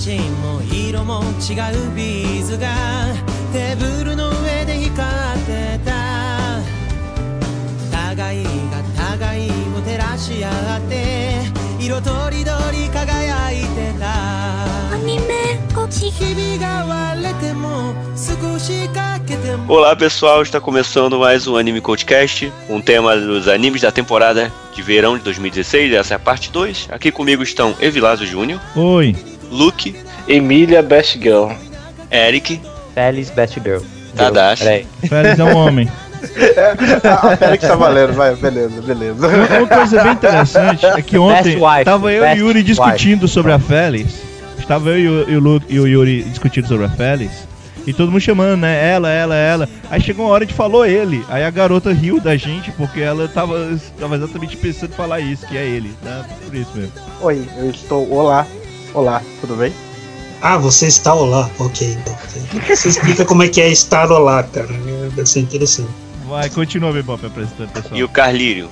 チンも色も違うビーズがテーブルの上で光ってた互いが互いを照らし合って色とりどり輝いてた Anime Coach. 日々が割れても少しかけても Olá pessoal, está começando mais um Anime Codecast, um tema dos animes da temporada de verão de 2016, essa é a parte 2. Aqui comigo estão Evilásio Júnior, Oi. Luke, Emília Best Girl. Eric, Feliz Best Girl. Tadashi. Félix é um homem. a Félix tá valendo, vai, beleza, beleza. Uma, coisa bem interessante é que ontem wife, tava eu e o Yuri wife. discutindo sobre a Félix. Estava eu e o, e o Lu- e o Yuri discutindo sobre a Félix. E todo mundo chamando, né? Ela, ela, ela. Aí chegou uma hora de falou ele. Aí a garota riu da gente porque ela tava, tava exatamente pensando em falar isso, que é ele. Né? Por isso mesmo. Oi, eu estou. Olá. Olá, tudo bem? Ah, você está olá. Ok, então. Você explica como é que é estar olá, cara. Deve ser interessante. Vai, continua, Bebop, apresentando, pessoal. e o Carlírio.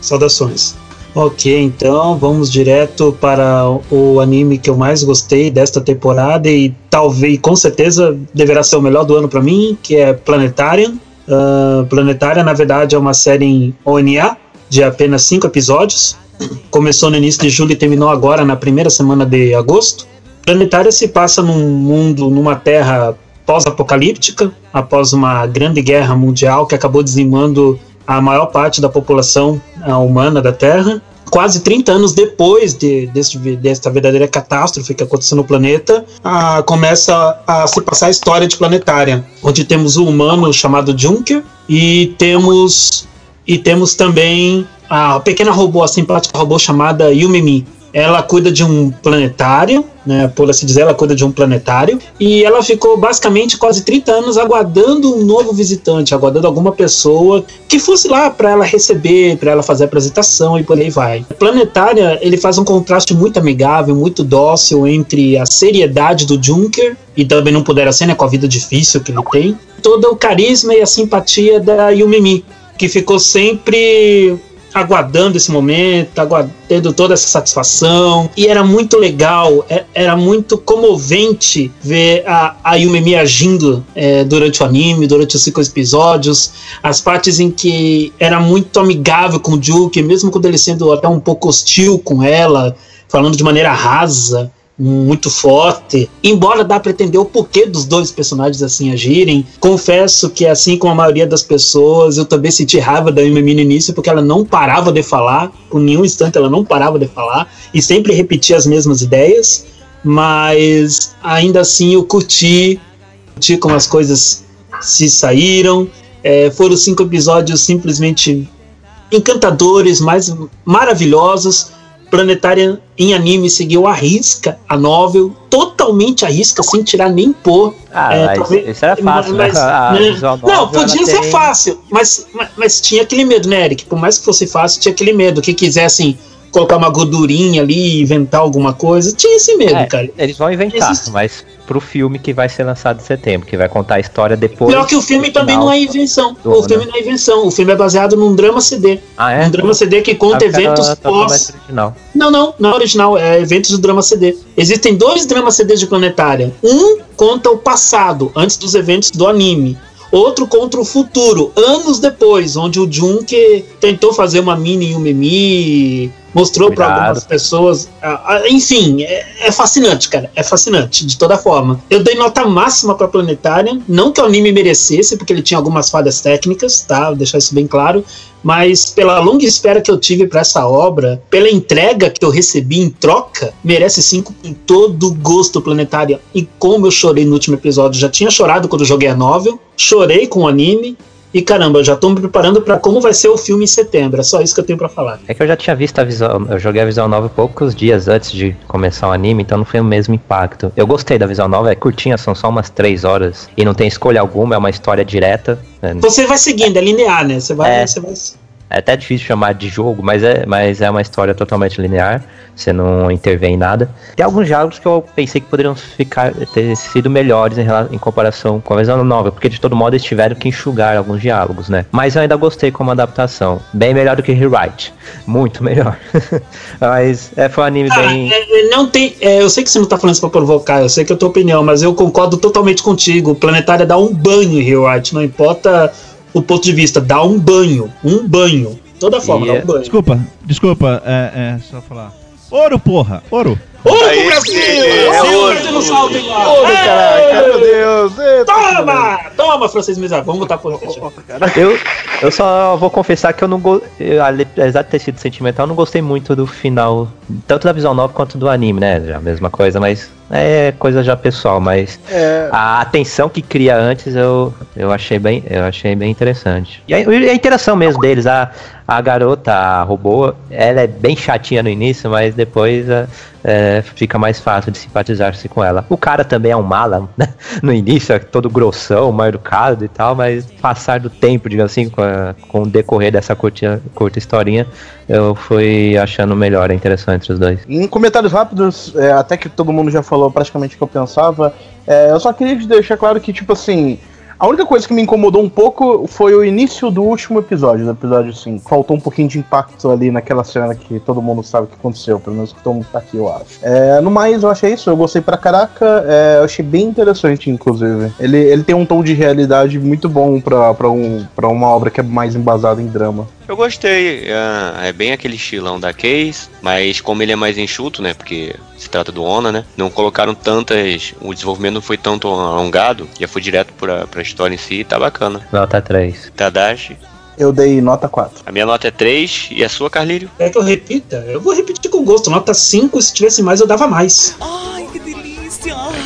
Saudações. Ok, então vamos direto para o anime que eu mais gostei desta temporada e talvez, com certeza, deverá ser o melhor do ano para mim, que é Planetarian. Planetarian, na verdade, é uma série em ONA de apenas cinco episódios. Começou no início de julho e terminou agora na primeira semana de agosto. Planetária se passa num mundo, numa terra pós-apocalíptica, após uma grande guerra mundial que acabou dizimando a maior parte da população ah, humana da Terra. Quase 30 anos depois de, desse- desta verdadeira catástrofe que aconteceu no planeta, ah, começa a se passar a história de Planetária, onde temos um humano chamado Junker e temos e temos também a pequena robô, a simpática robô chamada Yumimi. Ela cuida de um planetário, né, por assim dizer, ela cuida de um planetário, e ela ficou basicamente quase 30 anos aguardando um novo visitante, aguardando alguma pessoa que fosse lá para ela receber, para ela fazer a apresentação e por aí vai. O Planetária, ele faz um contraste muito amigável, muito dócil entre a seriedade do Junker e também não pudera ser, né, com a vida difícil que ele tem, todo o carisma e a simpatia da Yumimi, que ficou sempre aguardando esse momento, aguardando toda essa satisfação. E era muito legal, é- era muito comovente ver a, a Yumemi agindo é, durante o anime, durante os cinco episódios. As partes em que era muito amigável com o Juki, mesmo quando ele sendo até um pouco hostil com ela, falando de maneira rasa muito forte. Embora dá pra entender o porquê dos dois personagens assim agirem, confesso que assim como a maioria das pessoas, eu também senti raiva da Yumemi no início porque ela não parava de falar, por nenhum instante ela não parava de falar e sempre repetia as mesmas ideias, mas ainda assim eu curti, curti como as coisas se saíram. É, foram cinco episódios simplesmente encantadores, mais maravilhosos. Planetária em anime seguiu a risca a novel, totalmente a risca, sem tirar nem pôr. Ah, É, mas talvez- isso era fácil, mas- né? A né? visual Não, podia ser tem- fácil, mas, mas, mas tinha aquele medo, né, Eric? Por mais que fosse fácil, tinha aquele medo. Que quisessem colocar uma gordurinha ali, inventar alguma coisa, tinha esse medo, É, cara. Eles vão inventar, Existe- mas pro filme que vai ser lançado em setembro, que vai contar a história depois. Pior que o filme também não é invenção. O né? filme não é invenção. O filme é baseado num drama CD. Ah, é? Um drama CD que conta Ah, eventos tá pós. original. Não, não, não é original, é eventos do drama CD. Existem dois dramas CDs de Planetária. Um conta o passado, antes dos eventos do anime. Outro contra o futuro, anos depois, onde o Junke tentou fazer uma mini Yumemi, mostrou para algumas pessoas. ah, ah, enfim, é, é fascinante, cara. É fascinante, de toda forma. Eu dei nota máxima para Planetária. Não que o anime merecesse, porque ele tinha algumas falhas técnicas, tá? Vou deixar isso bem claro mas pela longa espera que eu tive para essa obra, pela entrega que eu recebi em troca, merece cinco com todo o gosto planetário. E como eu chorei no último episódio, já tinha chorado quando joguei a novel, chorei com o anime. E caramba, eu já tô me preparando para como vai ser o filme em setembro. É só isso que eu tenho para falar. É que eu já tinha visto a visual, eu joguei a visual nova poucos dias antes de começar o anime, então não foi o mesmo impacto. Eu gostei da visual nova, é curtinha, são só umas três horas e não tem escolha alguma, é uma história direta. né? Você vai seguindo, é linear, né? Você vai, É. você vai É até difícil chamar de jogo, mas é, mas é uma história totalmente linear. Você não intervém em nada. Tem alguns diálogos que eu pensei que poderiam ficar ter sido melhores em, em comparação com a visão nova, porque de todo modo eles tiveram que enxugar alguns diálogos, né? Mas eu ainda gostei como adaptação. Bem melhor do que Rewrite. Muito melhor. mas é, foi um anime Ah, bem. é, é, não tem. é, eu sei que você não tá falando isso pra provocar, eu sei que é a tua opinião, mas eu concordo totalmente contigo. O Planetária dá um banho em Rewrite, não importa o ponto de vista, dá um banho. Um banho. Toda forma, dá é- um banho. Desculpa, desculpa, é, é só falar. Ouro, porra! Ouro! Ouro pro Brasil! é Brasil ouro. fazendo salto em lá. Ei! caraca, meu Deus. Eita, Toma! Toma, francês miserável. Vamos voltar pro Eu, eu só vou confessar que eu não gostei. Apesar de ter sido sentimental, eu não gostei muito do final, tanto da visão nova quanto do anime, né? Já a mesma coisa, mas é coisa já pessoal, mas É, a atenção que cria antes eu, eu achei bem eu achei bem interessante. E a, e a interação mesmo deles, a, a garota, a robô, ela é bem chatinha no início, mas depois é, é, fica mais fácil de simpatizar-se com ela. O cara também é um mala, né? No início é todo grossão, mal educado e tal, mas passar do tempo, digamos assim, com, a- com o decorrer dessa curta, curta historinha, eu fui achando melhor a interação entre os dois. Em comentários rápidos, é, até que todo mundo já falou praticamente o que eu pensava, é, eu só queria deixar claro que, tipo assim, a única coisa que me incomodou um pouco foi o início do último episódio, do episódio 5. Faltou um pouquinho de impacto ali naquela cena que todo mundo sabe o que aconteceu, pelo menos que todo mundo tá aqui, eu acho. É, no mais, eu achei isso, eu gostei pra caraca, é, eu achei bem interessante, inclusive. Ele, ele tem um tom de realidade muito bom pra, pra, um, pra uma obra que é mais embasada em drama. Eu gostei, é, é bem aquele estilão da Case, mas como ele é mais enxuto, né? Porque se trata do Ona, né? Não colocaram tantas. O desenvolvimento não foi tanto alongado, já foi direto pra, pra história em si, tá bacana. Nota 3. Tadashi, Eu dei nota 4. a minha nota é 3 e a sua, Carlírio? Quer que eu repita? Eu vou repetir com gosto. Nota 5, se tivesse mais, eu dava mais. Ai, que delícia!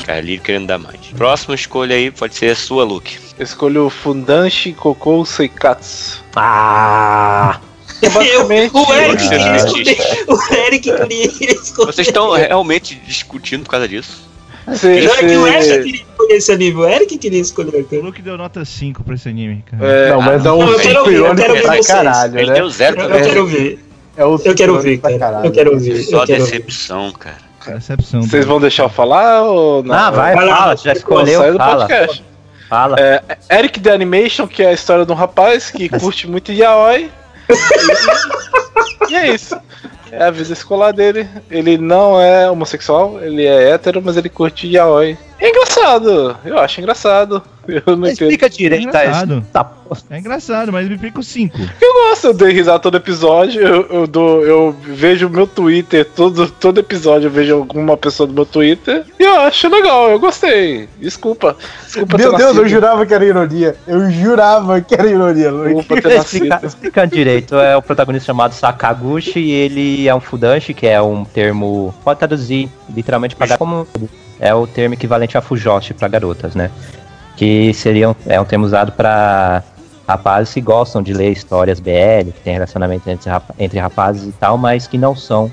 Carlírio querendo dar mais. Próxima escolha aí pode ser a sua, Luke. Eu escolho o Fundanshi Kokou Seikatsu. Ah! É basicamente. o Eric Ah. queria escolher. O Eric queria escolher. Vocês estão realmente discutindo por causa disso? Você, Já que o Eric queria escolher esse anime, o Eric queria escolher. O. Luke deu nota 5 pra esse anime, cara. é, não, mas é não, um eu quero eu quero ver pra caralho, Ele né? deu zero Eu, eu também. quero ver. É o Eu quero ver, pra cara. caralho. Eu quero ver. Só Eu decepção, cara. Decepção. vocês vão deixar eu falar ou não? Ah, vai, lá, fala, já escolheu, sai do fala. podcast. Fala. É, Eric The Animation, que é a história de um rapaz que curte muito yaoi. e é isso. É a vida escolar dele. Ele não é homossexual, ele é hétero, mas ele curte yaoi. É engraçado, eu acho engraçado. Eu não entendo. Explica direito É a engraçado. Tá. É engraçado, mas me fica o 5. Eu gosto, eu dei risada todo episódio. Eu, eu, dou, eu vejo o meu Twitter, todo, todo episódio eu vejo alguma pessoa do meu Twitter. E eu acho legal, eu gostei. Desculpa. Desculpa Meu Deus, eu nascido. jurava que era ironia. Eu jurava que era ironia, ter Explica, explicando direito, é o protagonista chamado Sakaguchi e ele é um fudanshi, que é um termo, pode traduzir literalmente para como é o termo equivalente a fujoshi para garotas, né? Que seria um, é um termo usado para rapazes que gostam de ler histórias BL, que tem relacionamento entre, rapa- entre rapazes e tal, mas que não são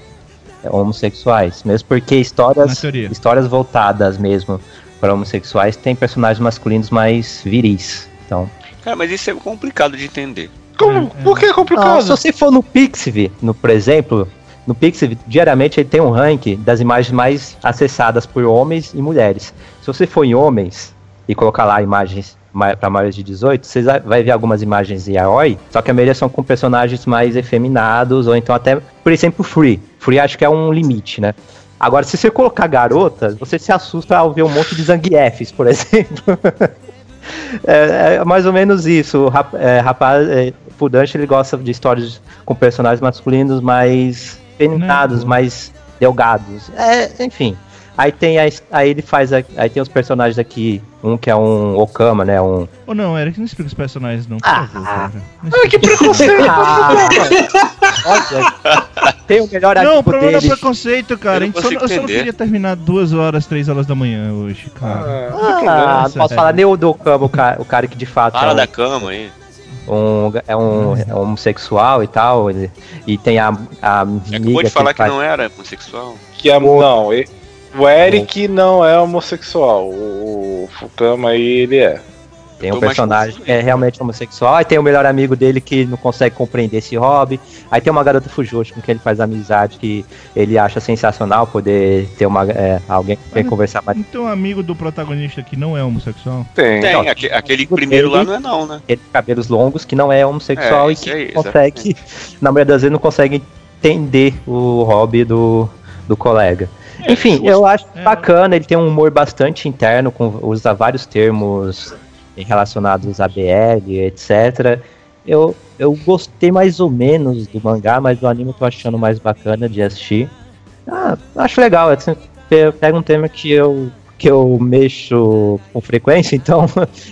é, homossexuais. Mesmo porque histórias, histórias voltadas mesmo para homossexuais têm personagens masculinos mais viris. Então, Cara, mas isso é complicado de entender. Como? Por que é não, complicado? se você for no Pixiv, no, por exemplo, no Pixiv, diariamente ele tem um ranking das imagens mais acessadas por homens e mulheres. Se você for em homens e colocar lá imagens para maiores de 18, você vai- ver algumas imagens yaoi, só que a maioria são com personagens mais efeminados, ou então até, por exemplo, Free. Free acho que é um limite, né? Agora, se você colocar garotas, você se assusta ao ver um monte de Zangiefs, por exemplo. É, é mais ou menos isso. O rap- é, rapaz, é, ele gosta de histórias com personagens masculinos mais feminados, Não. mais delgados. É, enfim. Aí tem a, aí ele faz a- aí tem os personagens aqui, um que é um Okama, né, um Ou não, Eric, não explica os personagens, não. Por Ah. favor, cara. Não Ai, que preconceito! Ah, tem o melhor Não, o problema não é preconceito, cara. Eu A não gente só, eu só não queria terminar duas horas, três horas da manhã hoje, cara. Ah, Nossa, posso falar nem o do Okama, o cara, o cara que de fato Fala é um- da cama aí. Um, é um é homossexual e tal, ele- e tem a, a É amiga Acabou de falar que faz- não era homossexual. Que a, não, e- o Eric não é homossexual. O, o Fukama aí, ele é. Tem um personagem que é realmente homossexual, aí tem o melhor amigo dele que não consegue compreender esse hobby, aí tem uma garota fujoshi com quem ele faz amizade que ele acha sensacional poder ter uma, é, alguém quem Mas- conversar mais. Então, um amigo do protagonista que não é homossexual. Tem. Tem, Não, aque- aquele amigo primeiro lá dele- não é não, né? Ele tem cabelos longos que não é homossexual É, e que aí, consegue, na maioria das vezes, não consegue entender o hobby do, do colega. Enfim, justo. eu acho É. bacana, ele tem um humor bastante interno, com, usa vários termos relacionados a BL, etc. Eu, eu gostei mais ou menos do mangá, mas do anime eu tô achando mais bacana de assistir. Ah, acho legal, assim, pe- pega um tema que eu que eu mexo com frequência, então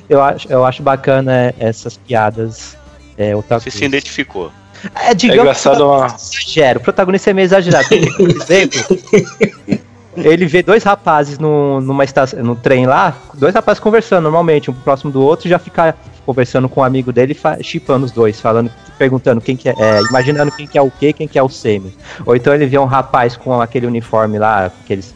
eu acho, eu acho bacana essas piadas é. Você se identificou. É, É digamos engraçado uma. exagero. O protagonista é meio exagerado. Por exemplo, ele vê dois rapazes no, numa estação, no trem lá, dois rapazes conversando normalmente, um próximo do outro, já fica conversando com um amigo dele, chipando os dois, falando, perguntando quem que é, é, imaginando quem que é o que, quem que é o semi. Ou então ele vê um rapaz com aquele uniforme lá, aqueles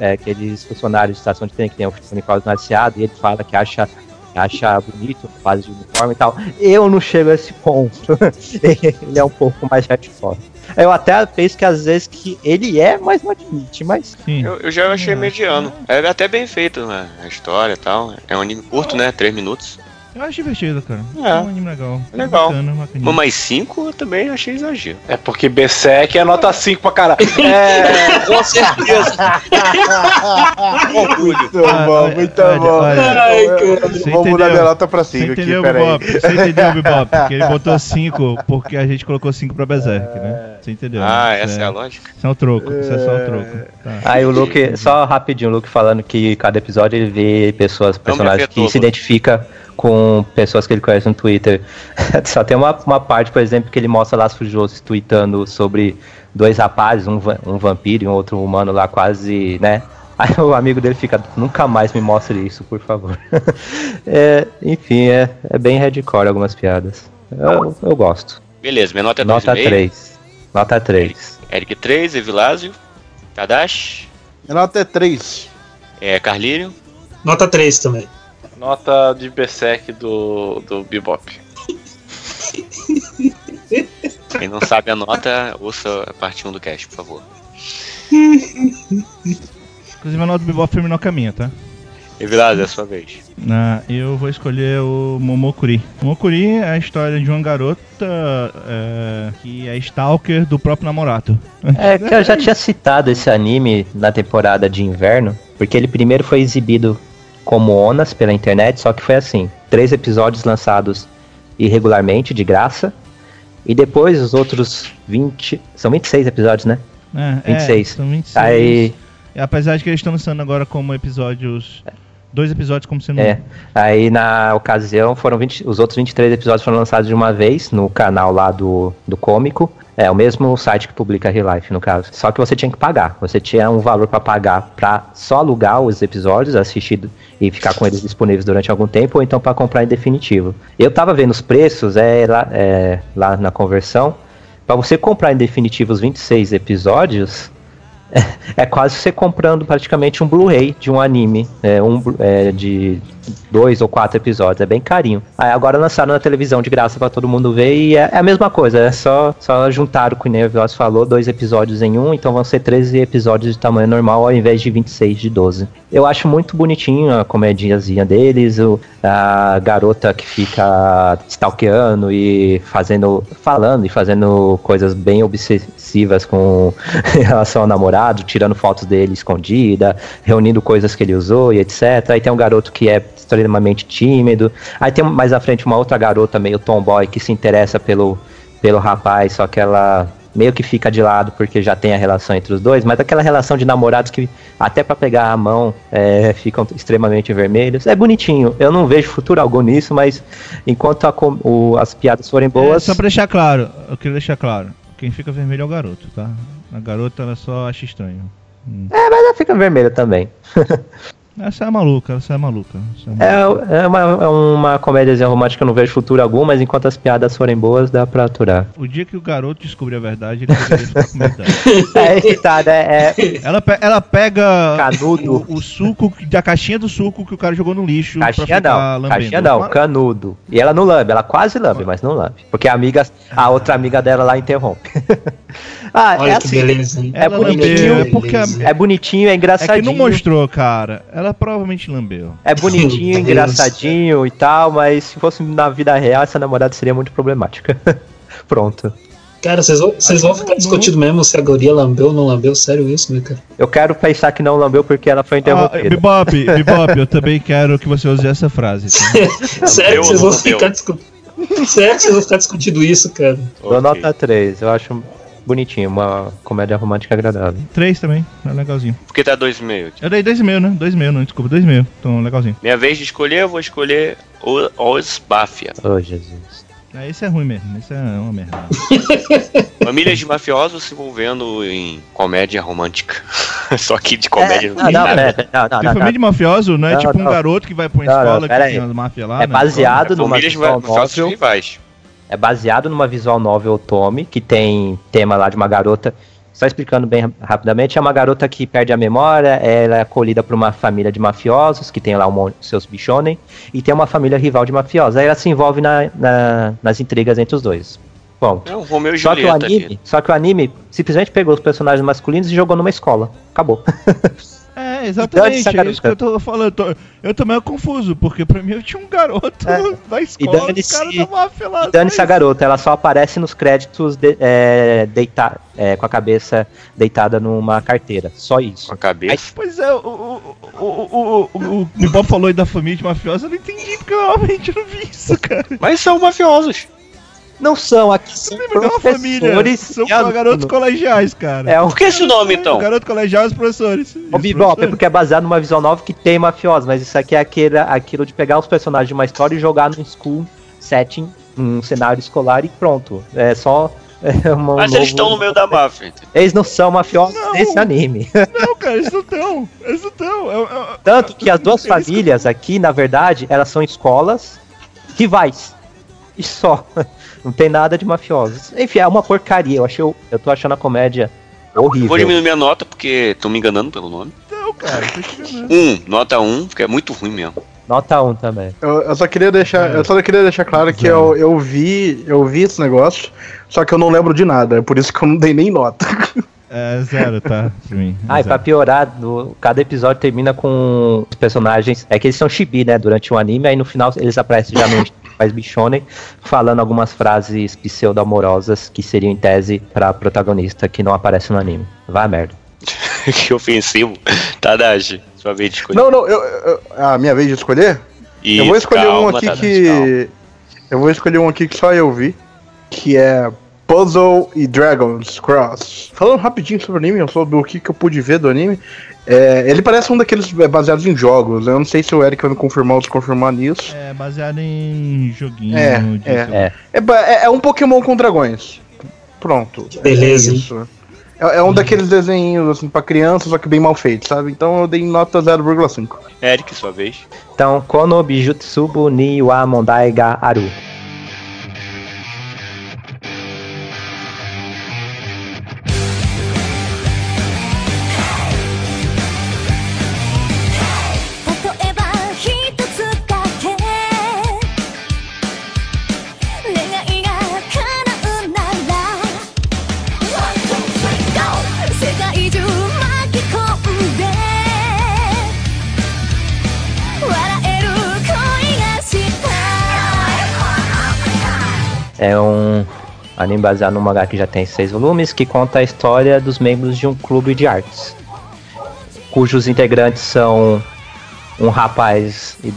é, aqueles funcionários de estação de trem que tem o uniforme naciado, e ele fala que acha acha bonito, fase de uniforme e tal. Eu não chego a esse ponto. ele é um pouco mais hardcore. Eu até penso que às vezes que ele é, mas não admite, mas. Eu, eu já achei mediano. É até bem feito né, a história e tal. É um anime curto, né? Três minutos. Eu acho divertido, cara. É. É um anime legal. Legal. Bacana, bacaninha. Mas mais cinco eu também achei exagero. É porque Berserk é nota 5 pra caralho. É. Com certeza. Orgulho. Muito Ah, bom, olha, muito olha, bom. olha. Ai, Vou mudar minha nota pra Você 5 aqui, peraí. Você entendeu, Bebop? Que ele botou 5 porque a gente colocou 5 pra Berserk, né? Você entendeu? Ah, né? essa é a é, lógica. Isso é o troco, isso é só o troco. Tá. Aí o Luke, só rapidinho, o Luke falando que cada episódio ele vê pessoas, personagens afetou, que se Luke. Com pessoas que ele conhece no Twitter. Só tem uma, uma parte, por exemplo, que ele mostra lá as Fujos tweetando sobre dois rapazes, um, um vampiro e um outro humano lá quase, né? Aí o amigo dele fica, nunca mais me mostre isso, por favor. É, enfim, é, é bem hardcore algumas piadas. Eu, eu gosto. Beleza, minha nota é Nota 2,5. 3. Nota 3. Eric 3, Evilásio, Tadashi, Minha nota é 3. é, Carlírio. Nota 3 também. Nota de Berserk do, do Bebop. Quem não sabe a nota, ouça a parte 1 do cast, por favor. Inclusive a nota do Bebop terminou a caminha, tá? Evilásio, é a sua vez. Ah, eu vou escolher o Momokuri. Momokuri é a história de uma garota é, que é stalker do próprio namorado. É que eu já tinha citado esse anime na temporada de inverno, porque ele primeiro foi exibido como Onas pela internet, só que foi assim, três episódios lançados irregularmente, de graça, e depois os outros 20, são 26 episódios, né? É, 26. É, são 26. Aí, Apesar de que eles estão lançando agora como episódios. Dois episódios como sendo. é, aí na ocasião foram 20, os outros 23 episódios foram lançados de uma vez no canal lá do, do cômico. É, o mesmo site que publica Real Life, no caso. Só que você tinha que pagar. Você tinha um valor pra pagar pra só alugar os episódios, assistir e ficar com eles disponíveis durante algum tempo, ou então pra comprar em definitivo. Eu tava vendo os preços é, lá, é, lá na conversão. Pra você comprar em definitivo os 26 episódios, é quase você comprando praticamente um Blu-ray de um anime, é, um, é, de dois ou quatro episódios, é bem carinho. Aí agora lançaram na televisão de graça pra todo mundo ver e é, é a mesma coisa, é só, só juntaram, como o Veloz falou, dois episódios em um, então vão ser 13 episódios de tamanho normal ao invés de 26 de 12. Eu acho muito bonitinho a comediazinha deles, o, a garota que fica stalkeando e fazendo, falando e fazendo coisas bem obsessivas com relação ao namorado, tirando fotos dele escondida, reunindo coisas que ele usou e etc. Aí tem um garoto que é extremamente tímido. Aí tem mais à frente uma outra garota meio tomboy que se interessa pelo, pelo rapaz, só que ela meio que fica de lado porque já tem a relação entre os dois, mas aquela relação de namorados que até pra pegar a mão é, ficam extremamente vermelhos. É bonitinho. Eu não vejo futuro algum nisso, mas enquanto a o- as piadas forem É, boas, só pra deixar claro, eu queria deixar claro. Quem fica vermelho é o garoto, tá? A garota ela só acha estranho. Hum. é, mas ela fica vermelha também. Essa é maluca, essa é maluca. Essa é maluca. É, é, uma, é uma comédia romântica que eu não vejo futuro algum, mas enquanto as piadas forem boas, dá pra aturar. O dia que o garoto descobrir a verdade, ele poderia ficar. É, que tá, né? É Ela, pe- ela pega canudo. o, o suco da caixinha do suco que o cara jogou no lixo Caixinha não, lambendo. caixinha não, Mas- canudo. E ela não lambe, ela quase lambe, mas não lambe. Porque a amiga, a outra amiga dela lá interrompe. ah, Olha é que assim, beleza, hein? É Ela bonitinho, lambeu, é porque a- Beleza. é bonitinho, é É engraçadinho. que não mostrou, cara. Ela provavelmente lambeu. É bonitinho, engraçadinho e tal, mas se fosse na vida real, essa namorada seria muito problemática. Pronto. Cara, vocês vão, vocês vão ficar discutindo mesmo se a guria lambeu ou não lambeu? Sério isso, né, cara? Eu quero pensar que não lambeu porque ela foi Ah, interrompida. Bebop, Bebop, eu também quero que você use essa frase. tá? Sério que vocês vão não ficar discutindo. Sério que vocês vão ficar discutindo isso, cara? Dou nota 3, eu acho bonitinho, uma comédia romântica agradável. Três também, é legalzinho. Porque tá 2,5. Eu dei dois e meio, né? Dois e meio, não, desculpa, dois e meio. Então, legalzinho. Minha vez de escolher, eu vou escolher o- Os Bafia. Oh, Jesus. É, esse é ruim mesmo, esse é uma merda. Famílias de mafiosos se envolvendo em comédia romântica. Só que de comédia É, não, não, pera, não, não, Tem não, família de mafioso, não é Não, tipo um não. garoto que vai pra uma Não, não, escola que tem as máfias lá, É né? baseado numa Famílias de mafiosos rivais. É baseado numa visual novel Tommy, que tem tema lá de uma garota. Só explicando bem ra- rapidamente, é uma garota que perde a memória, ela é acolhida por uma família de mafiosos, que tem lá um seus bichonem, e tem uma família rival de mafiosos. Aí ela se envolve na- na- nas intrigas entre os dois. Ponto. É um e Só que, o anime, só que o anime simplesmente pegou os personagens masculinos e jogou numa escola. Acabou. É, exatamente, é isso que eu tô falando. Eu, tô- eu também é confuso, porque pra mim eu tinha um garoto É. da escola, os dane-se- caras da máfia lá. E dane-se a garota, ela só aparece nos créditos de- é, deita- é, com a cabeça deitada numa carteira. Só isso. Com a cabeça. Pois é, o, o, o, o, o, o Bob falou aí da família de mafiosos, eu não entendi, porque eu realmente não vi isso, cara. Mas são mafiosos. Não são, aqui são é uma família, professores são e garotos colegiais, cara. É um Por que esse nome então? Garoto colegial e os professores. O Bebop é porque é baseado numa visão nova que tem mafiosos, mas isso aqui é aquele, aquilo de pegar os personagens de uma história e jogar num school setting, um cenário escolar e pronto. É só. É uma, um Mas eles estão no meio da máfia. entendeu? Eles não são mafiosos Não. nesse anime. Não, cara, eles não estão. Eles não estão. É, é, Tanto que as duas Eles- famílias aqui, na verdade, elas são escolas rivais. E só. Não tem nada de mafiosos. Enfim, é uma porcaria. Eu, achei, eu tô achando a comédia horrível. Vou diminuir minha nota porque estão me enganando pelo nome. Não, cara, tô. Um, nota 1, um, porque é muito ruim mesmo. Nota 1 também. Eu, eu só queria deixar, eu só queria deixar claro que eu, eu vi, eu vi esse negócio, só que eu não lembro de nada, é por isso que eu não dei nem nota. É zero, tá? Pra mim. Ah, e pra piorar, do- cada episódio termina com os personagens. É que eles são chibi, né? Durante o anime, aí no final eles aparecem já no faz bichonem, falando algumas frases pseudo-amorosas que seriam em tese pra protagonista que não aparece no anime. Vai a merda. que ofensivo. Tadashi, sua vez de escolher. Não, não, eu, eu- a minha vez de escolher? eu vou Isso, escolher um calma, aqui Tadashi, calma. que. Eu vou escolher um aqui que só eu vi, que é Puzzle e Dragons Cross. Falando rapidinho sobre o anime, sobre o que, que eu pude ver do anime. é, ele parece um daqueles é, baseados em jogos. Eu não sei se o Eric vai me confirmar ou desconfirmar nisso. É baseado em joguinho. É, é. É. É, é- é um Pokémon com dragões. Pronto. beleza, É. É, é um daqueles desenhos assim pra criança, só que bem mal feito, sabe? Então eu dei nota 0,5. Eric, sua vez. Então, Kono Bijutsubu ni wa Mondai ga Aru. É um anime baseado num mangá que já tem seis volumes, que conta a história dos membros de um clube de artes, cujos integrantes são um rapaz, e-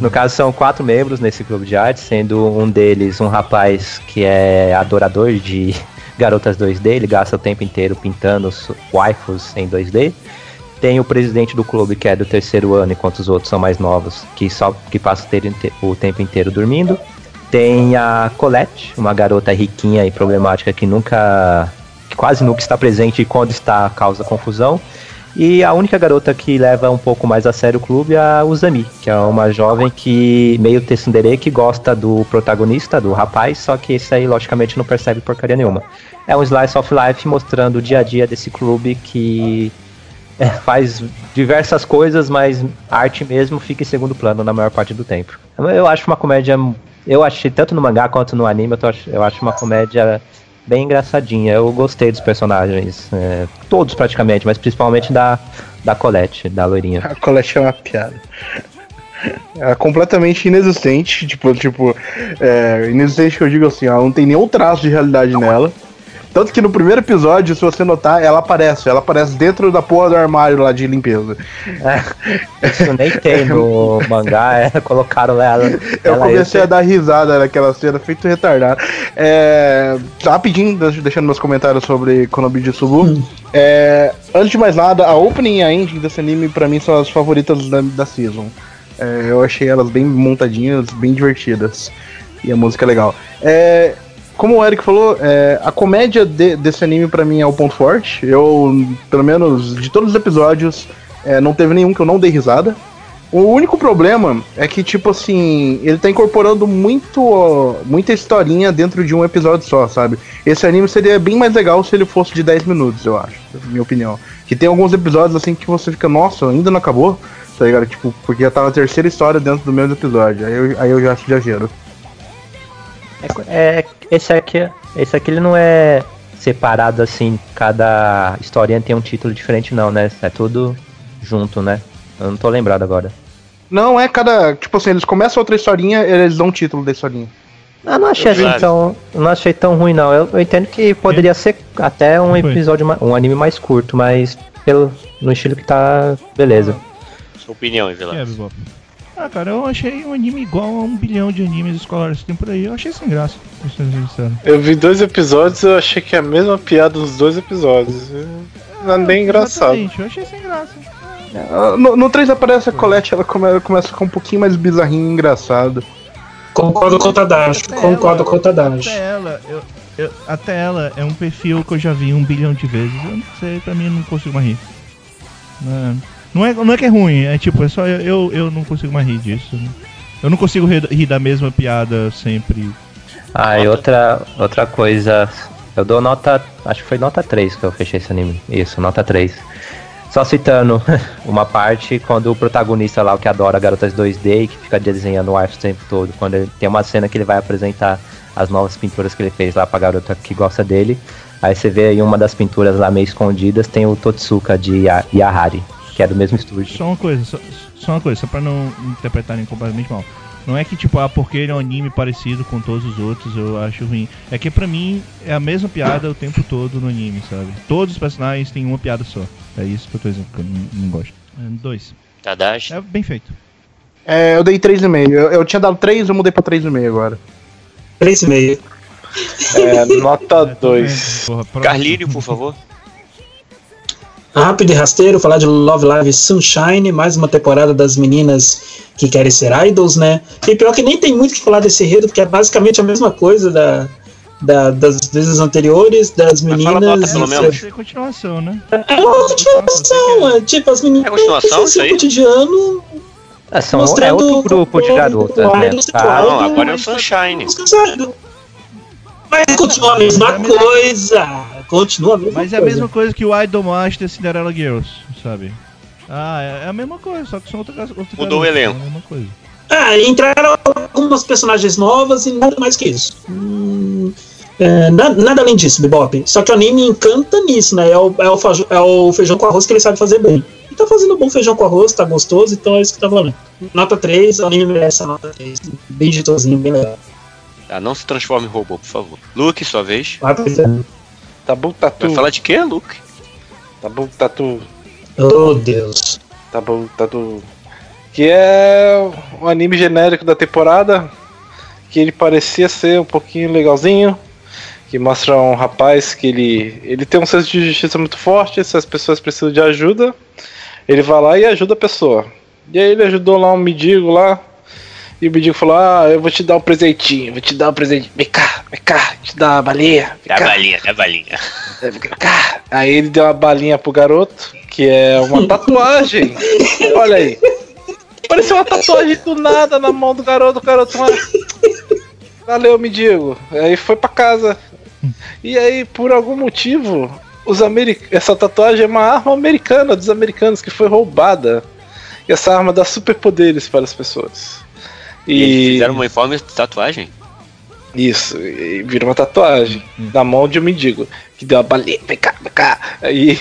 no caso são quatro membros nesse clube de artes, sendo um deles um rapaz que é adorador de garotas 2D, ele gasta o tempo inteiro pintando su- waifus em 2D. Tem o presidente do clube que é do terceiro ano, enquanto os outros são mais novos, que só que passa o tempo inteiro dormindo. Tem a Colette, uma garota riquinha e problemática que nunca. que quase nunca está presente e quando está causa confusão. E a única garota que leva um pouco mais a sério o clube é a Uzami, que é uma jovem que meio tsundere que gosta do protagonista, do rapaz, só que esse aí logicamente não percebe porcaria nenhuma. É um slice of life mostrando o dia a dia desse clube que é, faz diversas coisas, mas arte mesmo fica em segundo plano na maior parte do tempo. Eu acho uma comédia. Eu achei tanto no mangá quanto no anime, eu, tô eu acho uma comédia bem engraçadinha. Eu gostei dos personagens, é, todos praticamente, mas principalmente da, da Colette, da loirinha. A Colette é uma piada. É completamente inexistente, tipo, tipo, é, inexistente que eu digo assim, ela não tem nenhum traço de realidade nela. Tanto que no primeiro episódio, se você notar, ela aparece, ela aparece dentro da porra do armário lá de limpeza. Isso nem tem no mangá, é, colocaram ela. Eu ela comecei a dar risada naquela cena, feito retardado. É, rapidinho, deixa- deixando meus comentários sobre Konobi de Subu. É, antes de mais nada, a opening e a ending desse anime, pra mim, são as favoritas da, da season. É, eu achei elas bem montadinhas, bem divertidas. E a música é legal. É, como o Eric falou, é, a comédia de- desse anime pra mim é o ponto forte. Eu, pelo menos de todos os episódios, é, não teve nenhum que eu não dei risada. O único problema é que, tipo assim, ele tá incorporando muito, muita historinha dentro de um episódio só, sabe? Esse anime seria bem mais legal se ele fosse de 10 minutos, eu acho, minha opinião. Que tem alguns episódios assim que você fica, nossa, ainda não acabou, tá ligado? Tipo, porque já tá na terceira história dentro do mesmo episódio. Aí eu, aí eu já acho exagero. É, esse aqui, esse aqui ele não é separado assim, cada historinha tem um título diferente não, né? É tudo junto, né? Eu não tô lembrado agora. Não é cada. Tipo assim, eles começam outra historinha eles dão o título da historinha. Ah, não achei assim tão, não achei tão ruim não. Eu, eu entendo que poderia ser até um episódio, um anime mais curto, mas pelo no estilo que tá, beleza. Sua opinião, Que é? Ah, cara, eu achei um anime igual a um bilhão de animes escolares que tem por aí. Eu achei sem graça. Eu vi dois episódios eu achei que é a mesma piada dos dois episódios. Não é nem engraçado. Eu achei sem graça. Ah, No, no 3 aparece a Colette, ela come- começa a ficar um pouquinho mais bizarrinha e engraçada. Concordo com o Tadashi, Até concordo ela- com o Tadashi. Até ela, eu, eu- até ela é um perfil que eu já vi um bilhão de vezes. Eu não sei, pra mim eu não consigo mais rir. Não é, não é, não é que é ruim, é tipo, é só eu, eu, eu não consigo mais rir disso. Eu não consigo rir, rir da mesma piada sempre. Ah, e outra, outra coisa, eu dou nota, acho que foi nota 3 que eu fechei esse anime. Isso, nota 3. Só citando uma parte quando o protagonista lá, o que adora garotas 2D, que fica desenhando o arte o tempo todo, quando ele tem uma cena que ele vai apresentar as novas pinturas que ele fez lá pra garota que gosta dele. Aí você vê aí uma das pinturas lá meio escondidas, tem o Totsuka de Ya- Yahari, que é do mesmo estúdio. Só uma coisa, só, só uma coisa, só pra não interpretarem completamente mal. Não é que tipo, ah, porque ele é um anime parecido com todos os outros, eu acho ruim. É que pra mim é a mesma piada o tempo todo no anime, sabe? Todos os personagens têm uma piada só. É isso que eu tô dizendo que eu não, não gosto. É, dois. Tadashi. É bem feito. É, eu dei 3,5. Eu, eu tinha dado 3, eu mudei pra 3,5 agora. 3,5. É, nota É, tô 2. vendo, porra, próximo. Carlírio, por favor. Rápido e rasteiro, falar de Love Live Sunshine, mais uma temporada das meninas que querem ser idols, né? E pior que nem tem muito o que falar desse enredo, porque é basicamente a mesma coisa da, da- das vezes anteriores, das Mas fala meninas. nota, pelo e- menos. É continuação, né? É uma continuação, é, tipo, as meninas É continuação isso aí? cotidiano Ah, são, é outro grupo de garotas, né? atual. Não, agora é o Sunshine. Mas continua a mesma coisa. Continua a mesma Mas é a coisa. mesma coisa que o Idol Master Cinderella Girls, sabe? Ah, é é a mesma coisa, só que são outras outras Mudou o elenco. É a mesma coisa. Ah, entraram algumas personagens novas e nada mais que isso. Hum, é, na- nada além disso, Bebop. Só que o anime encanta nisso, né? É o, é, o faju- é o feijão com arroz que ele sabe fazer bem. E tá fazendo bom feijão com arroz, tá gostoso, então é isso que tá falando. Nota 3, o anime merece a nota 3. Bem jeitosinho, bem legal. Tá, não se transforme em robô, por favor. Luke, sua vez. Frente. Tabu Tatu. Vai falar de quê, Luke? Tabu Tatu. Oh, Deus. Tabu Tatu. Que é um anime genérico da temporada. Que ele parecia ser um pouquinho legalzinho. Que mostra um rapaz que ele, ele tem um senso de justiça muito forte. Se as pessoas precisam de ajuda, ele vai lá e ajuda a pessoa. E aí ele ajudou lá um mendigo lá. E o mendigo falou: Ah, eu vou te dar um presentinho, vou te dar um presente. Vem cá. vem cá, te dá uma balinha. Dá cá, balinha, dá balinha. vem cá. Aí ele deu uma balinha pro garoto, que é uma tatuagem. Olha aí. Pareceu uma tatuagem do nada na mão do garoto, o garoto. ah, Valeu, me digo. Aí foi pra casa. E aí, por algum motivo, os americ... essa tatuagem é uma arma americana dos americanos que foi roubada. E essa arma dá superpoderes para as pessoas. E eles fizeram um uniforme de tatuagem. isso, e vira uma tatuagem na mão de um mendigo. Que deu uma balinha, vem cá, vem cá. Aí.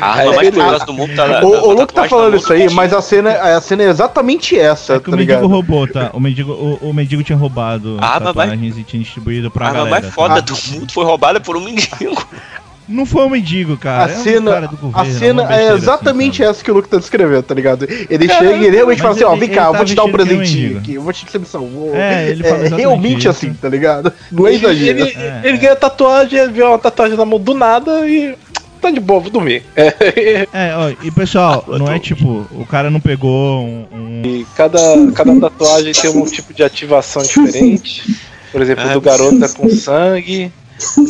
A arma Aí mais poderosa do mundo tá na. O, na- o Luke tá falando isso aí, mas a cena, a cena é exatamente essa, É que tá o mendigo ligado? roubou, tá? O mendigo, o, o mendigo tinha roubado A arma mais- tatuagens e tinha distribuído pra A arma galera. mais foda Ah. do mundo foi roubada por um mendigo. Não foi um mendigo, cara. A é um cena, cara do governo, a cena é besteira exatamente assim, essa que o Luke tá descrevendo, tá ligado? Ele Cara, chega e ele realmente mas fala assim, ó, ele- vem ele cá, eu tá vou te dar um que um presentinho aqui, eu vou te você me salvou. É, ele fala exatamente realmente isso. assim, tá ligado? Não é Ele, exagero. ele, É, ele é. ganha tatuagem, ele vê uma tatuagem na mão do nada e. Tá de boa, vou dormir. É, É, ó, e pessoal, não é tipo, o cara não pegou um. um- e cada, cada tatuagem tem um tipo de ativação diferente. Por exemplo, a Ah, do garoto é com sangue,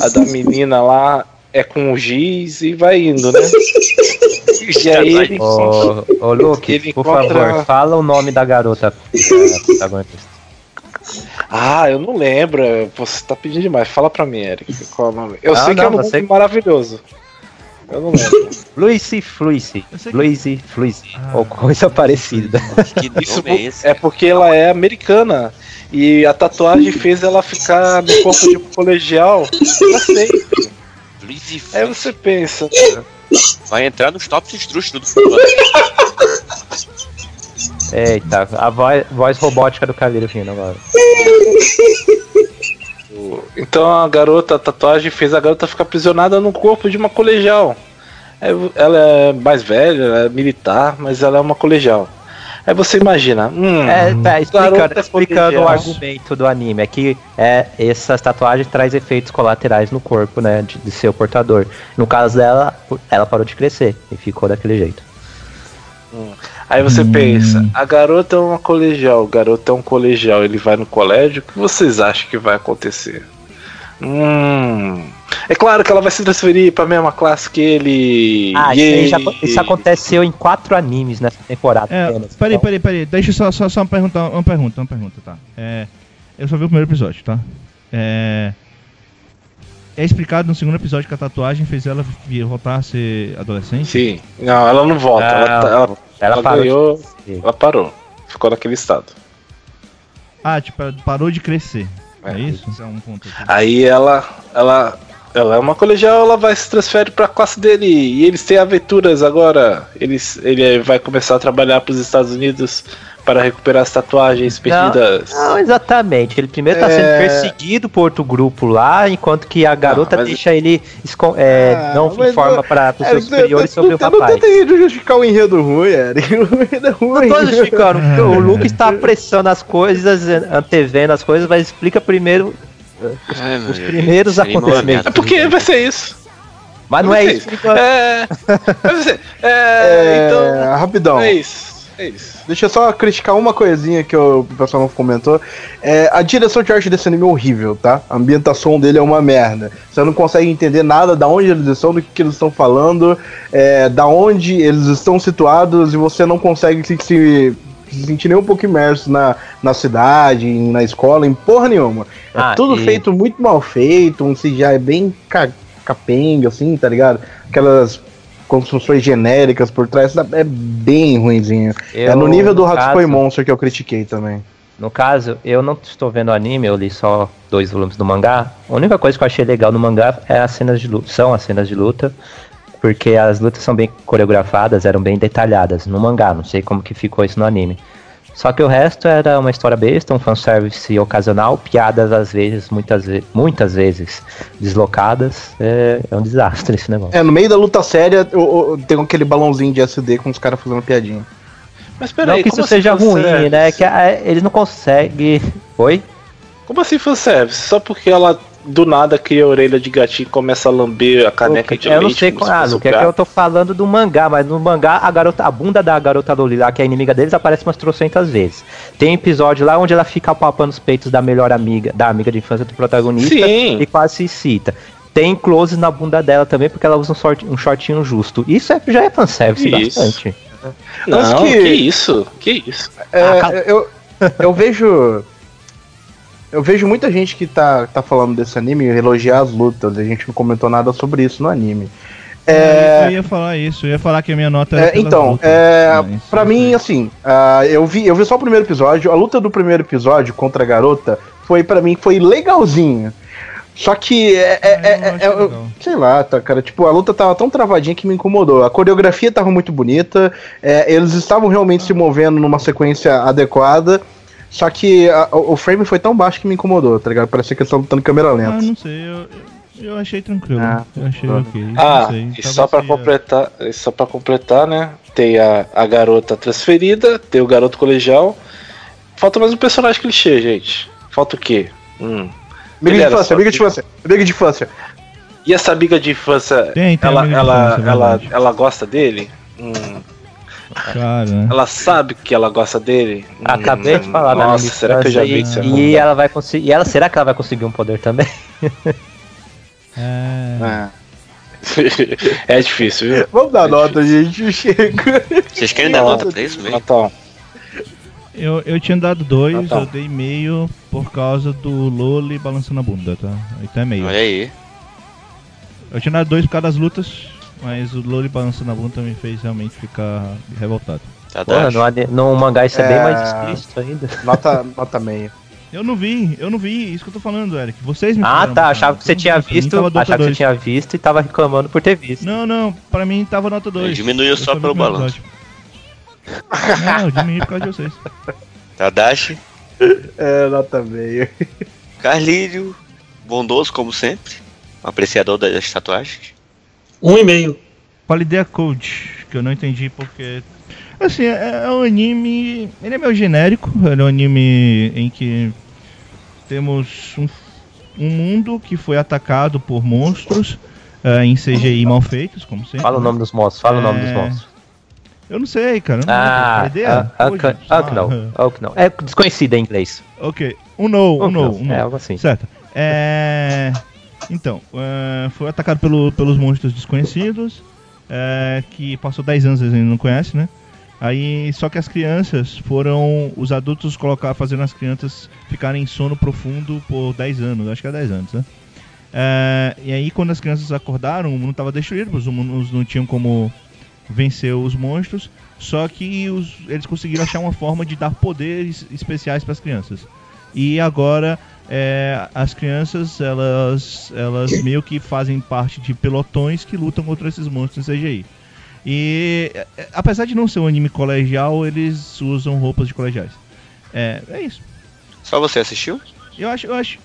a da menina lá é com giz e vai indo, né? E aí ele Ô, ô Luke, Ele por encontra- favor, fala o nome da garota protagonista. Ah, eu não lembro. Você tá pedindo demais. Fala pra mim, Eric. Qual é o nome? Eu Ah, sei que não, é um nome você- maravilhoso. Eu não lembro. Lucy Fluicy. Eu sei que- Lucy Fluicy. Ah. Ou coisa parecida. Que Isso nome é esse? é porque ela é americana. E a tatuagem fez ela ficar no corpo de um colegial pra sempre. Luiz e Aí você pensa, Vai entrar nos tops estrúxulos do futuro. Eita, a voz, voz robótica do Caveiro vindo agora. Então a garota, a tatuagem fez a garota ficar aprisionada no corpo de uma colegial. Ela é mais velha, ela é militar, mas ela é uma colegial. Aí você imagina, hum, É, tá, explicando, garota explicando o colegial. argumento do anime. É que é, essas tatuagens trazem efeitos colaterais no corpo, né? De, de seu portador. No caso dela, ela parou de crescer e ficou daquele jeito. Aí você Hum. pensa, a garota é uma colegial, o garoto é um colegial, ele vai no colégio, o que vocês acham que vai acontecer? Hum. É claro que ela vai se transferir pra mesma classe que ele. Ah, isso, aí já- isso aconteceu em quatro animes nessa temporada É, apenas. peraí, Então, peraí, peraí. Deixa eu só, só, só perguntar uma pergunta, uma pergunta, tá? É, eu só vi o primeiro episódio, tá? É, é explicado no segundo episódio que a tatuagem fez ela voltar a ser adolescente? Sim. Não, ela não volta. ela, tá- ela, ela, ela ganhou. Ela parou. Ficou naquele estado. Ah, tipo, ela parou de crescer. É, É. isso? Isso é um. Aí ela. Ela. Ela é uma colegial, ela vai se transfere pra classe dele. E eles têm aventuras agora. Eles, ele vai começar a trabalhar pros Estados Unidos para recuperar as tatuagens perdidas. Não, exatamente. Ele primeiro tá sendo É. perseguido por outro grupo lá, enquanto que a garota mas- deixa ele escon- é, Ah, não mas informa não- para os É, seus superiores não- sobre o não- Não rapaz. tenta justificar o enredo ruim, Eric. O enredo é ruim. Não tô justificando, o Luke está apressando as coisas, antevendo as coisas, mas explica primeiro Ai, meu os Deus. primeiros acontecimentos. É porque vai ser isso. Mas não vai é isso. eu- É. Vai ser. É. É, Então. rapidão. É isso. É isso. Deixa eu só criticar uma coisinha que o pessoal não comentou. É, a direção de arte desse anime é horrível, tá? A ambientação dele é uma merda. Você não consegue entender nada da onde eles estão, do que, que eles estão falando, é, da onde eles estão situados, e você não consegue se, se, se sentir nem um pouco imerso na, na cidade, na escola, em porra nenhuma. É Ah, tudo e- feito muito mal feito, um CGI bem ca, capenga, assim, tá ligado? Aquelas construções genéricas por trás, é bem ruimzinho. é Eu, no nível do no Hatsukoi caso- Monster que eu critiquei também. No caso, eu não estou vendo anime, eu li só dois volumes do mangá. A única coisa que eu achei legal no mangá é as cenas de luta, são as cenas de luta, porque as lutas são bem coreografadas, eram bem detalhadas no mangá, não sei como que ficou isso no anime. Só que o resto era uma história besta, um fanservice ocasional, piadas às vezes, muitas, ve muitas vezes deslocadas. É, é um desastre esse negócio. É, no meio da luta séria, eu, eu- tem aquele balãozinho de SD com os caras fazendo piadinha. Mas peraí, não que isso como assim seja ruim, né? Que ah, eles não conseguem. Oi? Como assim fanservice? Só porque ela do nada cria a orelha de gatinho e começa a lamber a caneca de eu não leite. sei como qual. se Ah, que é que gato. eu tô falando do mangá, mas no mangá a garota, a bunda da garota Loli lá, que é a inimiga deles, aparece umas trocentas vezes. Tem episódio lá onde ela fica palpando os peitos da melhor amiga, da amiga de infância do protagonista Sim. e quase se cita. Tem close na bunda dela também, porque ela usa um, short, um shortinho justo. Isso é, já é fanservice Isso. bastante. Não, que... que- isso? Que isso? É, Ah, cal- eu, eu vejo. Eu vejo muita gente que tá, tá falando desse anime elogiar as lutas. A gente não comentou nada sobre isso no anime. É, Eu ia falar isso, eu ia falar que a minha nota era É, então, lutas, é, mas pra mim, assim, ah, eu, vi, eu vi só o primeiro episódio. A luta do primeiro episódio contra a garota foi, pra mim, foi legalzinha. Só que é. é- é- é- é- sei lá, tá, cara. Tipo, a luta tava tão travadinha que me incomodou. A coreografia tava muito bonita. é, eles estavam realmente se movendo numa sequência adequada. Só que a- o frame foi tão baixo que me incomodou, tá ligado? Parecia que eles estavam lutando em câmera Ah, lenta. não sei, eu, eu- achei tranquilo. Ah, eu achei tá. ok. Ah, não sei, e só pra seja- completar, e só para completar, né? Tem a, a garota transferida, tem o garoto colegial. Falta mais um personagem clichê, gente. Falta o quê? Hum. Amiga de infância, amiga de infância, amiga de infância. E essa amiga de infância, Tem, tem ela, amiga de ela, infância, é ela, verdade. ela gosta dele? Hum. Cara, né? Ela sabe que ela gosta dele? Hum. Acabei de falar Nossa, será que eu já vi isso? e, e ela vai conseguir. E ela, será que ela vai conseguir um poder também? É, é difícil, viu? Vamos dar É nota, gente. Chega. Vocês querem dar nota pra isso mesmo? Natal. eu, eu tinha dado dois, Ah, tá. eu dei meio por causa do Loli balançando a bunda, tá? Então é meio. Olha aí. Eu tinha dado dois por causa das lutas, mas o Loli balançando a bunda me fez realmente ficar revoltado. Tá Porra, no, no mangá isso é, bem É. mais explícito ainda. Nota, nota meia. Eu não vi, eu não vi, isso que eu tô falando, Eric. Vocês me Ah, tá. Achava que você tinha visto. Achava que você tinha visto e tava reclamando por ter visto. Não, não, pra mim tava nota 2. Diminuiu só pelo balanço. Não, eu diminui por causa de vocês. Tadashi, É, nota meia. Carlírio, bondoso como sempre, um apreciador das tatuagens. Um e meio. Qualidade Code, que eu não entendi porque. Assim, é, é um anime. Ele é meio genérico, ele é um anime em que temos um, um mundo que foi atacado por monstros eh, em CGI mal feitos, como sempre. Fala o nome dos monstros, fala o nome dos É. monstros. Eu não sei, cara. não Ah, lembro. ah, Code? Uncle- Unknown. Unknown. É desconhecido em inglês. Ok, um no, um no, um no. É algo assim. Certo. É... Então, é, foi atacado pelo- pelos monstros desconhecidos, é, que passou 10 anos eles ainda não conhecem, né? Aí, só que as crianças foram. Os adultos colocar, fazendo as crianças ficarem em sono profundo por 10 anos, acho que é 10 anos, né? É, e aí, quando as crianças acordaram, o mundo estava destruído, os humanos não tinham como vencer os monstros, só que os- eles conseguiram achar uma forma de dar poderes especiais para as crianças. E agora é, as crianças elas elas meio que fazem parte de pelotões que lutam contra esses monstros em CGI. E é, é, apesar de não ser um anime colegial, eles usam roupas de colegiais. É, é isso. Só você assistiu? Eu acho, eu acho,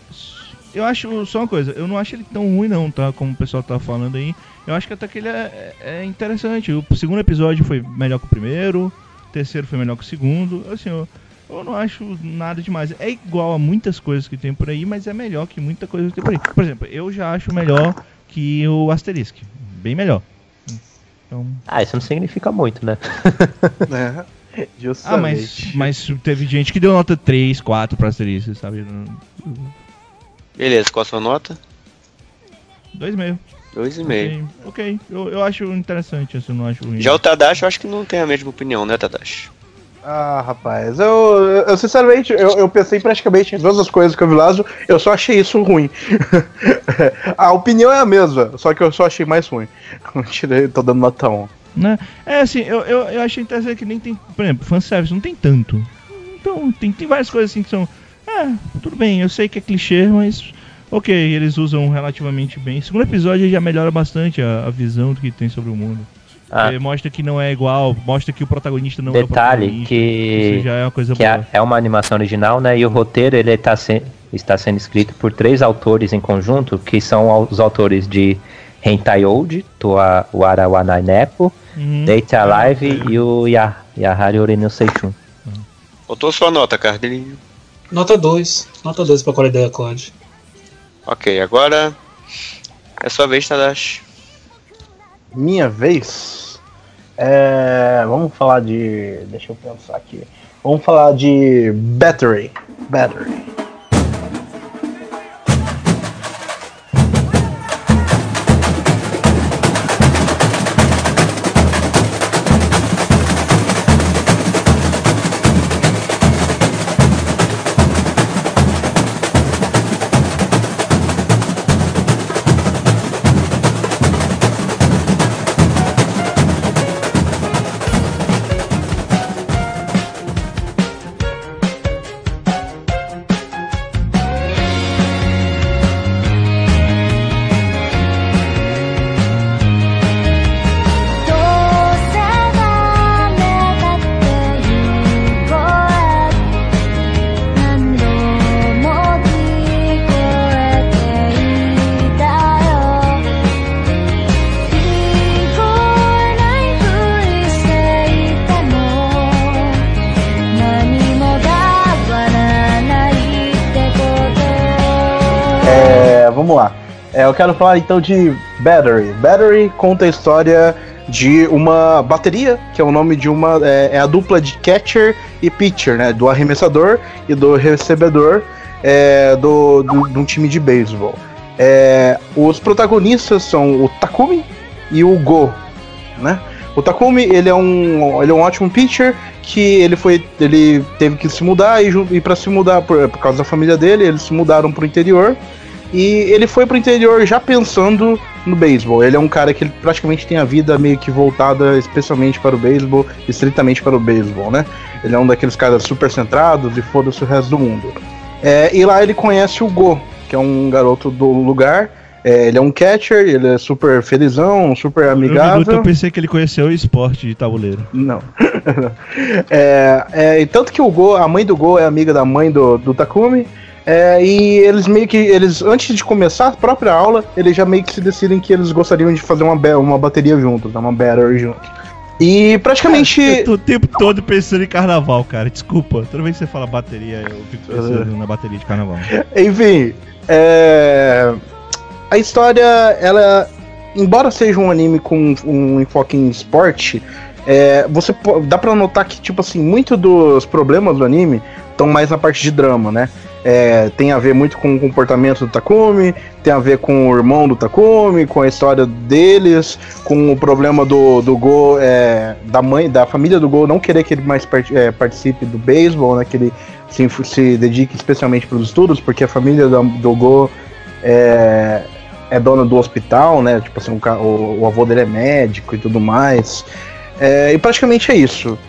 eu acho só uma coisa. Eu não acho ele tão ruim não, tá? Como o pessoal tá falando aí. Eu acho que até que ele é, é interessante. O segundo episódio foi melhor que o primeiro. O terceiro foi melhor que o segundo. Assim, eu, eu não acho nada demais. É igual a muitas coisas que tem por aí, mas é melhor que muita coisa que tem por aí. Por exemplo, eu já acho melhor que o Asterisk. Bem melhor. Então, Ah, isso não significa muito, né? É, ah, mas, mas teve gente que deu nota 3, 4 pra Asterisk, sabe? Beleza, qual a sua nota? 2,5. Dois e meio. Ok, ok. Eu, eu acho interessante, assim, eu não acho ruim. Já o Tadashi eu acho que não tem a mesma opinião, né, Tadashi? Ah, rapaz, eu, eu sinceramente, eu, eu pensei praticamente em todas as coisas que eu vi lá, eu só achei isso ruim. a opinião é a mesma, só que eu só achei mais ruim. Tirei, tô dando nota 1. Né? É assim, eu, eu, eu achei interessante que nem tem, por exemplo, fanservice não tem tanto. Então, tem, tem várias coisas assim que são. É, tudo bem, eu sei que é clichê, mas. Ok, eles usam relativamente bem. Segundo episódio já melhora bastante a, a visão do que tem sobre o mundo. Ah, Porque mostra que não é igual, mostra que o protagonista não é o detalhe protagonista. Isso que, já é uma coisa que boa. é, é uma animação original, né? E o roteiro ele tá se, está sendo escrito por três autores em conjunto, que são os autores de Hentai Old, Toa Wara Wanai Nepo, Uhum. Data Live e o Ya- Yahari Oreno Seishun. Botou sua nota, Carlinho. Nota 2. Nota 2 pra qualidade Code. Ok, agora é sua vez, Tadashi. Minha vez. É, vamos falar de. Deixa eu pensar aqui. Vamos falar de Battery. Battery. Quero falar então de Battery. Battery conta a história de uma bateria, que é o nome de uma. É, é a dupla de catcher e pitcher, né? Do arremessador e do recebedor é, do, do, de um time de beisebol. É, os protagonistas são o Takumi e o Go, né? O Takumi, ele é um, ele é um ótimo pitcher que ele foi, ele teve que se mudar e, e para se mudar por, por causa da família dele, eles se mudaram pro interior e ele foi pro interior já pensando no beisebol. Ele é um cara que praticamente tem a vida meio que voltada especialmente para o beisebol, estritamente para o beisebol, né? Ele é um daqueles caras super centrados e foda-se o resto do mundo. É, e lá ele conhece o Go, que é um garoto do lugar. É, ele é um catcher, ele é super felizão, super No minuto amigável. eu pensei que ele conheceu o esporte de tabuleiro. Não. é, é, tanto que o Go, a mãe do Go é amiga da mãe do, do Takumi. É, e eles meio que. Eles, antes de começar a própria aula, eles já meio que se decidem que eles gostariam de fazer uma, uma bateria juntos, né, uma battery juntos. E praticamente. Eu tô o tempo todo pensando em carnaval, cara. Desculpa. Toda vez que você fala bateria, eu fico pensando na bateria de carnaval. Enfim, é, a história, ela, embora seja um anime com um enfoque em esporte, é, você dá pra notar que tipo assim, muito dos problemas do anime estão mais na parte de drama, né? É, tem a ver muito com o comportamento do Takumi, tem a ver com o irmão do Takumi, com a história deles, com o problema do, do Go, é, da mãe, da família do Go não querer que ele mais part- é, participe do beisebol, né? Que ele se, se dedique especialmente para os estudos, porque a família do, do Go é, é dona do hospital, né? Tipo assim, o, o avô dele é médico e tudo mais. É, e praticamente é isso.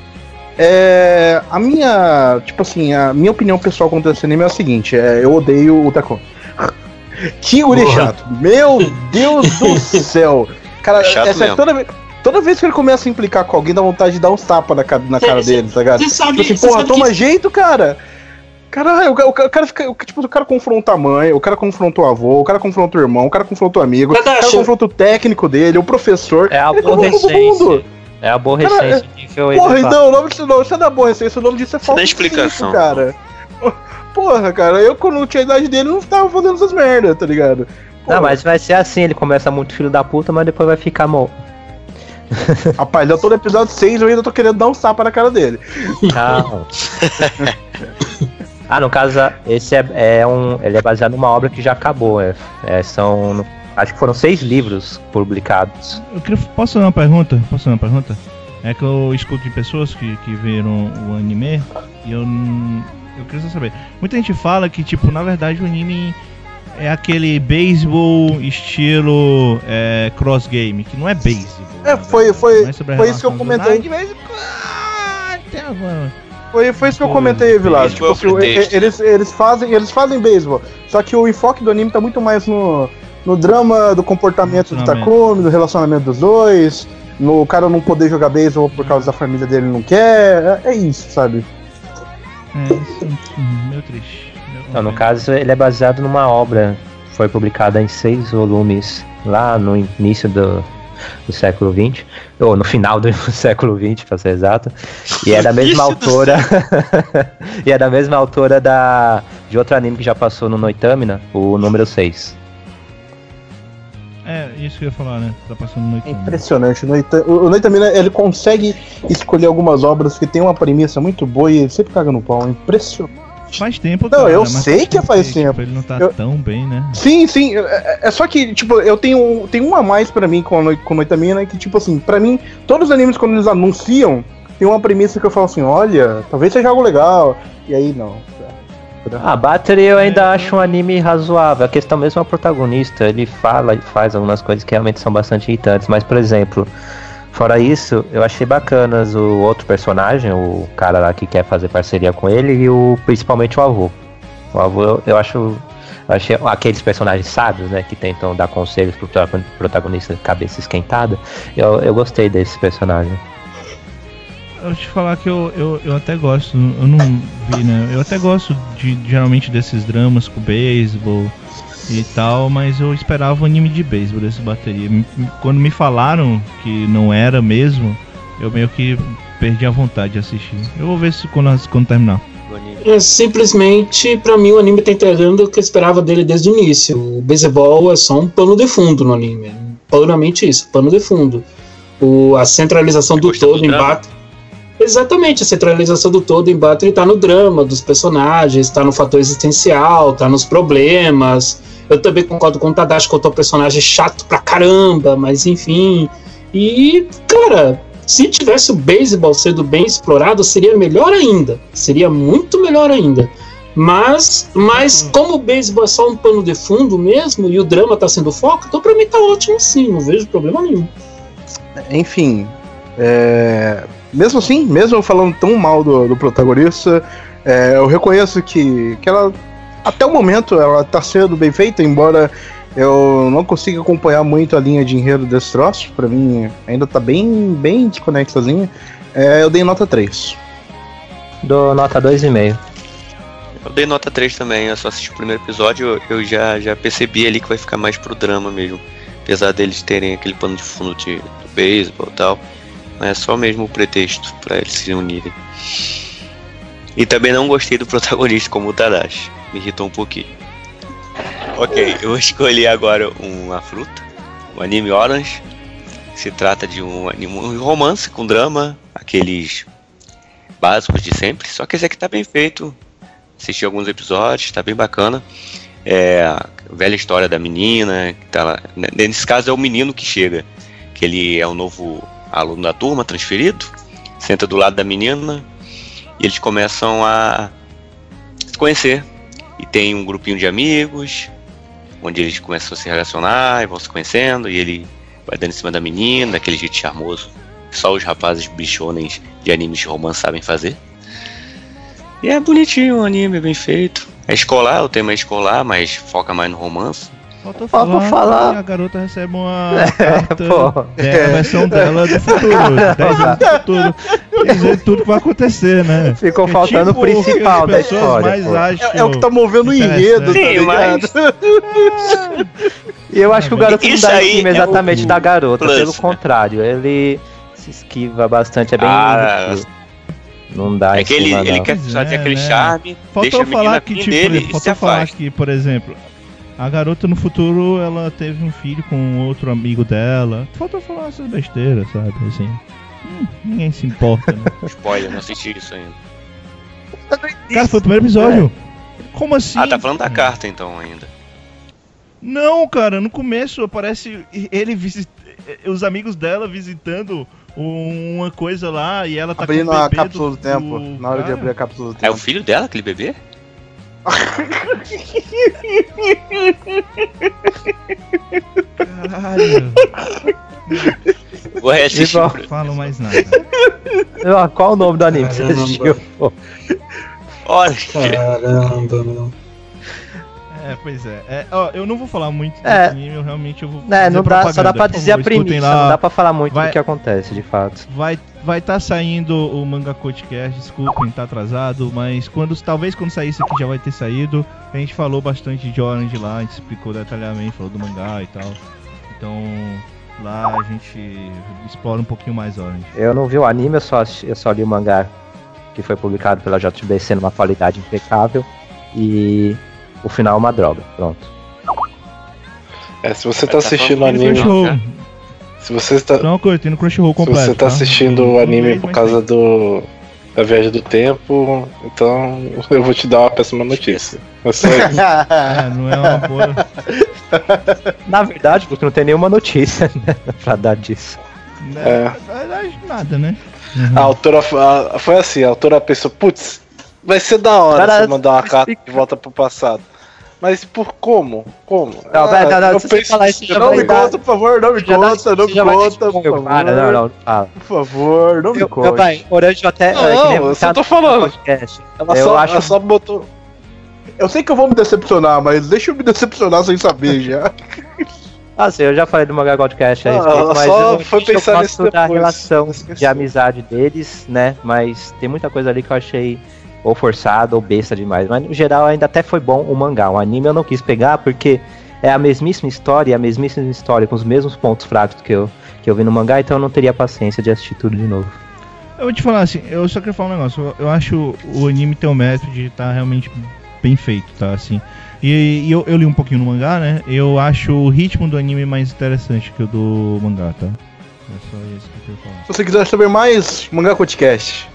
É, a minha, tipo assim, a minha opinião pessoal contra esse anime é a seguinte: é, eu odeio o Takumi. que Uri chato. Meu Deus do céu. Cara, Chato é sério, mesmo. toda vez. Toda vez que ele começa a implicar com alguém, dá vontade de dar uns tapas na, na Cê- cara cê- dele, tá ligado? Você sabe, Tipo assim, porra, sabe toma que jeito, cara. Caralho, o, ca- o ca- o cara fica. o- Tipo, o cara confronta a mãe, o cara confronta o avô, o cara confronta o irmão, o cara confronta o amigo, o cara confronta o técnico dele, o professor. É a ele confronta todo mundo. É a aborrecência nível Porra, não, o nome disso não, isso é da aborrecência, o nome disso é falta dá de explicação. cara. Porra, cara, eu quando tinha a idade dele não tava fazendo essas merdas, tá ligado? Porra, Não, mas vai ser assim, ele começa muito filho da puta, mas depois vai ficar mal. Rapaz, eu tô no episódio 6 eu ainda tô querendo dar um tapa na cara dele. Não. ah, no caso, esse é, é um. Ele é baseado numa obra que já acabou. É, é, são. Acho que foram seis livros publicados. Eu queria, posso fazer uma pergunta? Posso fazer uma pergunta? É que eu escuto de pessoas que, que viram o anime e eu, eu queria só saber. Muita gente fala que, tipo, na verdade o anime é aquele beisebol estilo é, cross game, que não é beisebol. É, foi- foi- é sobre a foi isso que eu comentei. Ah, Foi, foi isso que eu Foi. comentei, Vilas. Tipo foi eles, eles fazem eles fazem beisebol. Só que o enfoque do anime tá muito mais no, no drama do comportamento do. Takumi, do relacionamento dos dois, no cara não poder jogar beisebol por causa da família dele não quer. É, é isso, sabe? É, isso, hum, meio triste. Meio Não, no caso, ele é baseado numa obra que foi publicada em seis volumes lá no início do, do século XX, ou no final do século XX, para ser exato. E é da mesma autora. e é da mesma autora da de outro anime que já passou no Noitamina, o número 6. É, isso que eu ia falar, né? Tá passando noite. É impressionante. O Noita- O Noitamina, ele consegue escolher algumas obras que tem uma premissa muito boa e ele sempre caga no pau. É Impressionante. Faz tempo, Não, cara, eu sei que faz tipo, tempo. Ele não tá Eu- tão bem, né? Sim, sim. É, é só que, tipo, eu tenho, tenho um a mais pra mim com, a com Noitamina, que, tipo assim, pra mim, todos os animes, quando eles anunciam, tem uma premissa que eu falo assim, olha, talvez seja algo legal. E aí, não. Ah, Battery eu ainda acho um anime razoável. A questão mesmo é o protagonista. Ele fala e faz algumas coisas que realmente são bastante irritantes. Mas, por exemplo, fora isso, eu achei bacanas o outro personagem, o cara lá que quer fazer parceria com ele, e o principalmente o avô. O avô, eu, eu acho. Achei aqueles personagens sábios, né? Que tentam dar conselhos pro prota- protagonista de cabeça esquentada. Eu, eu gostei desse personagem. Eu te falar que eu, eu, eu até gosto, eu não vi, né? Eu até gosto de geralmente desses dramas com beisebol e tal, mas eu esperava um anime de beisebol desse bateria. Quando me falaram que não era mesmo, eu meio que perdi a vontade de assistir. Eu vou ver se quando, quando terminar. É, simplesmente, pra mim, o anime tá entregando o que eu esperava dele desde o início. O beisebol é só um pano de fundo no anime. Puramente isso, pano de fundo. O, a centralização Você do todo do em? Exatamente, a centralização do todo em Battle tá no drama dos personagens, tá no fator existencial, tá nos problemas. Eu também concordo com o Tadashi que eu tô um personagem chato pra caramba, mas enfim. E, cara, se tivesse o beisebol sendo bem explorado, seria melhor ainda. Seria muito melhor ainda. Mas, mas como o beisebol é só um pano de fundo mesmo e o drama tá sendo o foco, então pra mim tá ótimo sim, não vejo problema nenhum. Enfim, é, mesmo assim, mesmo falando tão mal do, do protagonista, é, eu reconheço que, que ela, até o momento, ela tá sendo bem feita, embora eu não consiga acompanhar muito a linha de enredo desse troço, pra mim ainda tá bem, bem desconexazinha. É, eu dei nota 3. Dou nota 2,5. Eu dei nota 3 também, eu só assisti o primeiro episódio, eu, eu já, já percebi ali que vai ficar mais pro drama mesmo. Apesar deles terem aquele pano de fundo de, do beisebol e tal. É só mesmo o pretexto pra eles se unirem. E também não gostei do protagonista como o Tadashi. Me irritou um pouquinho. Ok, eu escolhi agora uma fruta, o anime Orange. Se trata de um, um romance com drama, aqueles básicos de sempre. Só que esse aqui tá bem feito, assisti alguns episódios, tá bem bacana. É a velha história da menina, que tá lá. Nesse caso é o menino que chega, que ele é o novo aluno da turma, transferido, senta do lado da menina e eles começam a se conhecer. E tem um grupinho de amigos, onde eles começam a se relacionar e vão se conhecendo, e ele vai dando em cima da menina, daquele jeito charmoso, que só os rapazes bichones de animes de romance sabem fazer. E é bonitinho o anime, é bem feito. É escolar, o tema é escolar, mas foca mais no romance. Faltou Faltou falar, falar. que a garota recebe uma É, dela, a versão dela do futuro, 10 anos do futuro, dizendo tudo que vai acontecer, né? Ficou É faltando tipo o principal da história, É, é o que tá movendo o enredo, tá Sim, mas- ligado? E eu acho que o garoto não Isso dá em cima é exatamente o da garota, plus, pelo né? contrário, ele se esquiva bastante, é bem. Ah, não dá É que ele, ele não. quer fazer é, aquele né? charme, deixa Faltou falar que, tipo, dele faltou falar que, por exemplo, a garota no futuro, ela teve um filho com outro amigo dela. Faltou falar essas besteiras, sabe? Assim. Hum, ninguém se importa, né? Spoiler, não assisti isso ainda. Cara, foi o primeiro episódio. Como assim? Ah, tá falando da carta então ainda. Não, cara, no começo aparece ele visit... os amigos dela visitando uma coisa lá e ela tá Abrindo com o a bebê cápsula do tempo. Na hora de abrir a cápsula do É o tempo. filho dela, aquele bebê? Caralho, Vou reassistir. Não falo mais nada. Ah, Qual o nome do anime que você Caramba. assistiu? Olha, Caramba, meu. É, pois é. É, ó, eu não vou falar muito desse É. anime, eu realmente eu vou É, não dá, só dá pra dizer a favor, escutem premissa, lá. não dá pra falar muito Vai- do que acontece, de fato. Vai vai tá saindo o Manga Podcast, desculpem, tá atrasado, mas quando talvez quando sair isso aqui já vai ter saído. A gente falou bastante de Orange lá, a gente explicou detalhadamente, falou do mangá e tal. Então, lá a gente explora um pouquinho mais Orange. Eu não vi o anime, eu só, eu só li o mangá que foi publicado pela JBC numa qualidade impecável. e o final é uma droga. Pronto. É, se você tá tá assistindo o anime. Se você tá, coisa, tem no Crunchyroll se completo. você tá assistindo o anime por causa do. Da viagem do tempo, então eu vou te dar uma péssima notícia. É só isso. É, não é uma boa. Na verdade, porque não tem nenhuma notícia né, pra dar disso. É. Na verdade, nada, né? A autora a- foi assim, a autora pensou, putz, vai ser da hora Cara, você mandar uma carta de volta pro passado. Mas por como? Como? Não, Ah, não, não, eu penso- falar isso, Não vai me dar- conta, por favor, não me já conta, não me conta, por favor. Para, não, não, fala. Por favor, não me Eu, conte. eu, vai, Orange até. Não, é, que nem eu só tá tô falando. podcast. Ela, eu só, acho- ela só botou. Eu sei que eu vou me decepcionar, mas deixa eu me decepcionar sem saber já. Ah, sim, eu já falei do Manga Podcast a Ah, respeito, ela mas só eu, foi eu pensar gosto da depois, relação de amizade deles, né? Mas tem muita coisa ali que eu achei ou forçado ou besta demais. Mas no geral ainda até foi bom o mangá. O anime eu não quis pegar porque é a mesmíssima história, a mesmíssima história com os mesmos pontos fracos que eu, que eu vi no mangá, então eu não teria paciência de assistir tudo de novo. Eu vou te falar assim, eu só queria falar um negócio. Eu, acho o anime tem o mérito de estar realmente bem feito, tá? Assim. E, e eu, eu li um pouquinho no mangá, né? Eu acho o ritmo do anime mais interessante que o do mangá, tá? É só isso que eu queria falar. Se você quiser saber mais, Mangá Podcast.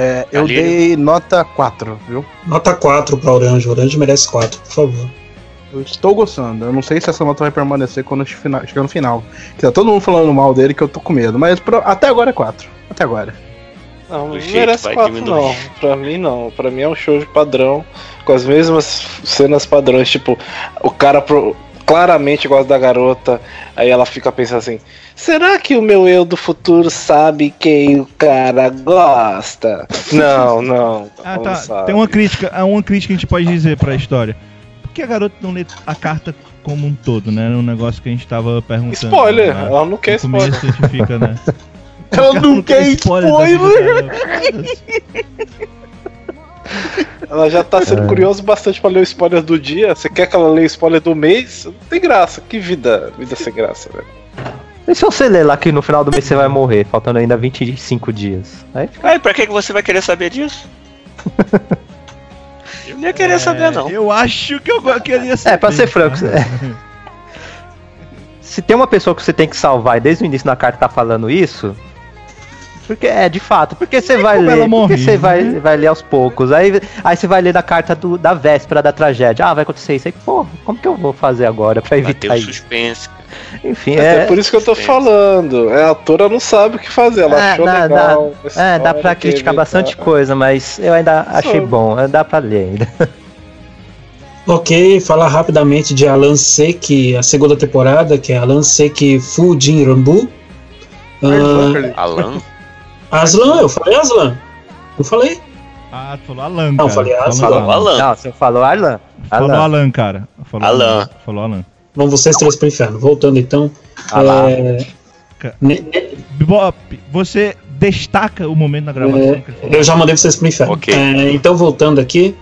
É, eu dei nota 4, viu? Nota 4 pra Orange. Orange merece 4, por favor. Eu estou gostando. Eu não sei se essa nota vai permanecer quando chegar chegar no final. Que tá todo mundo falando mal dele que eu tô com medo. Mas pro- até agora é 4. Até agora. Não, não merece vai quatro, diminuir. não. Pra mim, não. Pra mim é um show de padrão, com as mesmas cenas padrões. Tipo, o cara pro- claramente gosta da garota, aí ela fica pensando assim: será que o meu eu do futuro sabe quem o cara gosta? Não, não. Ah, tá. sabe. Tem uma crítica, uma crítica que a gente pode dizer pra história. Por que a garota não lê a carta como um todo, né? Um negócio que a gente tava perguntando. Spoiler, né? ela não quer spoiler. a fica, né? Ela não quer da spoiler! Ela já tá sendo curiosa bastante pra ler o spoiler do dia. Você quer que ela leia o spoiler do mês? Não tem graça. Que vida, vida sem graça, velho. E se você ler lá que no final do mês você vai morrer, faltando ainda 25 dias? Aí fica. Ai, pra que que você vai querer saber disso? Eu não ia querer saber, não. Eu acho que eu queria saber. É, pra ser franco, é. Se tem uma pessoa que você tem que salvar e desde o início na carta tá falando isso. Porque é de fato, porque você vai ler, ela porque você vai, né? vai ler aos poucos. Aí, aí você vai ler na carta do- da véspera da tragédia. Ah, vai acontecer isso aí. Pô, como que eu vou fazer agora pra Vai ter evitar o isso? suspense. Enfim, É, é. por isso que eu tô Sim. falando. É, a autora não sabe o que fazer. Ela É, achou dá, legal. dá- é, dá pra criticar bastante coisa, mas eu ainda achei bom, é, dá pra ler ainda. Ok, falar rapidamente de Alan Seki, a segunda temporada, que é Alan Seki Fujin Rambu. Ah, Alan? Aslan, eu falei Aslan. Eu falei. Ah, tu falou Alan, Não, cara. falei, ah, Falou falou Alan. Não, você falou Arlan? Falou Alan. Alan, cara. Falou Alan. Falou Alan. Vamos vocês três pro inferno. Voltando então. Ah lá. é, ne- Bebop, você destaca o momento da gravação. É, eu já mandei vocês pro inferno. Ok. É, então, voltando aqui.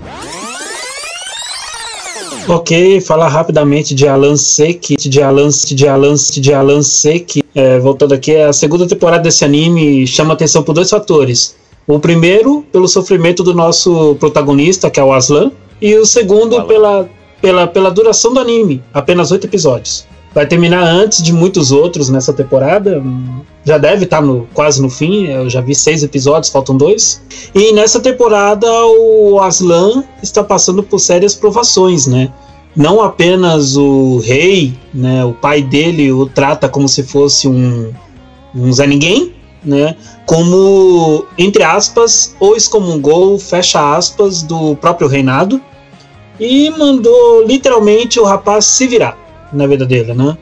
Ok, falar rapidamente de Alan Seki, de Alan, de Alan, de Alan Seki. É, voltando aqui, a segunda temporada desse anime chama atenção por dois fatores. O primeiro, pelo sofrimento do nosso protagonista, que é o Aslan, e o segundo, pela, pela, pela duração do anime, apenas oito episódios. Vai terminar antes de muitos outros nessa temporada. Já deve estar no, quase no fim. Eu já vi seis episódios, faltam dois. E nessa temporada o Aslan está passando por sérias provações, né? Não apenas o rei, né? O pai dele o trata como se fosse um, um Zé Ninguém, né? Como, entre aspas, o excomungou, fecha aspas, do próprio reinado e mandou literalmente o rapaz se virar na vida dele, né?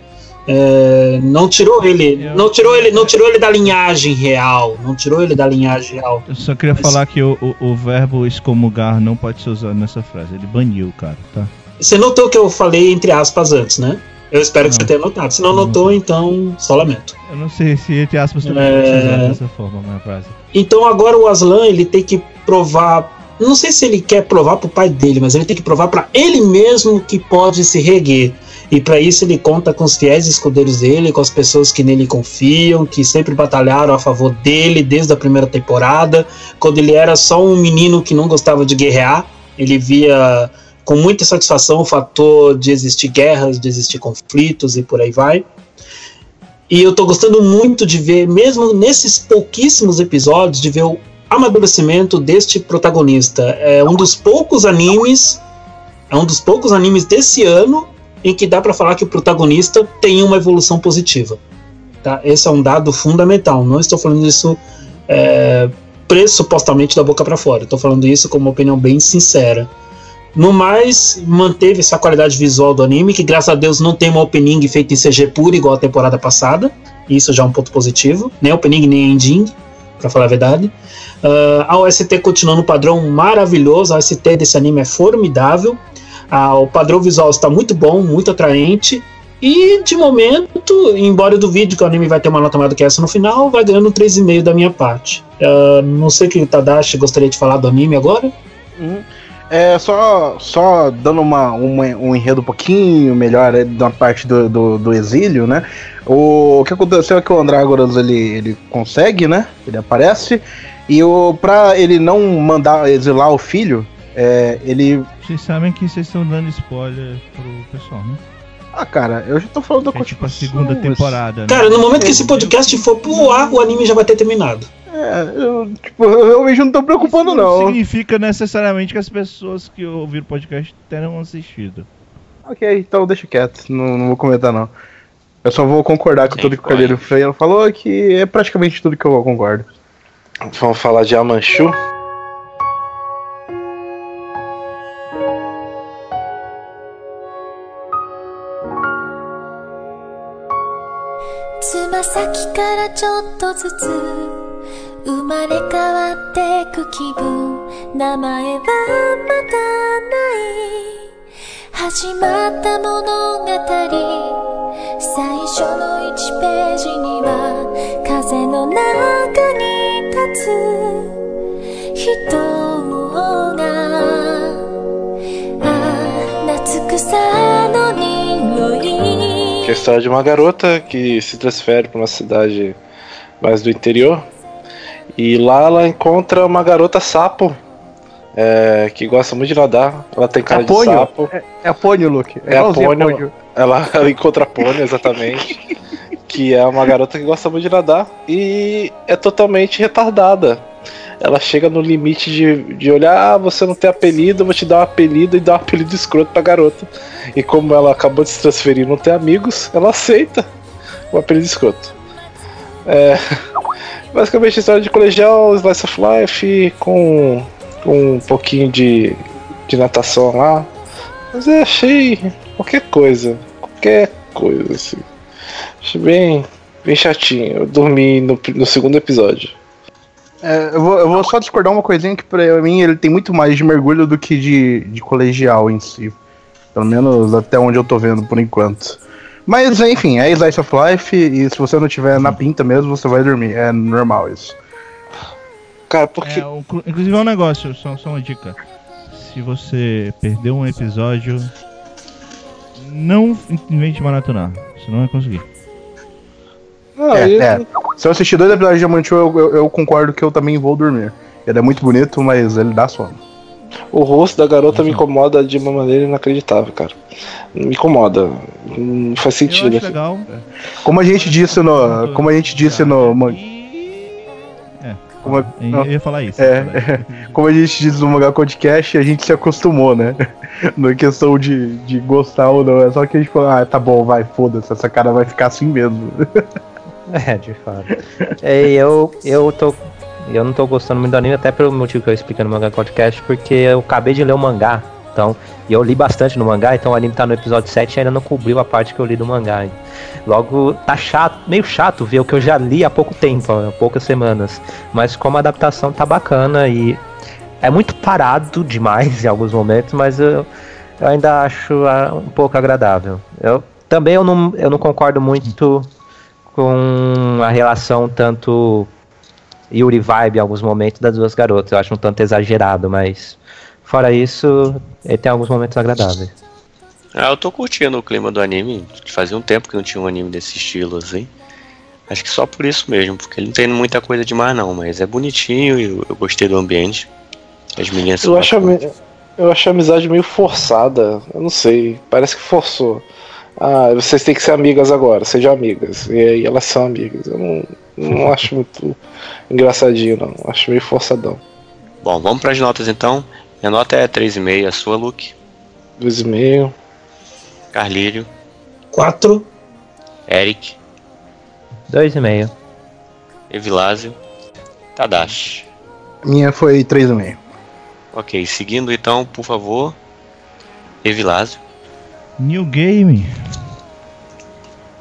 É, não tirou ele, não tirou ele, não tirou ele da linhagem real, não tirou ele da linhagem real. Eu só queria Mas- falar que o, o, o verbo excomungar não pode ser usado nessa frase. Ele baniu, cara, tá? Você notou que eu falei entre aspas antes, né? Eu espero que você tenha notado. Se não Não. notou, então só lamento. Eu não sei se entre aspas também É. pode ser usado dessa forma na frase. Então agora o Aslan ele tem que provar, não sei se ele quer provar pro pai dele, mas ele tem que provar para ele mesmo que pode se reerguer. E para isso ele conta com os fiéis escudeiros dele, com as pessoas que nele confiam, que sempre batalharam a favor dele desde a primeira temporada, quando ele era só um menino que não gostava de guerrear, Ele via com muita satisfação o fator de existir guerras, de existir conflitos e por aí vai. E eu tô gostando muito de ver, mesmo nesses pouquíssimos episódios, de ver o amadurecimento deste protagonista. É um dos poucos animes, é um dos poucos animes desse ano em que dá pra falar que o protagonista tem uma evolução positiva. Tá? Esse é um dado fundamental. Não estou falando isso é, pressupostamente da boca pra fora. Estou falando isso como uma opinião bem sincera. No mais, manteve essa qualidade visual do anime, que graças a Deus não tem uma opening feita em CG puro igual a temporada passada. Isso já é um ponto positivo. Nem opening, nem ending, pra falar a verdade. Ah, a OST continua no padrão maravilhoso. A OST desse anime é formidável. Ah, o padrão visual está muito bom, muito atraente. E de momento, embora eu duvide que o anime vai ter uma nota maior do que essa no final, vai ganhando 3,5 da minha parte. Ah, não sei o que o Tadashi gostaria de falar do anime agora. É, só, só dando uma, uma- um enredo um pouquinho melhor é, da parte do, do, do exílio, né? O, o que aconteceu é que o Andrágoras ele, ele consegue, né? Ele aparece. E o, pra ele não mandar exilar o filho, é, ele. Vocês sabem que vocês estão dando spoiler pro pessoal, né? Ah, cara, eu já tô falando da É tipo a segunda temporada, né? Cara, no momento que esse podcast for pro ar, o anime já vai ter terminado. É, eu, tipo, eu realmente não tô preocupando, Isso não não. significa necessariamente que as pessoas que ouviram o podcast terão assistido. Ok, então deixa quieto, não, não vou comentar não. Eu só vou concordar com Sem tudo que o Carneiro Freire falou, que é praticamente tudo que eu concordo. Vamos falar de Amanchu. 先からちょっとずつ生まれ変わってく気分名前はまだない始まった物語最初の1ページには風の中に立つ。人がああ夏草 Que é a história de uma garota que se transfere para uma cidade mais do interior. E lá ela encontra uma garota sapo. é, que gosta muito de nadar. Ela tem cara É de Pônio? sapo. É, é a Pônio, Luke. É a igualzinho Pônio. Ela, ela encontra a Pônio, exatamente. que é uma garota que gosta muito de nadar. E é totalmente retardada. Ela chega no limite de, de olhar, ah, você não tem apelido, eu vou te dar um apelido e dar um apelido escroto pra garota. E como ela acabou de se transferir e não tem amigos, ela aceita o apelido escroto. É, basicamente história de colegial, slice of life, com, com um pouquinho de, de natação lá. Mas eu achei qualquer coisa. Qualquer coisa, assim. Achei bem, bem chatinho. Eu dormi no, no segundo episódio. É, eu, vou, eu vou só discordar uma coisinha que pra mim ele tem muito mais de mergulho do que de, de colegial em si. Pelo menos até onde eu tô vendo por enquanto. Mas enfim, é Slice of Life e se você não tiver na pinta mesmo, você vai dormir. É normal isso. Cara, porque. É, o- inclusive é um negócio, só, só uma dica. Se você perdeu um episódio, não invente maratonar. Você não vai conseguir. Não, É, é. Se eu assistir dois episódios de Diamante, eu, eu, eu concordo que eu também vou dormir. Ele é muito bonito, mas ele dá sono. O rosto da garota me incomoda de uma maneira inacreditável, cara. Me incomoda. Não faz Eu sentido. acho legal. Como a gente disse no. Como a gente disse no. man- É, Como, a- eu ia falar isso. É, como a gente diz no Mangá Podcast, a gente se acostumou, né? Não é questão de, de gostar ou não, é só que a gente falou, ah, tá bom, vai, foda-se, essa cara vai ficar assim mesmo. É, de fato. É, eu, eu tô. Eu não tô gostando muito do anime, até pelo motivo que eu expliquei no mangá podcast, porque eu acabei de ler o mangá. Então, e eu li bastante no mangá, então o anime tá no episódio 7 e ainda não cobriu a parte que eu li do mangá. Logo, tá chato, meio chato ver o que eu já li há pouco tempo, há poucas semanas. Mas como a adaptação tá bacana e é muito parado demais em alguns momentos, mas eu, eu ainda acho ah, um pouco agradável. Eu também eu não, eu não concordo muito com a relação tanto Yuri Vibe em alguns momentos das duas garotas. Eu acho um tanto exagerado, mas fora isso, ele tem alguns momentos agradáveis. Ah, eu tô curtindo o clima do anime. Fazia um tempo que não tinha um anime desse estilo, assim. Acho que só por isso mesmo, porque ele não tem muita coisa demais não, mas é bonitinho e eu, eu gostei do ambiente. As meninas Eu são acho, a Eu achei a amizade meio forçada. Eu não sei. Parece que forçou. Ah, vocês têm que ser amigas agora, sejam amigas. E aí elas são amigas. Eu não, não acho muito engraçadinho, não. Acho meio forçadão. Bom, vamos para as notas então. Minha nota é 3,5, a sua, Luke. 2,5. Carlírio, 4. Eric, Dois e meio. Evilásio, Tadashi. Minha foi 3,5. Ok, seguindo então, por favor, Evilásio. New Game.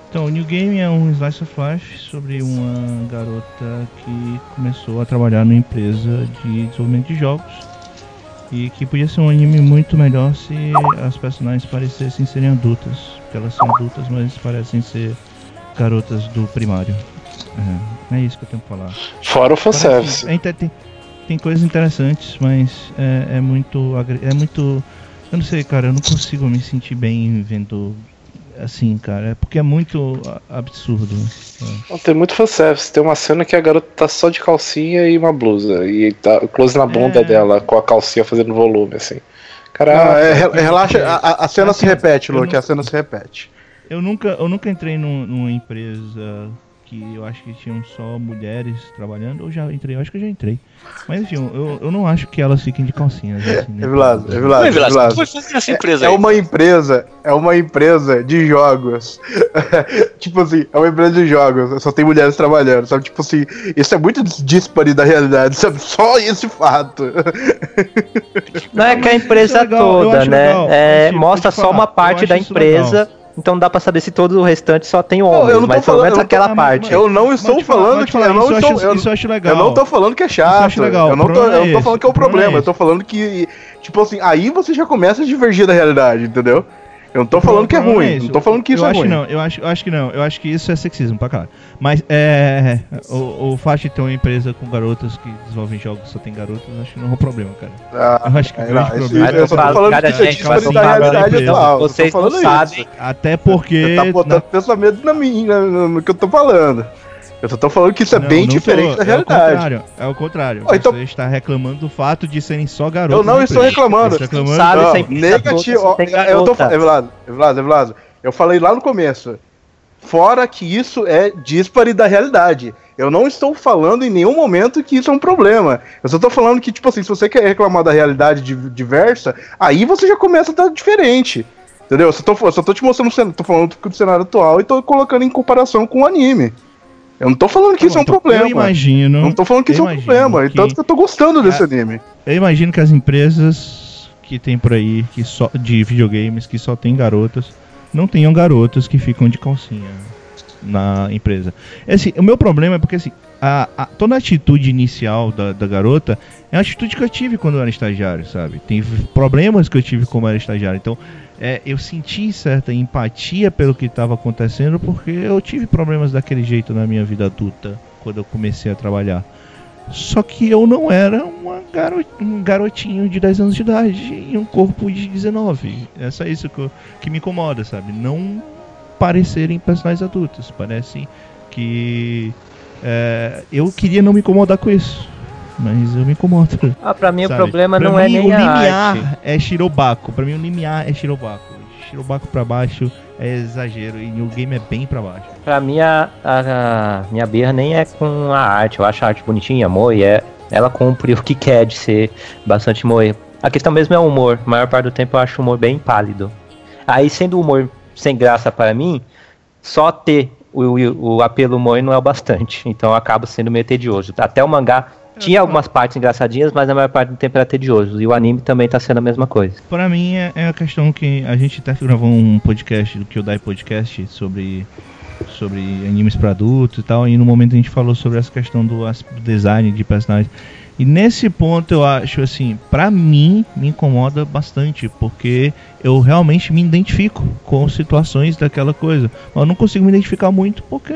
Então, New Game é um slice of life sobre uma garota que começou a trabalhar numa empresa de desenvolvimento de jogos e que podia ser um anime muito melhor se as personagens parecessem serem adultas, porque elas são adultas, mas parecem ser garotas do primário. É, é isso que eu tenho pra falar. Fora o fanservice. É tem, tem coisas interessantes, mas é, é muito. É muito. Eu não sei, cara, eu não consigo me sentir bem vendo assim, cara. É porque é muito absurdo. É. Não, tem muito fanservice. Tem uma cena que a garota tá só de calcinha e uma blusa. E tá close na bunda É. dela, com a calcinha fazendo volume, assim. Não, Cara, é, re- relaxa, a, a- cena Assim, se repete, Luke, não- a cena se repete. Eu nunca, eu nunca entrei num- numa empresa que eu acho que tinham só mulheres trabalhando. Ou já entrei, eu acho que eu já entrei. Mas enfim, eu, eu não acho que elas fiquem de calcinhas. Assim, né? É Vilazo, é Vilazo, é Evilásio, tu Vilazo. vai fazer essa empresa É aí. uma empresa, é uma empresa de jogos. tipo assim, é uma empresa de jogos, só tem mulheres trabalhando, sabe? Tipo assim, isso é muito díspare da realidade, sabe? Só esse fato. Não é que a empresa é legal, toda, né? legal. É, Tipo, mostra só uma parte da empresa, então dá pra saber se todo o restante só tem homens, eu não mas pelo menos eu tô- aquela parte. Eu não Mas estou falando mas que falar, eu não isso eu estou. acho- eu- isso eu acho legal. Eu não tô falando que é Isso eu chato. legal, Eu não o tô, problema eu é não tô falando que é o esse, o problema problema. é Eu tô falando que, tipo assim, aí você já começa a divergir da realidade, entendeu? Eu não tô falando que é ruim. Não tô falando que isso eu é acho ruim. Não, eu acho, eu acho que não. Eu acho que isso é sexismo pra caralho. Mas é. O, o fato de ter uma empresa com garotas que desenvolvem jogos só tem garotas, eu acho que não é um problema, cara. Ah, Eu acho que é, não, isso- problema- eu só tô falando Cara, que isso é gente, díspare assim, da realidade atual. eu Vocês tô não falando sabem. isso. Até porque. Você tá botando na- pensamento na minha, no, no que eu tô falando. Eu só tô falando que isso é Não, bem não tô- diferente da É o realidade. contrário. É o contrário. Ah, então- Você está reclamando do fato de serem só garotas. Eu não estou reclamando. Você reclamando. Sabe, Não, sempre negativo. ó, tem Eu tô garota. Evelado, Evelado, Evelado. Eu falei lá no começo. Fora que isso é dispare da realidade. Eu não estou falando em nenhum momento que isso é um problema. Eu só tô falando que, tipo assim, se você quer reclamar da realidade di- diversa, aí você já começa a estar diferente. Entendeu? Eu só tô te mostrando, o tô falando do cenário atual e tô colocando em comparação com o anime. Eu não tô falando que isso é um Pronto, problema. Eu imagino. não tô falando que isso é um problema. imagino E tanto que eu tô gostando desse anime. Eu imagino que as empresas que tem por aí que só de videogames que só tem garotas não tenham garotas que ficam de calcinha na empresa. Assim, o meu problema é porque assim, a, a- toda a atitude inicial da, da garota é uma atitude que eu tive quando eu era estagiário, sabe? Tem problemas que eu tive como era estagiário. Então, é, eu senti certa empatia pelo que estava acontecendo porque eu tive problemas daquele jeito na minha vida adulta quando eu comecei a trabalhar. Só que eu não era garo- um garotinho de 10 anos de idade e um corpo de 19. É só isso que, eu- que me incomoda, sabe? Não parecerem personagens adultos. Parece que. É, eu queria não me incomodar com isso. Mas eu me incomodo. Ah, pra mim sabe? o problema Pra não é mim, nem o limiar arte. é Shirobako. Pra mim o limiar é Shirobako. Shirobako pra baixo é exagero e o game é bem pra baixo. Pra mim, a, a- a minha birra nem é com a arte. Eu acho a arte bonitinha, moe. É, ela cumpre o que quer de ser bastante moe. A questão mesmo é o humor. A maior parte do tempo eu acho o humor bem pálido. Aí, sendo o humor sem graça para mim, só ter o, o, apelo moe não é o bastante. Então eu acabo sendo meio tedioso. Até o mangá tinha algumas partes engraçadinhas, mas a maior parte do tempo era tedioso. E o anime também tá sendo a mesma coisa. Pra mim é, é a questão que a gente até gravou um podcast do Kyodai Podcast sobre sobre animes pra adultos e tal, e no momento a gente falou sobre essa questão do do design de personagens. E nesse ponto eu acho assim, pra mim me incomoda bastante, porque eu realmente me identifico com situações daquela coisa. Mas eu não consigo me identificar muito porque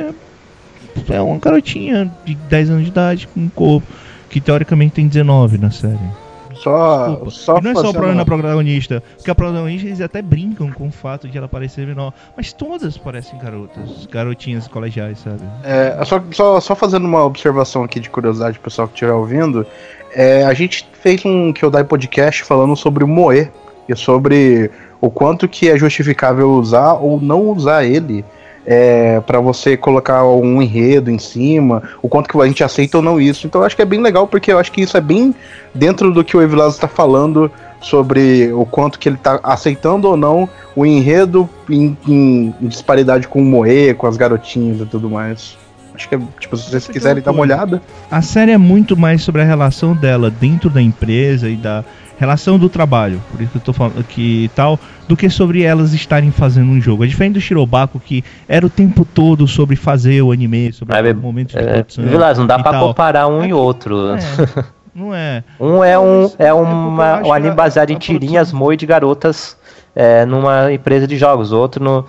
é uma garotinha de 10 anos de idade com um corpo que teoricamente tem 19 na série. Só, Desculpa. só E não é só o problema da protagonista, porque a protagonista eles até brincam com o fato de ela parecer menor, mas todas parecem garotas, garotinhas colegiais, sabe? É, só, só, só fazendo uma observação aqui de curiosidade, pro pessoal que estiver ouvindo. é, a gente fez um Kyodai podcast falando sobre o Moe e sobre o quanto que é justificável usar ou não usar ele é, para você colocar um enredo em cima, o quanto que a gente aceita ou não isso. Então eu acho que é bem legal, porque eu acho que isso é bem dentro do que o Evilás está falando sobre o quanto que ele tá aceitando ou não o enredo em, em- em disparidade com o Moe, com as garotinhas e tudo mais. Acho que é, tipo, se vocês é quiserem dar uma olhada. A série é muito mais sobre a relação dela dentro da empresa e da relação do trabalho, por isso que eu tô falando que tal, do que sobre elas estarem fazendo um jogo. É diferente do Shirobako que era o tempo todo sobre fazer o anime, sobre Mas, o momento de É, produção. Vilas, não dá pra tal. comparar um e outro. É, não é. Um é um, é é uma, um anime baseado em tirinhas, moe de garotas é, numa empresa de jogos. Outro no,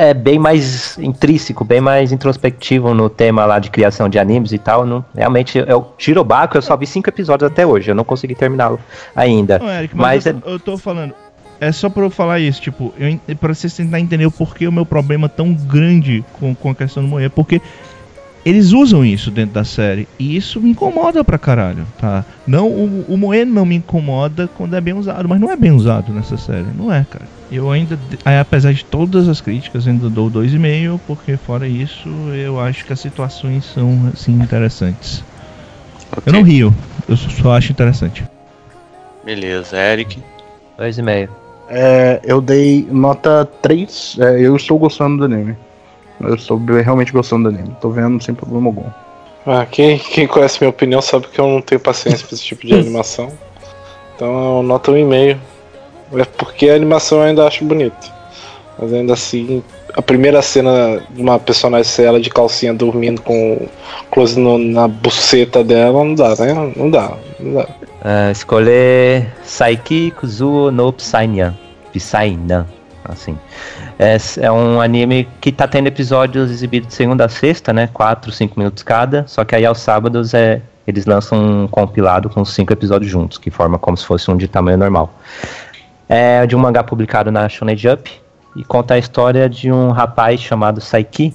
é bem mais intrínseco, bem mais introspectivo no tema lá de criação de animes e tal. Não, realmente, é o Shirobako, eu só vi cinco episódios até hoje, eu não consegui terminá-lo ainda. Não, Eric, mas, Mas eu, eu tô falando. É só pra eu falar isso, tipo, eu, en- pra vocês tentar entender o porquê o meu problema é tão grande com, com a questão do Moe, porque eles usam isso dentro da série. E isso me incomoda pra caralho, tá? Não, o, o Moe não me incomoda quando é bem usado, mas não é bem usado nessa série, não é, cara. Eu ainda, aí, apesar de todas as críticas, ainda dou 2,5, porque fora isso, eu acho que as situações são, assim, interessantes. Eu não rio, eu só- acho interessante. Beleza, Eric. Dois e meio. É, eu dei nota 3. é, eu estou gostando do anime. Eu estou realmente gostando do anime. Tô vendo sem problema algum. Ah, quem, quem conhece minha opinião sabe que eu não tenho paciência pra esse tipo de animação. Então noto um e-mail. É porque a animação eu ainda acho bonita. Mas ainda assim, a primeira cena de uma personagem ser ela de calcinha dormindo com close no- na buceta dela, não dá, né? Não dá, não dá. É, escolher Saiki Kuzuo no Psynian. Psynian, assim. É, é um anime que tá tendo episódios exibidos de segunda a sexta, né? 4, 5 minutos cada. Só que aí aos sábados é, eles lançam um compilado com cinco episódios juntos, que forma como se fosse um de tamanho normal. É de um mangá publicado na Shonen Jump e conta a história de um rapaz chamado Saiki,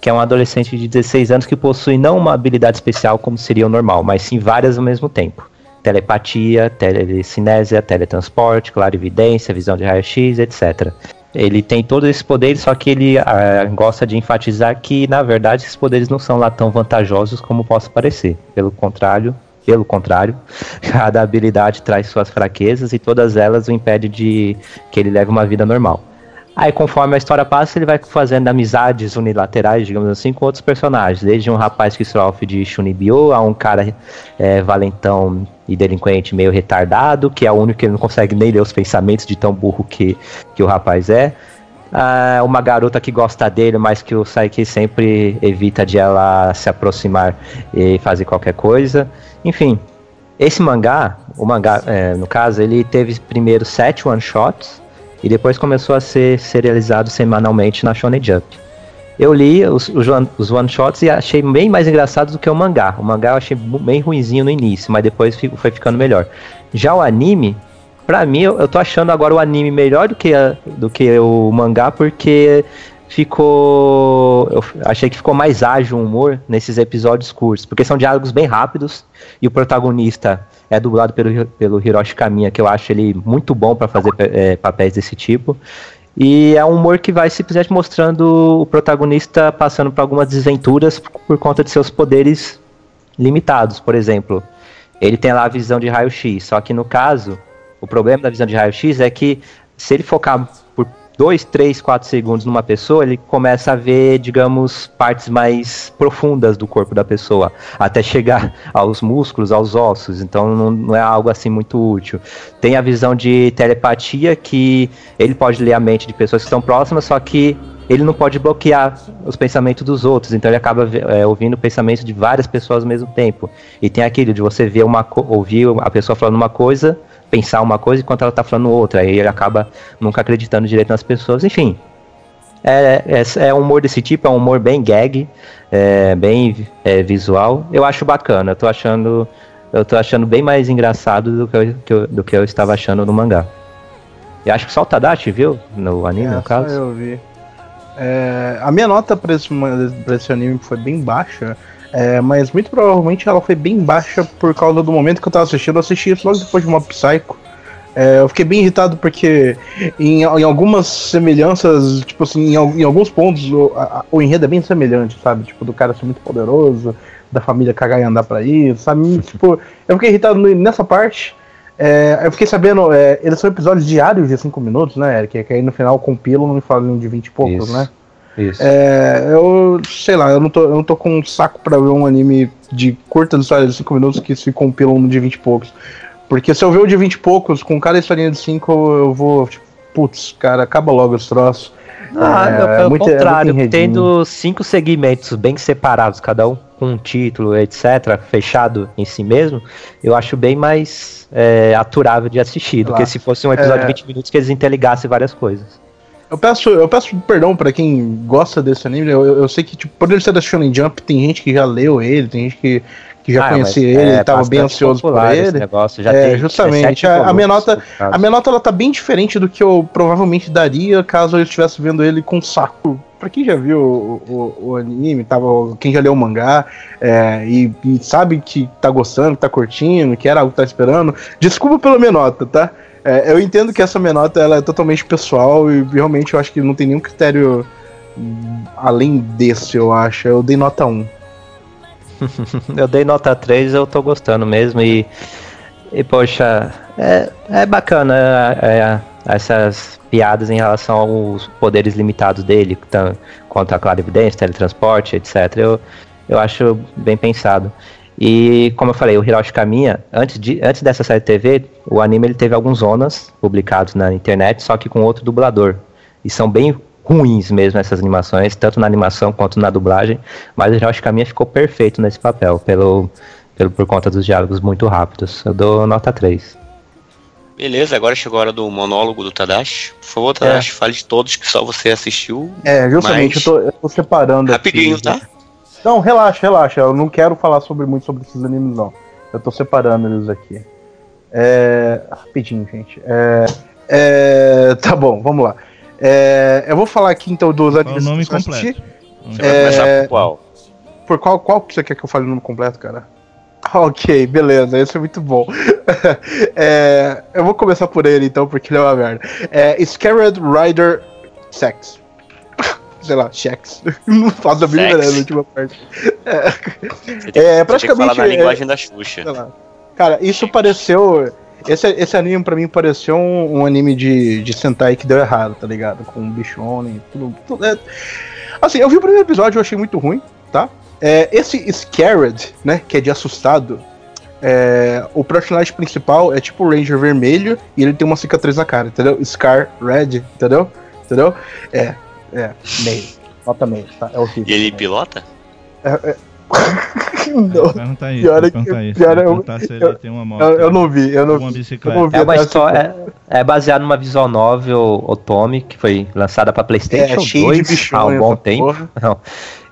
que é um adolescente de 16 anos que possui não uma habilidade especial como seria o normal, mas sim várias ao mesmo tempo. Telepatia, telecinésia, teletransporte, clarividência, visão de raio-x, etc. Ele tem todos esses poderes, só que ele ah, gosta de enfatizar que, na verdade, esses poderes não são lá tão vantajosos como possa parecer. Pelo contrário, pelo contrário, cada habilidade traz suas fraquezas e todas elas o impedem de que ele leve uma vida normal. Aí, conforme a história passa, ele vai fazendo amizades unilaterais, digamos assim, com outros personagens. Desde um rapaz que sofre de Shunibyo, a um cara é, valentão e delinquente meio retardado, que é o único que não consegue nem ler os pensamentos de tão burro que, que o rapaz é. Ah, uma garota que gosta dele, mas que o Saiki sempre evita de ela se aproximar e fazer qualquer coisa. Enfim, esse mangá, o mangá, é, no caso, ele teve primeiro sete one-shots e depois começou a ser serializado semanalmente na Shonen Jump. Eu li os, os, one- os one-shots e achei bem mais engraçados do que o mangá. O mangá eu achei bem ruinzinho no início, mas depois foi ficando melhor. Já o anime, pra mim, eu, eu tô achando agora o anime melhor do que, a- do que o mangá, porque ficou. Eu achei que ficou mais ágil o humor nesses episódios curtos, porque são diálogos bem rápidos e o protagonista é dublado pelo, pelo Hiroshi Kamiya, que eu acho ele muito bom pra fazer eh, papéis desse tipo. E é um humor que vai simplesmente mostrando o protagonista passando por algumas desventuras por- por conta de seus poderes limitados. Por exemplo, ele tem lá a visão de raio-x, só que no caso, o problema da visão de raio-x é que se ele focar por 2, 3, 4 segundos numa pessoa, ele começa a ver, digamos, partes mais profundas do corpo da pessoa, até chegar aos músculos, aos ossos. Então não, não é algo assim muito útil. Tem a visão de telepatia que ele pode ler a mente de pessoas que estão próximas, só que ele não pode bloquear os pensamentos dos outros, então ele acaba é, ouvindo o pensamento de várias pessoas ao mesmo tempo. E tem aquilo de você ver uma ouvir a pessoa falando uma coisa, pensar uma coisa enquanto ela tá falando outra, aí ele acaba nunca acreditando direito nas pessoas, enfim. É, é, é um humor desse tipo, é um humor bem gag, é, bem é, visual. Eu acho bacana, eu tô achando eu tô achando bem mais engraçado do que eu, que eu- do que eu estava achando no mangá. E acho que só o Tadashi viu no anime, É, no só caso. eu vi. É, a minha nota pra esse, pra esse anime foi bem baixa, é, mas muito provavelmente ela foi bem baixa por causa do momento que eu tava assistindo. Eu assisti isso logo depois de Mob Psycho. É, eu fiquei bem irritado porque em, em algumas semelhanças, tipo assim, em, em alguns pontos o, a- o enredo é bem semelhante, sabe? Tipo, do cara ser muito poderoso, da família cagar e andar pra isso, sabe? tipo, eu fiquei irritado nessa parte. É, eu fiquei sabendo, é, eles são episódios diários de 5 minutos, né, Eric? Que aí no final compilam e falam de 20 e poucos, Isso. né? Isso. É, eu sei lá, eu não, tô, eu não tô com um saco pra ver um anime de curtas histórias de 5 minutos que se compilam no de 20 e poucos. Porque se eu ver o de 20 e poucos com cada historinha de 5, eu vou, tipo, putz, cara, acaba logo esse troço. Ah, É, não, é pelo muito- é muito contrário, enredinho. tendo cinco segmentos bem separados, cada um com um título, etc., fechado em si mesmo, eu acho bem mais é, aturável de assistir do Claro. que se fosse um episódio É. de 20 minutos que eles interligassem várias coisas. Eu peço, eu peço perdão pra quem gosta desse anime. Eu, eu- sei que, tipo, por ele ser da Shonen Jump, tem gente que já leu ele, tem gente que, que já Ah, conhecia ele, é tava bem ansioso por ele. negócio, já É, tem justamente. 17 A- a minha nota-. A minha nota ela tá bem diferente do que eu provavelmente daria caso eu estivesse vendo ele com saco. Pra quem já viu o, o- o anime, tava, quem já leu o mangá é, e, e sabe que tá gostando, que tá curtindo, que era algo que tá esperando, desculpa pela minha nota, tá? É, eu entendo que essa minha nota ela é totalmente pessoal e realmente eu acho que não tem nenhum critério além desse, eu acho. Eu dei nota 1. Eu dei nota 3, eu tô gostando mesmo e, e poxa, é, é bacana é, é, essas piadas em relação aos poderes limitados dele, tam- quanto a clarividência, teletransporte, etc. Eu, eu acho bem pensado. E como eu falei, o Hiroshi Kamiya, antes, de, antes dessa série de TV, o anime ele teve alguns zonas publicados na internet, só que com outro dublador. E são bem ruins mesmo essas animações, tanto na animação quanto na dublagem, mas o Hiroshi Kamiya ficou perfeito nesse papel, pelo, pelo, por conta dos diálogos muito rápidos. Eu dou nota 3. Beleza, agora chegou a hora do monólogo do Tadashi. Por favor, Tadashi, fale de todos que só você assistiu. É, justamente, Mas- eu, tô, eu tô separando Rapidinho, aqui. tá? Não, relaxa, relaxa. Eu não quero falar sobre muito sobre esses animes, não. Eu tô separando eles aqui. É. Rapidinho, gente. É. é, Tá bom, vamos lá. É, eu vou falar aqui então dos Qual é o animes nome completo? Você vai começar por qual? Por qual, qual que você quer que eu fale o nome completo, cara? Ok, beleza, esse é muito bom. É, eu vou começar por ele então, porque ele é uma merda. É Scarred Rider Sex. Sei lá, Shex. Não faço a mínima ideia da última parte. É, É, você praticamente, falar na é- linguagem da Xuxa. Cara, isso pareceu. Esse, esse anime pra mim pareceu um, um anime de, de Sentai que deu errado, tá ligado? Com bichone, tudo. tudo é... Assim, eu vi o primeiro episódio, eu achei muito ruim, tá? É, esse Scared, né, que é de assustado, é, o personagem principal é tipo o Ranger vermelho e ele tem uma cicatriz na cara, entendeu? Scar Red, entendeu? Entendeu? É, é, meio. Nota meio, tá? É horrível. E ele pilota? Não, Pergunta isso, Pior é que- pergunta isso. pior é- se ele eu- tem uma moto. eu, eu não vi, eu não vi. Eu não vi É uma história. É, é baseado numa visual novel Otome, que foi lançada pra PlayStation É, cheio de 2 há bichões um bom tempo. Não.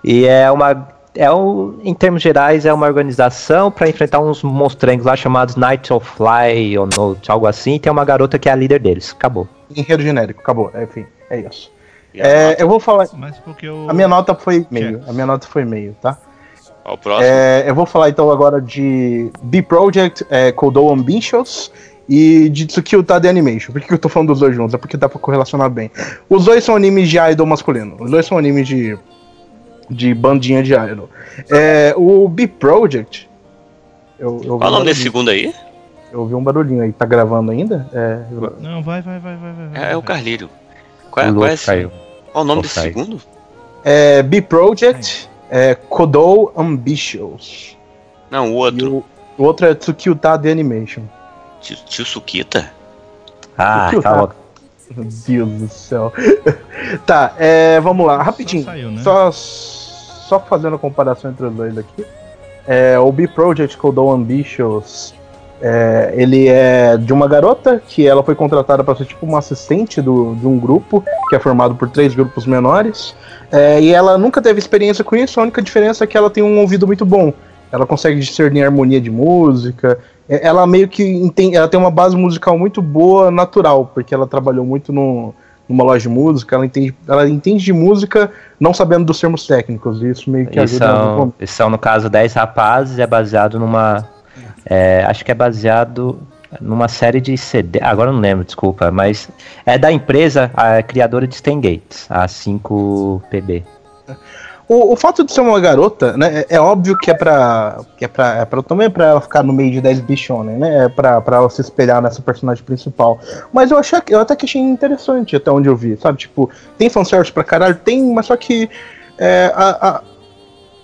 E é uma. É um, em termos gerais, é uma organização para enfrentar uns monstrengos lá chamados Night of Fly ou Note, algo assim. E tem uma garota que é a líder deles. Acabou. Enredo genérico, acabou. É, Enfim, é isso. A É, nota? eu vou falar. Mas porque o. A minha nota foi meio. A minha nota foi meio, tá? Qual o próximo? É, eu vou falar então agora de B-Project, é, Kodo Ambitious e de Tsukio Tade Animation. Por que que eu tô falando dos dois juntos? É porque dá pra correlacionar bem. Os dois são animes de idol masculino. Os dois são animes de. de bandinha de idol. É, o B-Project. Eu, eu, Qual o um nome desse segundo aí? eu ouvi um barulhinho aí. Tá gravando ainda? É, eu- Não, vai, vai, vai, vai, vai. vai, É, é o. Carlírio. Qual, é- O qual é, esse- caiu. Qual o nome desse segundo? É B-Project, é Kodo Ambitious. Não, o outro. o, o outro é Tsukyuta The Animation. Tio, tio Sukita? Ah, calma. Meu Deus do céu. tá, é, vamos lá, rapidinho. Só saiu, né? Só, só fazendo a comparação entre os dois aqui. É, o B-Project Kodo Ambitious, é, ele é de uma garota que ela foi contratada para ser tipo uma assistente do, de um grupo, que é formado por três grupos menores. É, e ela nunca teve experiência com isso, a única diferença é que ela tem um ouvido muito bom. ela consegue discernir harmonia de música. É- Ela meio que entende, ela tem uma base musical muito boa, natural, porque ela trabalhou muito no, numa loja de música, ela entende, ela entende de música não sabendo dos termos técnicos, e isso meio que E ajuda são, e são, no caso, 10 rapazes, é baseado numa. É, acho que é baseado numa série de CD. Agora não lembro, desculpa, mas é da empresa a criadora de Stan Gates, a 5PB. O, o fato de ser uma garota, né, é, é óbvio que é pra. Que é pra, é pra também pra ela ficar no meio de 10 bichones, né? É pra, pra ela se espelhar nessa personagem principal. Mas eu achei eu até que achei interessante até onde eu vi, sabe? Tipo, tem fanservice pra caralho, tem, mas só que. é, a- a-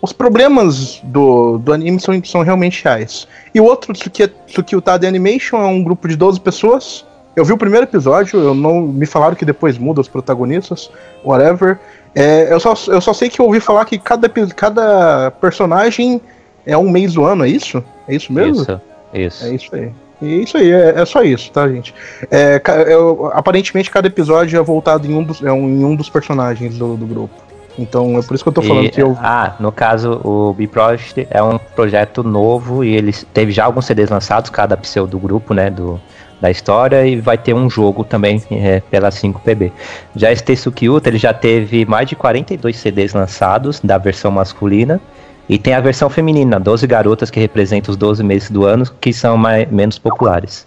os problemas do, do anime são, são realmente reais. E o outro, Tsuki, Tsukiutada Animation, é um grupo de 12 pessoas. Eu vi o primeiro episódio, eu não me falaram que depois muda os protagonistas, whatever. É, eu, só, eu só sei que eu ouvi falar que cada, cada personagem é um mês do ano, é isso? É isso mesmo? Isso, isso. É isso aí. E é isso aí, é, é só isso, tá, gente? É, eu- aparentemente cada episódio é voltado em um dos, é um, em um dos personagens do, do grupo. Então é por isso que eu tô falando E, que eu. Ah, no caso, o B-Project é um projeto novo e eles teve já alguns CDs lançados, cada pseudo do grupo, né, do, da história, e vai ter um jogo também é, pela 5PB. Já esse Tetsuki Uta, ele já teve mais de 42 CDs lançados da versão masculina, e tem a versão feminina, 12 garotas que representam os 12 meses do ano, que são mais, menos populares.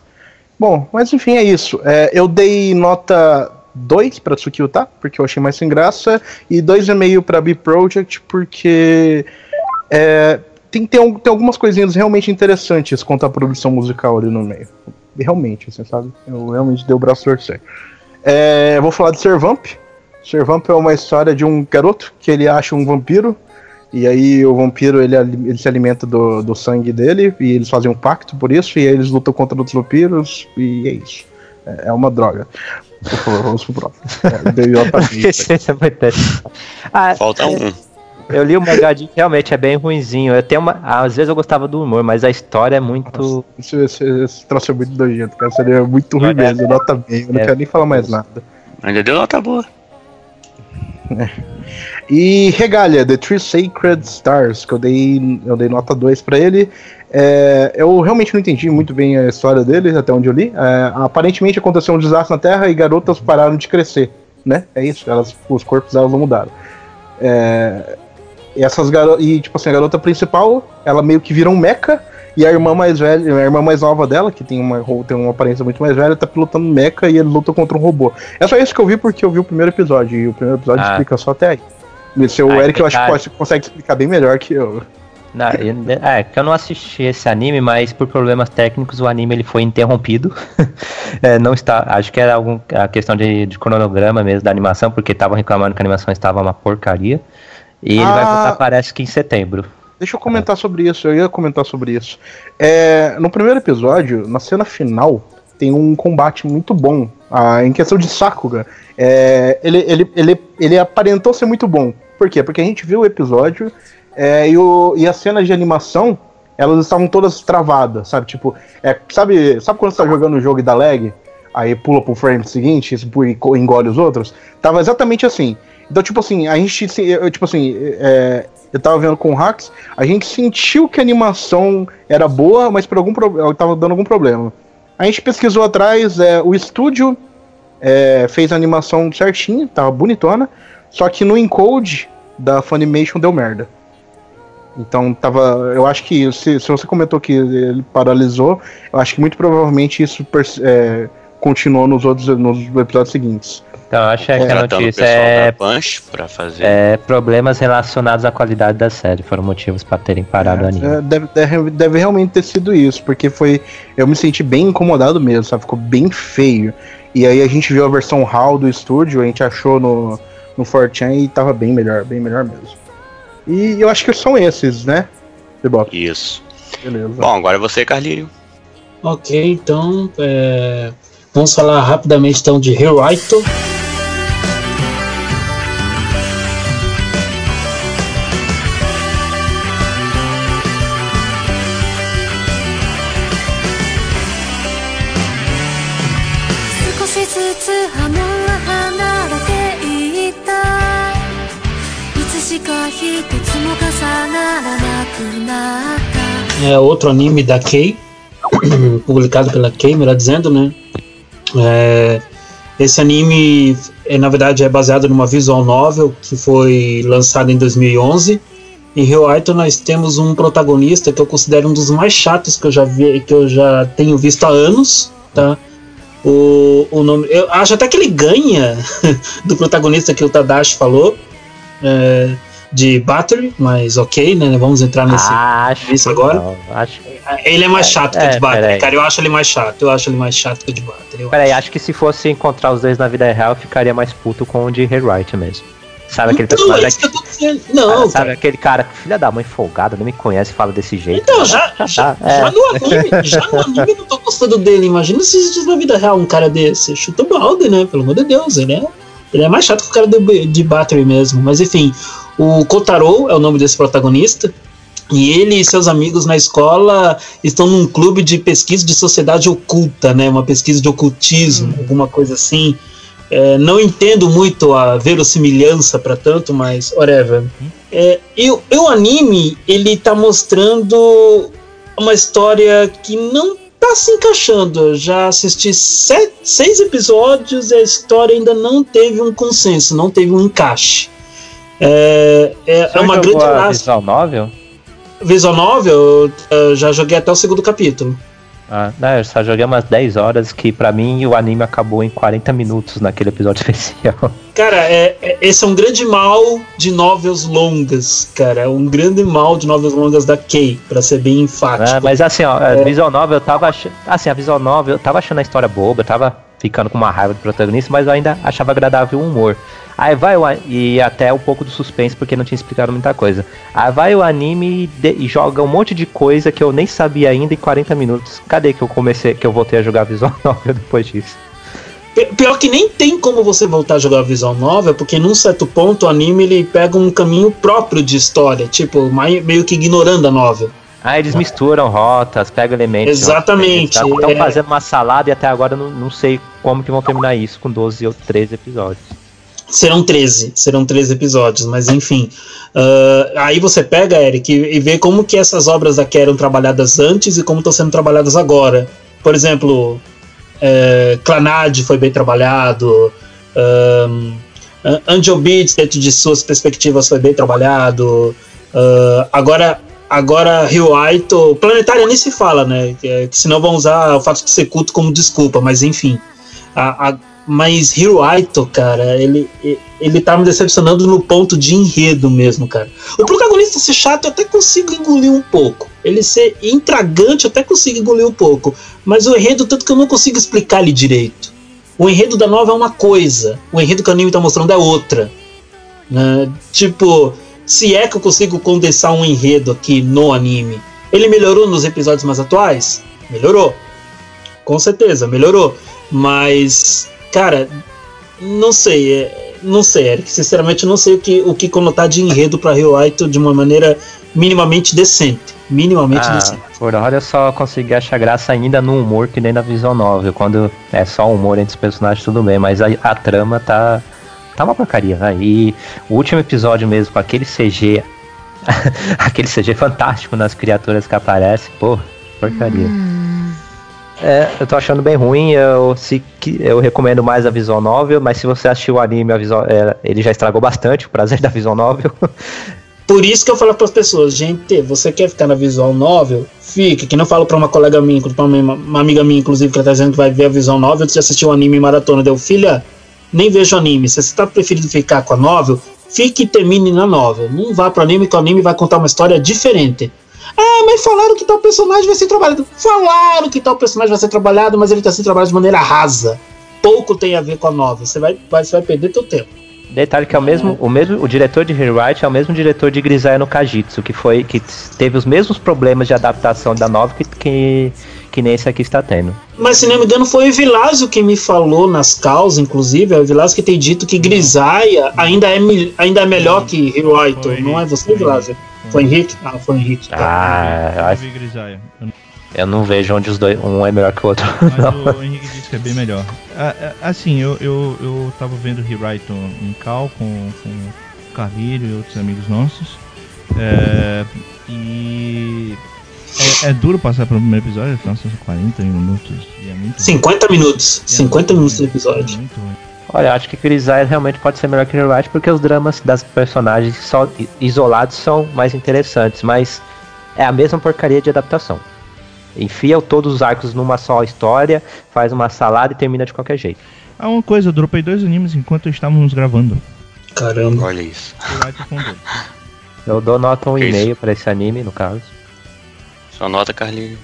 Bom, mas enfim, é isso. É, eu dei nota 2 pra Tsukio, tá? Porque eu achei mais sem graça. E 2,5 pra B-Project, porque. é, tem, tem, tem algumas coisinhas realmente interessantes quanto à produção musical ali no meio. Realmente, você sabe? Eu realmente dei o braço torcer. É, vou falar de Servamp. Servamp é uma história de um garoto que ele acha um vampiro. E aí o vampiro ele, ele se alimenta do, do sangue dele e eles fazem um pacto por isso e aí eles lutam contra outros vampiros e é isso. É, é uma droga. Por favor, vamos pro próximo. É, é. Ah, Falta um. Eu li o mangá de realmente é bem ruinzinho. Eu tenho uma, às vezes eu gostava do humor, mas a história é muito. Esse, esse, esse troço é muito nojento, cara. Seria muito ruim É. mesmo. Nota bem. Eu não É. quero nem falar mais nada. Ainda deu nota boa. E Regalia, The Three Sacred Stars, que eu dei, eu dei nota 2 pra ele. É, eu realmente não entendi muito bem a história dele, até onde eu li. É, aparentemente aconteceu um desastre na Terra e garotas pararam de crescer, né? É isso, elas, os corpos delas não mudaram. É, e essas garo e tipo assim, a garota principal, ela meio que vira um mecha e a irmã mais velha, a irmã mais nova dela, que tem uma, tem uma aparência muito mais velha, tá pilotando mecha e ele luta contra um robô. É só isso que eu vi porque eu vi o primeiro episódio e o primeiro episódio Ah. explica só até aí. Se o Ah, Eric eu acho que consegue explicar bem melhor que eu. Não, eu- é, que eu não assisti esse anime, mas por problemas técnicos o anime ele foi interrompido. É, não está, acho que era algum, a questão de, de cronograma mesmo da animação, porque estavam reclamando que a animação estava uma porcaria. E ele vai Ah. voltar, parece que em setembro. Deixa eu comentar sobre isso, eu ia comentar sobre isso. É, no primeiro episódio, na cena final, tem um combate muito bom. Ah, em questão de Sakuga, é, ele, ele, ele, ele aparentou ser muito bom. Por quê? Porque a gente viu o episódio é, e, o, e as cenas de animação, elas estavam todas travadas, sabe? Tipo, é, sabe, sabe quando você tá jogando um jogo e dá lag? Aí pula pro frame seguinte e engole os outros? Tava exatamente assim. Então, tipo assim, a gente, eu, tipo assim, é, eu tava vendo com o Hacks, a gente sentiu que a animação era boa, mas por algum problema, tava dando algum problema. A gente pesquisou atrás, é, o estúdio é, fez a animação certinha, tava bonitona, só que no encode da Funimation deu merda. Então tava. Eu acho que se, se você comentou que ele paralisou, eu acho que muito provavelmente isso é, continuou nos outros nos episódios seguintes. Então, eu acho que a Tratando o notícia é, Punch pra fazer. é problemas relacionados à qualidade da série. Foram motivos para terem parado o anime. É, deve, deve, deve realmente ter sido isso, porque foi. Eu me senti bem incomodado mesmo, sabe? Ficou bem feio. E aí a gente viu a versão RAW do estúdio, a gente achou no, no 4chan e tava bem melhor, bem melhor mesmo. E eu acho que são esses, né? Bebop, Isso. beleza. Bom, agora é você, Carlírio. Ok, então é, vamos falar rapidamente então de Hiroito. " é outro anime da Kei, publicado pela Kei, melhor dizendo, né? É, esse anime, é, na verdade, é baseado numa visual novel que foi lançada em 2011. Em Rio Aito nós temos um protagonista que eu considero um dos mais chatos que eu já vi, que eu já tenho visto há anos, tá? O, o nome, eu acho até que ele ganha do protagonista que o Tadashi falou. é, de Battery, mas ok, né? Vamos entrar nesse. acho isso agora? não, acho Ele é mais chato que o é, de Battery, cara. Eu acho ele mais chato. Eu acho ele mais chato que o de Battery. Peraí, acho que se fosse encontrar os dois na vida real, eu ficaria mais puto com o de Rewrite mesmo. Sabe aquele Então, personagem é que. Não, sabe cara. aquele cara, filha da mãe folgada, não me conhece, fala desse jeito. Então, já, já, tá, é. já no anime, já no anime eu não tô gostando dele. Imagina se existe na vida real um cara desse. Chuta o balde, né? Pelo amor de Deus, ele é, ele é mais chato que o cara de, de Battery mesmo. Mas enfim, o Kotaro é o nome desse protagonista. E ele e seus amigos na escola estão num clube de pesquisa de sociedade oculta, né? Uma pesquisa de ocultismo, alguma coisa assim. É, não entendo muito a verossimilhança para tanto, mas whatever. É, e, o- e o anime, ele tá mostrando uma história que não tá se encaixando. Eu já assisti sete, seis episódios e a história ainda não teve um consenso, não teve um encaixe. É, é, é uma grande a visual novel? Visual Novel, eu, já joguei até o segundo capítulo. Ah, não, eu só joguei umas 10 horas que pra mim o anime acabou em 40 minutos naquele episódio especial. Cara, é, é- esse é um grande mal de novels longas, cara. É um grande mal de novels longas da Kay, pra ser bem enfático. Ah, mas assim, ó, É. a visual novel eu tava achando. Assim, a visual novel eu tava achando a história boba, eu tava ficando com uma raiva do protagonista, mas eu ainda achava agradável o humor. Aí vai o e até um pouco do suspense, porque não tinha explicado muita coisa. Aí vai o anime e, de- e joga um monte de coisa que eu nem sabia ainda em 40 minutos. Cadê que eu comecei, que eu voltei a jogar visual novel depois disso? Pi- Pior que nem tem como você voltar a jogar visual novel, porque num certo ponto o anime ele pega um caminho próprio de história, tipo, meio que ignorando a novel. Ah, eles misturam rotas, pegam elementos. Exatamente, Estão é. fazendo uma salada e até agora eu não, não sei como que vão terminar isso com 12 ou 13 episódios. Serão 13, serão 13 episódios, mas enfim. Ah, aí você pega, Eric, e, vê como que essas obras daqui eram trabalhadas antes e como estão sendo trabalhadas agora. Por exemplo, é, Clanad foi bem trabalhado, um, Angel Beats, dentro de suas perspectivas, foi bem trabalhado. ah, agora, agora Rio Aito, Planetária nem se fala, né? Que, que senão vão usar o fato de ser culto como desculpa, mas enfim. A, a- mas Hiro Aito, cara, ele, ele tá me decepcionando no ponto de enredo mesmo, cara. O protagonista ser chato eu até consigo engolir um pouco. Ele ser intragante eu até consigo engolir um pouco. Mas o enredo, tanto que eu não consigo explicar ele direito. O enredo da nova é uma coisa, o enredo que o anime tá mostrando é outra. né? Tipo, se é que eu consigo condensar um enredo aqui no anime. Ele melhorou nos episódios mais atuais? Melhorou. Com certeza, melhorou. Mas, cara, não sei. é- não sei, Eric. Sinceramente, não sei o que, o que conotar de enredo pra Rio Aito de uma maneira minimamente decente. Minimamente Ah, decente. por hora eu só consegui achar graça ainda no humor que nem na visão novel. Quando é só humor entre os personagens, tudo bem, mas a, a trama tá. Tá uma porcaria, vai. E o último episódio mesmo, com aquele CG. aquele CG fantástico nas criaturas que aparecem, pô, porcaria. É, eu tô achando bem ruim. Eu, se, eu recomendo mais a visual novel, mas se você assistiu o anime, visual, é, ele já estragou bastante o prazer da visual novel. Por isso que eu falo para as pessoas, gente, você quer ficar na visual novel? Fica, que não falo para uma colega minha, pra uma, uma amiga minha, inclusive, que ela tá dizendo que vai ver a visual novel, que já assistiu o anime maratona. Deu, filha, nem vejo anime. Se você tá preferindo ficar com a novel, fique e termine na novel. Não vá pro anime, que o anime vai contar uma história diferente. Ah, mas falaram que tal personagem vai ser trabalhado. Falaram que tal personagem vai ser trabalhado, mas ele tá sendo trabalhado de maneira rasa. Pouco tem a ver com a novel. Você vai, vai, você vai perder teu tempo. Detalhe que é o mesmo, o mesmo, o diretor de Rewrite é o mesmo diretor de Grisaia no Kajitsu, que foi que teve os mesmos problemas de adaptação da nova que, que, que nem esse aqui está tendo. Mas se não me engano, foi o Vilásio que me falou nas causas, inclusive. É o Vilásio que tem dito que Grisaia ainda é, ainda é melhor que. Foi Não é você, Vilásio? Foi Henrique? Ah, foi Henrique. tá. Ah, Eu vi. Eu não- eu não vejo onde os dois, um é melhor que o outro. Mas não. o Henrique disse que é bem melhor. Ah, ah, Assim, eu, eu, eu tava vendo Rewrite em Cal com, com Carlírio e outros amigos nossos. É, e é, é duro passar pelo primeiro episódio, são 40 minutos e é muito 50 minutos. é 50 muito minutos de ruim, episódio. é muito ruim. Olha, acho que Grisaille realmente pode ser melhor que Rewrite porque os dramas das personagens só isolados são mais interessantes, mas é a mesma porcaria de adaptação. Enfia todos os arcos numa só história, faz uma salada e termina de qualquer jeito. Ah, uma coisa, eu dropei dois animes enquanto estávamos gravando. Caramba. Olha isso. Eu dou nota Que 1,5 pra esse anime, no caso. Só nota, Carlinhos.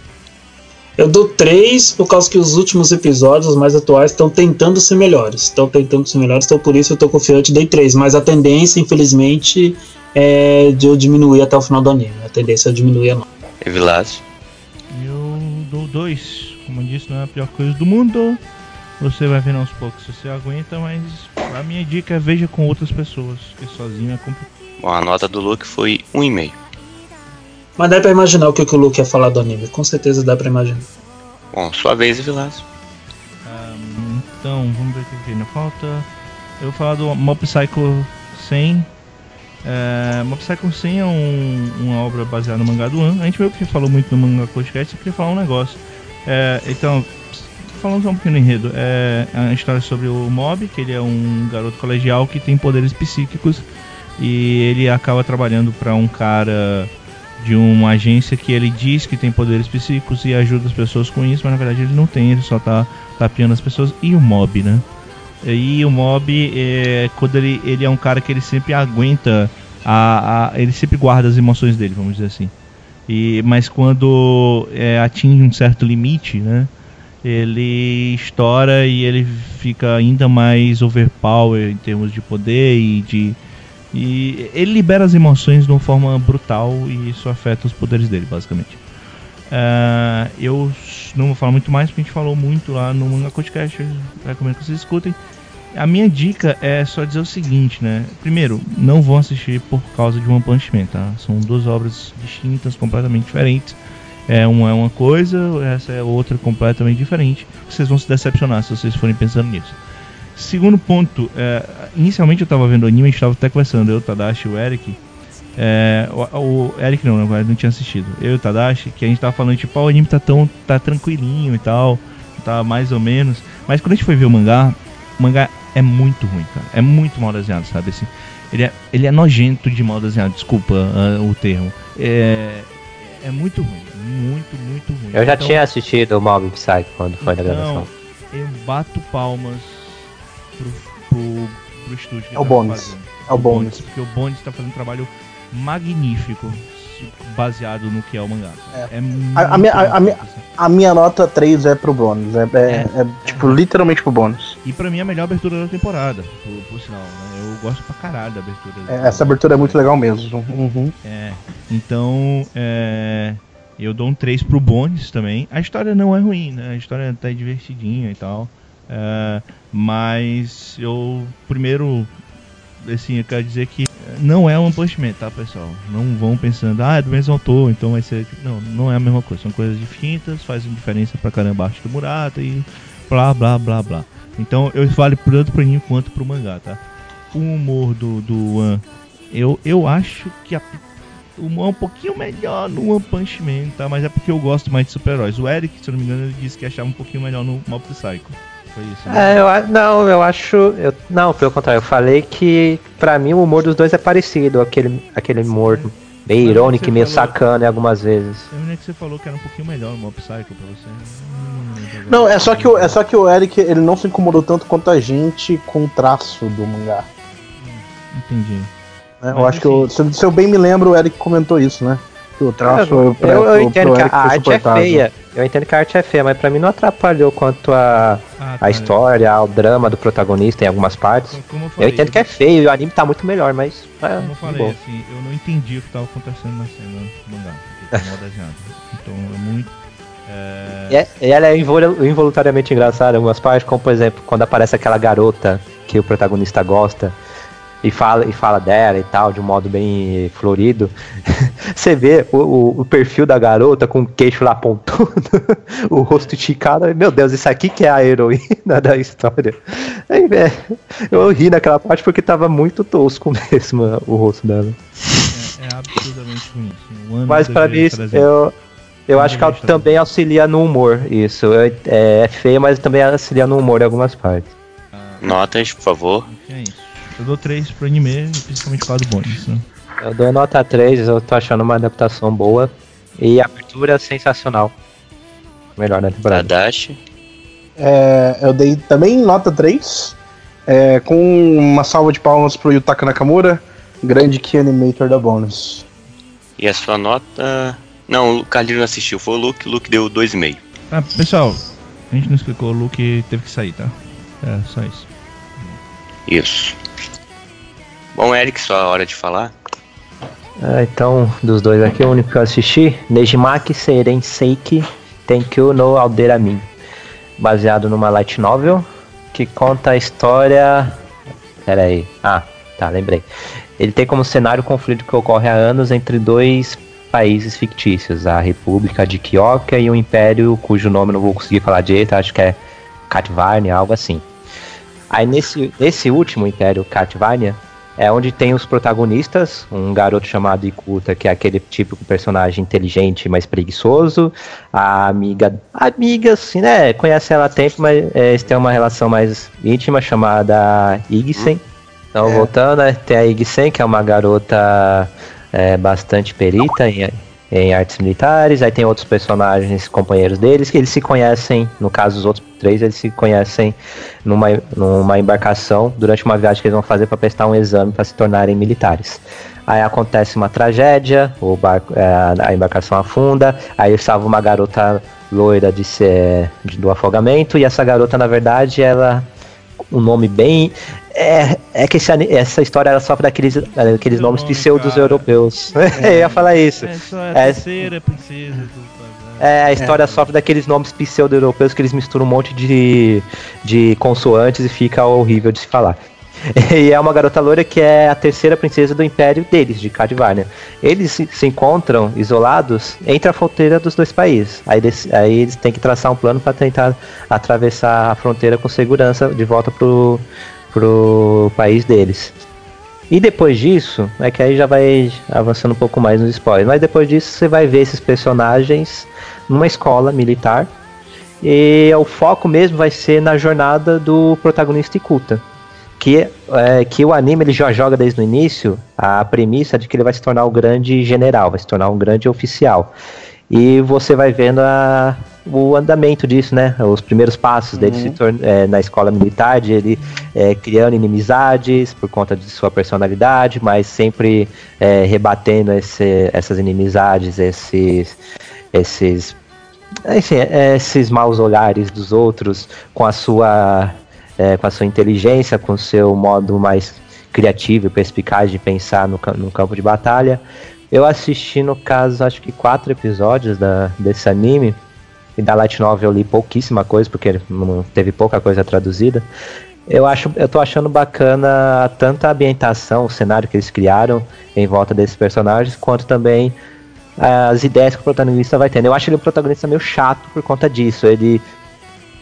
Eu dou 3 por causa que os últimos episódios, os mais atuais, estão tentando ser melhores. Estão tentando ser melhores, então por isso eu tô confiante, dei 3. Mas a tendência, infelizmente, é de eu diminuir até o final do anime. A tendência é diminuir a nota. Evilásio. Eu dou dois. Como eu disse, não é a pior coisa do mundo. Você vai vendo aos poucos se você aguenta, mas a minha dica é veja com outras pessoas, porque sozinho é complicado. Bom, a nota do Luke foi 1,5. Mas dá pra imaginar o que, que o Luke ia falar do anime. Com certeza dá pra imaginar. Bom, sua vez, Evilásio. Ahn, então, vamos ver o que ainda falta. Eu vou falar do Mob Psycho 100. É, Mob Psycho 100 é um- uma obra baseada no mangá do An. A gente meio que falou muito no mangá podcast, eu queria falar um negócio. É, então, falando só um pouquinho do enredo, é a história sobre o Mob, que ele é um garoto colegial que tem poderes psíquicos e ele acaba trabalhando para um cara de uma agência que ele diz que tem poderes psíquicos e ajuda as pessoas com isso, mas na verdade ele não tem, ele só tá tapeando as pessoas. E o Mob, né? E o Mob, é, quando ele, ele é um cara que ele sempre aguenta, a, a- ele sempre guarda as emoções dele, vamos dizer assim. E, mas quando é, atinge um certo limite, né? Ele estoura e ele fica ainda mais overpower em termos de poder e de. E ele libera as emoções de uma forma brutal e isso afeta os poderes dele, basicamente. Ah, eu não vou falar muito mais porque a gente falou muito lá no Manga Podcast. Recomendo que vocês escutem. A minha dica é só dizer o seguinte, né? Primeiro, não vão assistir por causa de One Punch Man, tá? São duas obras distintas, completamente diferentes. É uma é uma coisa, essa é outra completamente diferente. Vocês vão se decepcionar se vocês forem pensando nisso. Segundo ponto, é, inicialmente eu tava vendo anime, a gente tava até conversando, eu, o Tadashi e o Eric. É, o, o Eric não, na verdade não tinha assistido. Eu e o Tadashi, que a gente tava falando, tipo, ah, o anime tá tão tá tranquilinho e tal, tá mais ou menos. Mas quando a gente foi ver o mangá, o mangá é muito ruim, cara. É muito mal desenhado, sabe? Assim, ele, é, ele é nojento de mal desenhado, desculpa ah, o termo. É, é muito ruim, muito, muito ruim. Eu já Então- tinha assistido o Mob Psycho quando foi na gravação. então, eu bato palmas pro, pro, pro estúdio É o tá Bones. É o Bones. Porque o Bones tá fazendo um trabalho magnífico baseado no que é o mangá. É. É A- a minha- a- minha- assim. A minha nota 3 é pro bônus. É, é- é, tipo, literalmente pro bônus. E pra mim é a melhor abertura da temporada, por, por sinal. Né? Eu gosto pra caralho da abertura. É, essa abertura é muito legal mesmo. Uhum. É, então é, eu dou um 3 pro Bones também. A história não é ruim, né? A história tá divertidinha e tal. Mas eu primeiro assim, eu quero dizer que não é um Punch Man, tá, pessoal? Não vão pensando, ah, é do mesmo autor, então vai ser. Não, não é a mesma coisa. São coisas distintas, fazem diferença pra caramba acho do Murata e blá blá blá blá. Então eu falo tanto pro anime quanto pro mangá, tá? O humor do, do One, eu, eu acho que a, o humor é um pouquinho melhor no One Punch Man, tá? Mas é porque eu gosto mais de super-heróis. O Eric, se não me engano, ele disse que achava um pouquinho melhor no Mob Psycho. Foi isso, né? É, eu, não, eu acho. Eu, não, pelo contrário, eu falei que pra mim o humor dos dois é parecido, aquele, aquele humor meio irônico e meio falou- sacana algumas vezes. Eu lembro que você falou que era um pouquinho melhor o Mob Psycho pra você. Hum, Não, é só, que o, é só que o Eric ele não se incomodou tanto quanto a gente com o traço do mangá. Entendi. né? Eu Mas, acho que, eu, se, eu- se eu bem me lembro, o Eric comentou isso, né? Que o traço eu, pra- eu pro- entendo pro que a arte é feia. Eu entendo que a arte é feia, mas pra mim não atrapalhou quanto a, Ah, a tá, história, o drama do protagonista em algumas partes. Como- Como eu Eu falei, entendo que é feio e o anime tá muito melhor, mas. É, Como eu de falei, boa. assim, eu não entendi o que tava acontecendo na cena do mangá. Tá. Então é muito. É... E, é- ela é invol- involuntariamente engraçada em algumas partes, como por exemplo, quando aparece aquela garota que o protagonista gosta. E fala, e fala dela e tal, de um modo bem florido. Você vê o, o, o perfil da garota com o queixo lá pontudo, o rosto esticado. Meu Deus, isso aqui que é a heroína da história. Aí, é, eu ri naquela parte porque tava muito tosco mesmo o rosto dela. É, é absurdamente ruim. assim, um Mas pra mim, eu, eu acho que ela também auxilia no humor, isso. Eu- É, é feio, mas também auxilia no humor em algumas partes. Notas, por favor. É isso. Eu dou 3 pro anime, principalmente por causa do bônus. Né? Eu dou nota 3, eu tô achando uma adaptação boa. E a abertura sensacional. Melhor da temporada. Tadashi. É, eu dei também nota 3, é, com uma salva de palmas pro Yutaka Nakamura, grande key animator da Bonus. E a sua nota. Não, o Carlinhos não assistiu, foi o Luke, o Luke deu 2,5. Ah, pessoal, a gente não explicou, o Luke teve que sair, tá? É, só isso. Isso. Bom, Eric, sua hora de falar. Ah, então, dos dois aqui, o único que eu assisti, Nejimaki Seiren Seiki Tenkyu no Alderamin. Baseado numa light novel que conta a história. Pera aí. Ah, tá, lembrei. Ele tem como cenário o conflito que ocorre há anos entre dois países fictícios, a República de Kyoka e o Império, cujo nome não vou conseguir falar direito, acho que é Katvarnia, algo assim. Aí nesse, nesse último Império Katvarnia, é onde tem os protagonistas, um garoto chamado Ikuta, que é aquele típico personagem inteligente, mas preguiçoso, a amiga, amiga assim, né, conhece ela há tempo, mas é, eles têm uma relação mais íntima chamada Igsen. Então, É. voltando, né, tem a Igsen, que é uma garota é, bastante perita em, em artes militares, aí tem outros personagens, companheiros deles, que eles se conhecem, no caso os outros três, eles se conhecem numa, numa embarcação durante uma viagem que eles vão fazer para prestar um exame para se tornarem militares. Aí acontece uma tragédia, o barco, é, a embarcação afunda, aí salva uma garota loira de ser, de- do afogamento, e essa garota, na verdade, ela. Um nome bem. É, é que esse essa história ela sofre daqueles, daqueles Seu nomes nome, pseudos cara. europeus. Eu ia falar isso. É só a É. terceira princesa do É, a história sofre daqueles nomes pseudo-europeus que eles misturam um monte de, de consoantes e fica horrível de se falar. E é uma garota loira que é a terceira princesa do império deles, de Cadvarnia. Eles se, se encontram isolados entre a fronteira dos dois países. Aí eles, aí eles têm que traçar um plano para tentar atravessar a fronteira com segurança de volta pro, pro país deles. E depois disso, é que aí já vai avançando um pouco mais nos spoilers, mas depois disso você vai ver esses personagens numa escola militar. E o foco mesmo vai ser na jornada do protagonista Ikuta. Que, é, que o anime ele já joga desde o início a premissa de que ele vai se tornar um grande general, vai se tornar um grande oficial. E você vai vendo a, o andamento disso, né? Os primeiros passos dele se torna, é, na escola militar, de ele é, criando inimizades por conta de sua personalidade, mas sempre é, rebatendo esse- essas inimizades, esses, esses, enfim, é, esses maus olhares dos outros com a sua, é, com a sua inteligência, com o seu modo mais criativo e perspicaz de pensar no, no campo de batalha. Eu assisti, no caso, acho que quatro episódios da, desse anime. E da Light Novel eu li pouquíssima coisa, porque teve pouca coisa traduzida. Eu acho, eu tô achando bacana tanto a ambientação, o cenário que eles criaram em volta desses personagens, quanto também as ideias que o protagonista vai tendo. Eu acho ele um protagonista meio chato por conta disso. Ele,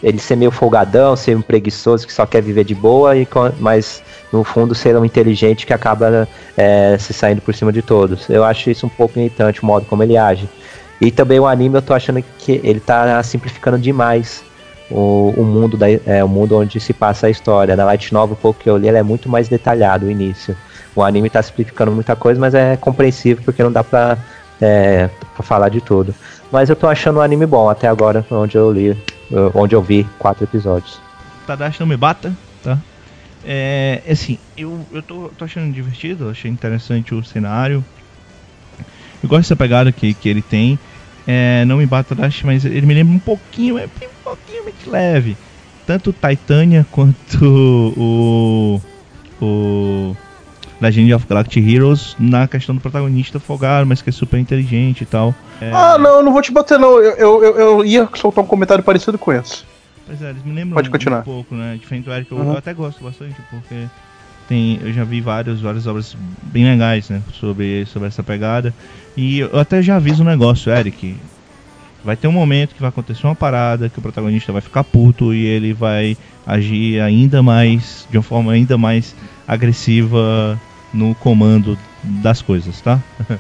ele ser meio folgadão, ser um preguiçoso que só quer viver de boa, e, mas no fundo ser um inteligente que acaba é, se saindo por cima de todos. Eu acho isso um pouco irritante o modo como ele age. E também o anime eu tô achando que ele tá simplificando demais o, o mundo da, é, o mundo onde se passa a história. Na Light Novel, o pouco que eu li, ele é muito mais detalhado o início. O anime tá simplificando muita coisa, mas é compreensível porque não dá pra, é, pra falar de tudo. Mas eu tô achando o anime bom até agora, onde eu li, eu- onde eu vi quatro episódios. Tadashi não me bata, tá? É, assim, eu, eu tô, tô achando divertido, achei interessante o cenário. Eu gosto dessa pegada que, que ele tem. É, não me bata Tadashi, mas ele me lembra um pouquinho, é um pouquinho mais leve. Tanto Titania quanto o. o Legend of Galactic Heroes na questão do protagonista folgado, mas que é super inteligente e tal. É, Ah, não, eu não vou te bater, não. Eu, eu, eu, eu ia soltar um comentário parecido com esse. Pois é, eles me lembram Pode continuar. um pouco, né? Diferente do Eric, eu, Uhum. eu até gosto bastante, porque tem, eu já vi várias, várias obras bem legais, né, sobre, sobre essa pegada. E eu até já aviso um negócio, Eric. Vai ter um momento que vai acontecer uma parada, que o protagonista vai ficar puto e ele vai agir ainda mais, de uma forma ainda mais agressiva no comando das coisas, tá?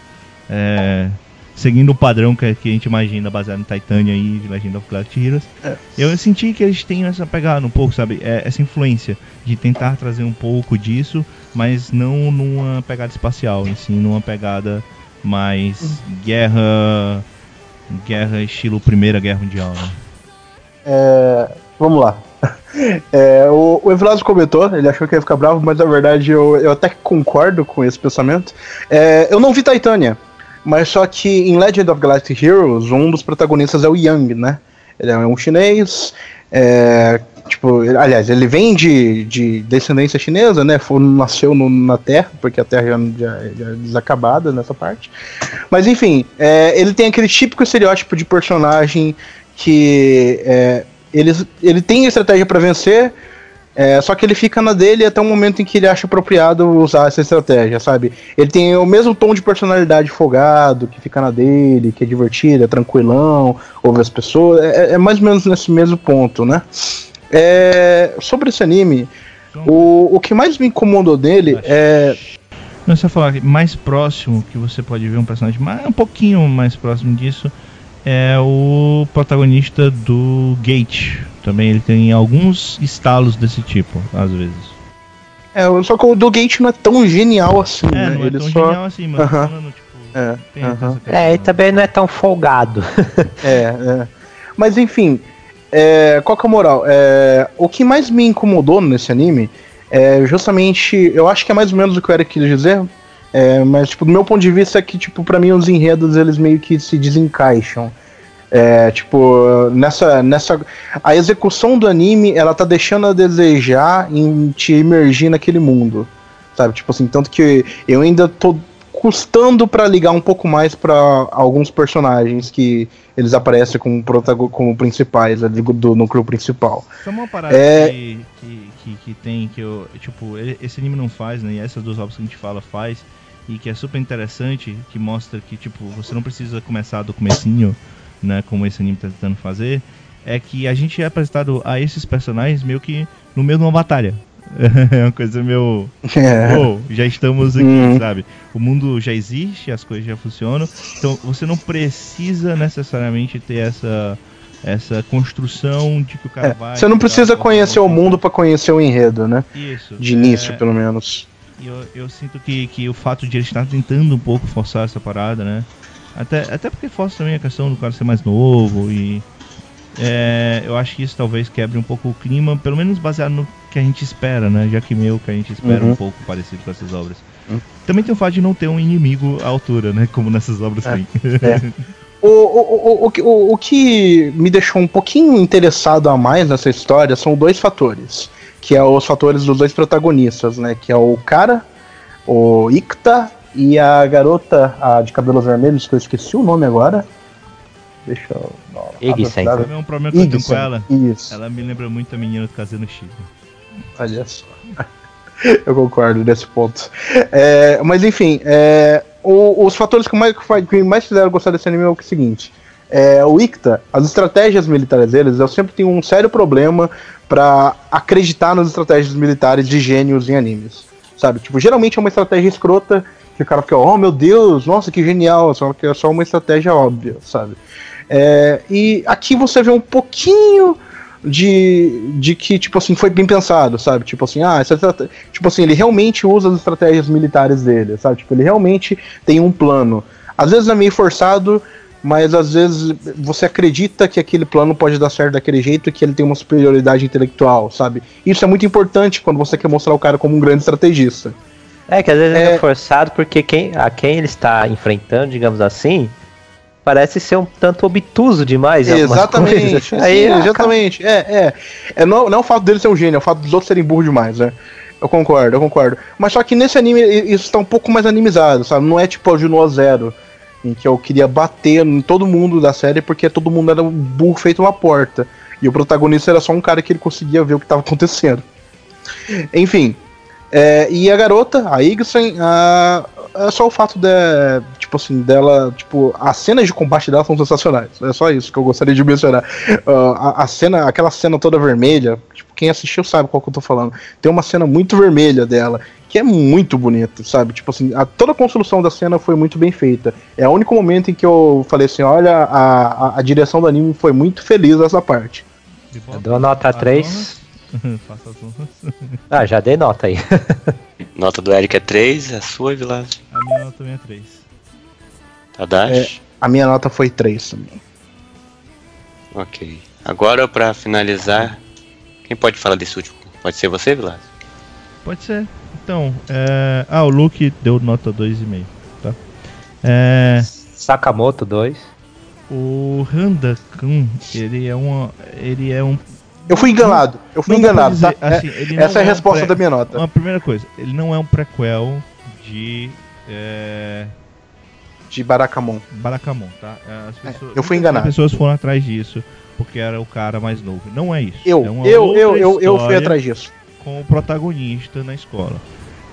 é, seguindo o padrão que, que, a gente imagina baseado em Titânia e Legend of Galactic Heroes. É. Eu senti que eles têm essa pegada um pouco, sabe? É, essa influência de tentar trazer um pouco disso, mas não numa pegada espacial, e sim numa pegada mais uhum. guerra, guerra estilo Primeira Guerra Mundial. Né? É, vamos lá. É, o, o Evilásio comentou, ele achou que ia ficar bravo, mas na verdade eu, eu até concordo com esse pensamento. É, eu não vi Titânia, mas só que em Legend of Galactic Heroes, um dos protagonistas é o Yang, né? Ele é um chinês, é, tipo, aliás, ele vem de, de descendência chinesa, né? Foi, nasceu no, na Terra, porque a Terra já, já, já, é desacabada nessa parte. Mas enfim, é, ele tem aquele típico estereótipo de personagem que é, ele, ele tem estratégia para vencer, é, só que ele fica na dele até o momento em que ele acha apropriado usar essa estratégia, sabe? Ele tem o mesmo tom de personalidade folgado, que fica na dele, que é divertido, é tranquilão, ouve as pessoas. É, é mais ou menos nesse mesmo ponto, né? É, sobre esse anime, o, o que mais me incomodou dele é. Não, você falar mais próximo que você pode ver um personagem mais, um pouquinho mais próximo disso é o protagonista do Gate. Também ele tem alguns estalos desse tipo, às vezes. É, só que o do Gate não é tão genial assim, é, né? Não é ele tão só... genial assim, mas uh -huh. falando, tipo, é, uh -huh. é, e também não é tão folgado. é, é. Mas enfim, é, qual que é a moral? É, o que mais me incomodou nesse anime é justamente. Eu acho que é mais ou menos o que o Eric quis dizer, é, mas, tipo, do meu ponto de vista é que, tipo, pra mim os enredos, eles meio que se desencaixam. É, tipo, nessa, nessa. A execução do anime, ela tá deixando a desejar em te emergir naquele mundo. Sabe? Tipo assim, tanto que eu ainda tô custando para ligar um pouco mais para alguns personagens que eles aparecem como, protagon como principais ali do núcleo principal. Só uma parada é... que, que, que, que, tem, que eu. Tipo, esse anime não faz, né? E essas duas obras que a gente fala faz e que é super interessante, que mostra que, tipo, você não precisa começar do comecinho, né, como esse anime tá tentando fazer, é que a gente é apresentado a esses personagens meio que no meio de uma batalha. é uma coisa meio. Oh, já estamos aqui, uhum. sabe? O mundo já existe, as coisas já funcionam. Então você não precisa necessariamente ter essa essa construção de que o cara é, vai. Você não precisa conhecer o mundo para conhecer o enredo, né? Isso. De início, é, pelo menos. E eu, eu sinto que, que o fato de ele estar tentando um pouco forçar essa parada, né? Até, até porque força também a questão do cara ser mais novo e. É, eu acho que isso talvez quebre um pouco o clima, pelo menos baseado no que a gente espera, né? Já que meio que a gente espera uhum. um pouco parecido com essas obras. Uhum. Também tem o fato de não ter um inimigo à altura, né? Como nessas obras é. tem. É. O, o, o, o, o que me deixou um pouquinho interessado a mais nessa história são dois fatores que é os fatores dos dois protagonistas, né? Que é o cara, o Icta e a garota a de cabelos vermelhos, que eu esqueci o nome agora. Deixa eu. Igsen. É um problema que eu tenho com ela. Isso. Ela me lembra muito a menina do Casino X. Olha só. eu concordo nesse ponto. É, mas enfim, é, o, os fatores que mais, que mais fizeram gostar desse anime é o seguinte. É, o Icta, as estratégias militares deles, eu sempre tenho um sério problema para acreditar nas estratégias militares de gênios em animes. Sabe? Tipo, geralmente é uma estratégia escrota que o cara fica, oh meu Deus, nossa, que genial, só que é só uma estratégia óbvia, sabe? É, e aqui você vê um pouquinho de, de que, tipo assim, foi bem pensado, sabe? Tipo assim, ah, essa, tipo assim, ele realmente usa as estratégias militares dele, sabe? Tipo, ele realmente tem um plano. Às vezes é meio forçado, mas às vezes você acredita que aquele plano pode dar certo daquele jeito e que ele tem uma superioridade intelectual, sabe? Isso é muito importante quando você quer mostrar o cara como um grande estrategista. É, que às vezes é, é forçado porque quem, a quem ele está enfrentando, digamos assim, parece ser um tanto obtuso demais. Exatamente, Aí, exatamente. É, é. é não, não é o fato dele ser um gênio, é o fato dos outros serem burros demais, né? Eu concordo, eu concordo. Mas só que nesse anime isso está um pouco mais animizado, sabe? Não é tipo o Juno Zero em que eu queria bater em todo mundo da série porque todo mundo era um burro feito uma porta. E o protagonista era só um cara que ele conseguia ver o que estava acontecendo. Enfim, É, e a garota, a Igsen, a, é só o fato de, tipo assim, dela, tipo, as cenas de combate dela são sensacionais. É só isso que eu gostaria de mencionar. Uh, a, a cena, aquela cena toda vermelha, tipo, quem assistiu sabe qual que eu tô falando. Tem uma cena muito vermelha dela, que é muito bonito, sabe? Tipo assim, a, toda a construção da cena foi muito bem feita. É o único momento em que eu falei assim, olha, a, a, a direção do anime foi muito feliz nessa parte. Eu dou nota 3. Faça as honras. Ah, já dei nota aí. Nota do Eric é 3, a sua, Vilas. A minha nota também é 3. Tadashi? A minha nota foi 3 também. Ok. Agora, pra finalizar, quem pode falar desse último? Pode ser você, Vilas? Pode ser. Então, é... ah, o Luke deu nota 2,5, tá? É... Sakamoto 2. O Handa Kun, ele é uma. Ele é um. Eu fui enganado, eu fui Não enganado. dizer, tá? assim, É- essa é a um resposta pré- da minha nota. Uma primeira coisa, ele não é um prequel de. É, De Barakamon. Barakamon, tá? É, As pessoas, eu fui enganado. pessoas foram atrás disso porque era o cara mais novo. Não é isso. Eu, é uma eu, outra eu, eu, eu fui atrás disso. Com o protagonista na escola.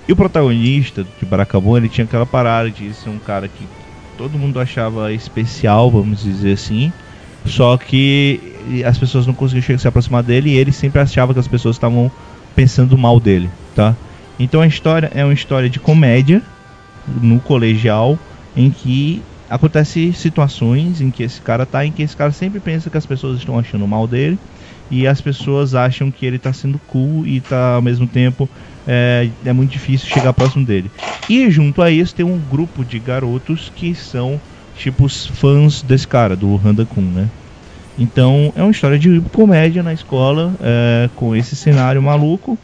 E o protagonista de Barakamon, ele tinha aquela parada de ser um cara que todo mundo achava especial, vamos dizer assim. Só que as pessoas não conseguiam se aproximar dele e ele sempre achava que as pessoas estavam pensando mal dele, tá? Então a história é uma história de comédia no colegial em que acontece situações em que esse cara tá em que esse cara sempre pensa que as pessoas estão achando mal dele e as pessoas acham que ele tá sendo cool e tá ao mesmo tempo é, é muito difícil chegar próximo dele. E junto a isso tem um grupo de garotos que são tipo os fãs desse cara, do Handa Kun, né? Então é uma história de comédia na escola, é, com esse cenário maluco.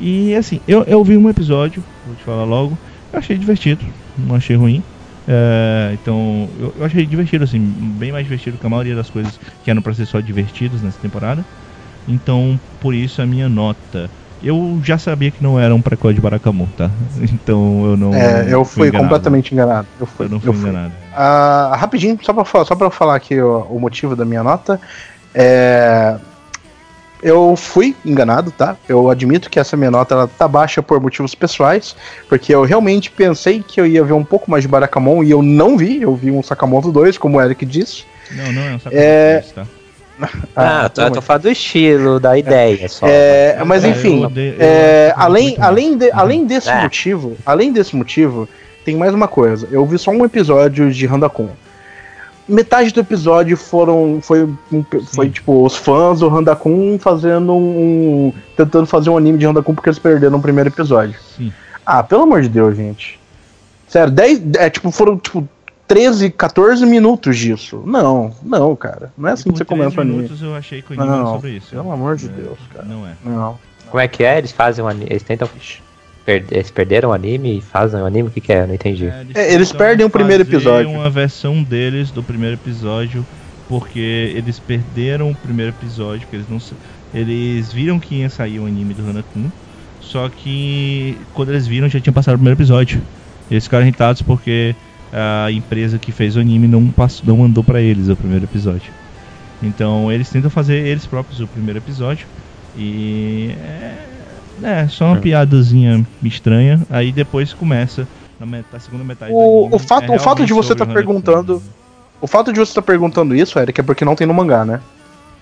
E assim, eu, eu vi um episódio, vou te falar logo, eu achei divertido, não achei ruim. É, então eu, eu achei divertido, assim, bem mais divertido que a maioria das coisas que eram pra ser só divertidas nessa temporada. Então, por isso a minha nota. Eu já sabia que não era um prequel de Barakamon, tá? Então eu não. É, eu fui fui enganado. completamente enganado. Eu fui, Eu não eu fui fui. enganado. Ah, rapidinho, só pra, falar, só pra falar aqui o, o motivo da minha nota. É, eu fui enganado, tá? Eu admito que essa minha nota ela tá baixa por motivos pessoais, porque eu realmente pensei que eu ia ver um pouco mais de Barakamon e eu não vi. Eu vi um Sakamoto 2, como o Eric disse. Não, não é um saco É, de tá? Ah, tô, eu tô falando do estilo, da ideia só. É, mas É, enfim, é, além, além, de- além desse É. motivo, além desse motivo, tem mais uma coisa. Eu vi só um episódio de Handakun. Metade do episódio foram foi, um- foi tipo os fãs do Handakun fazendo um tentando fazer um anime de Handakun porque eles perderam o primeiro episódio. Sim. Ah, pelo amor de Deus, gente. Sério, 10, é, tipo, foram tipo 13, 14 minutos disso. Não, não, cara. Não é assim que você começa o anime. minutos eu achei que o anime Não, era sobre isso. pelo amor de É, Deus, cara. Não é. Não. Como é que é? Eles fazem um anime. Eles tentam. per- Eles perderam o anime e fazem o anime? O que, que é? Eu não entendi. É, É, eles perdem o primeiro episódio. uma versão deles do primeiro episódio, porque eles perderam o primeiro episódio, porque eles não eles viram que ia sair o anime do Hanakun, só que quando eles viram já tinha passado o primeiro episódio. Eles ficaram irritados porque a empresa que fez o anime não passou, não mandou pra eles o primeiro episódio. Então eles tentam fazer eles próprios o primeiro episódio e é, é só uma piadazinha estranha. Aí depois começa na met- segunda metade. do O, anime, o fato, é o fato de você estar Hanakun. perguntando. O fato de você estar perguntando isso, Eric, é porque não tem no mangá, né?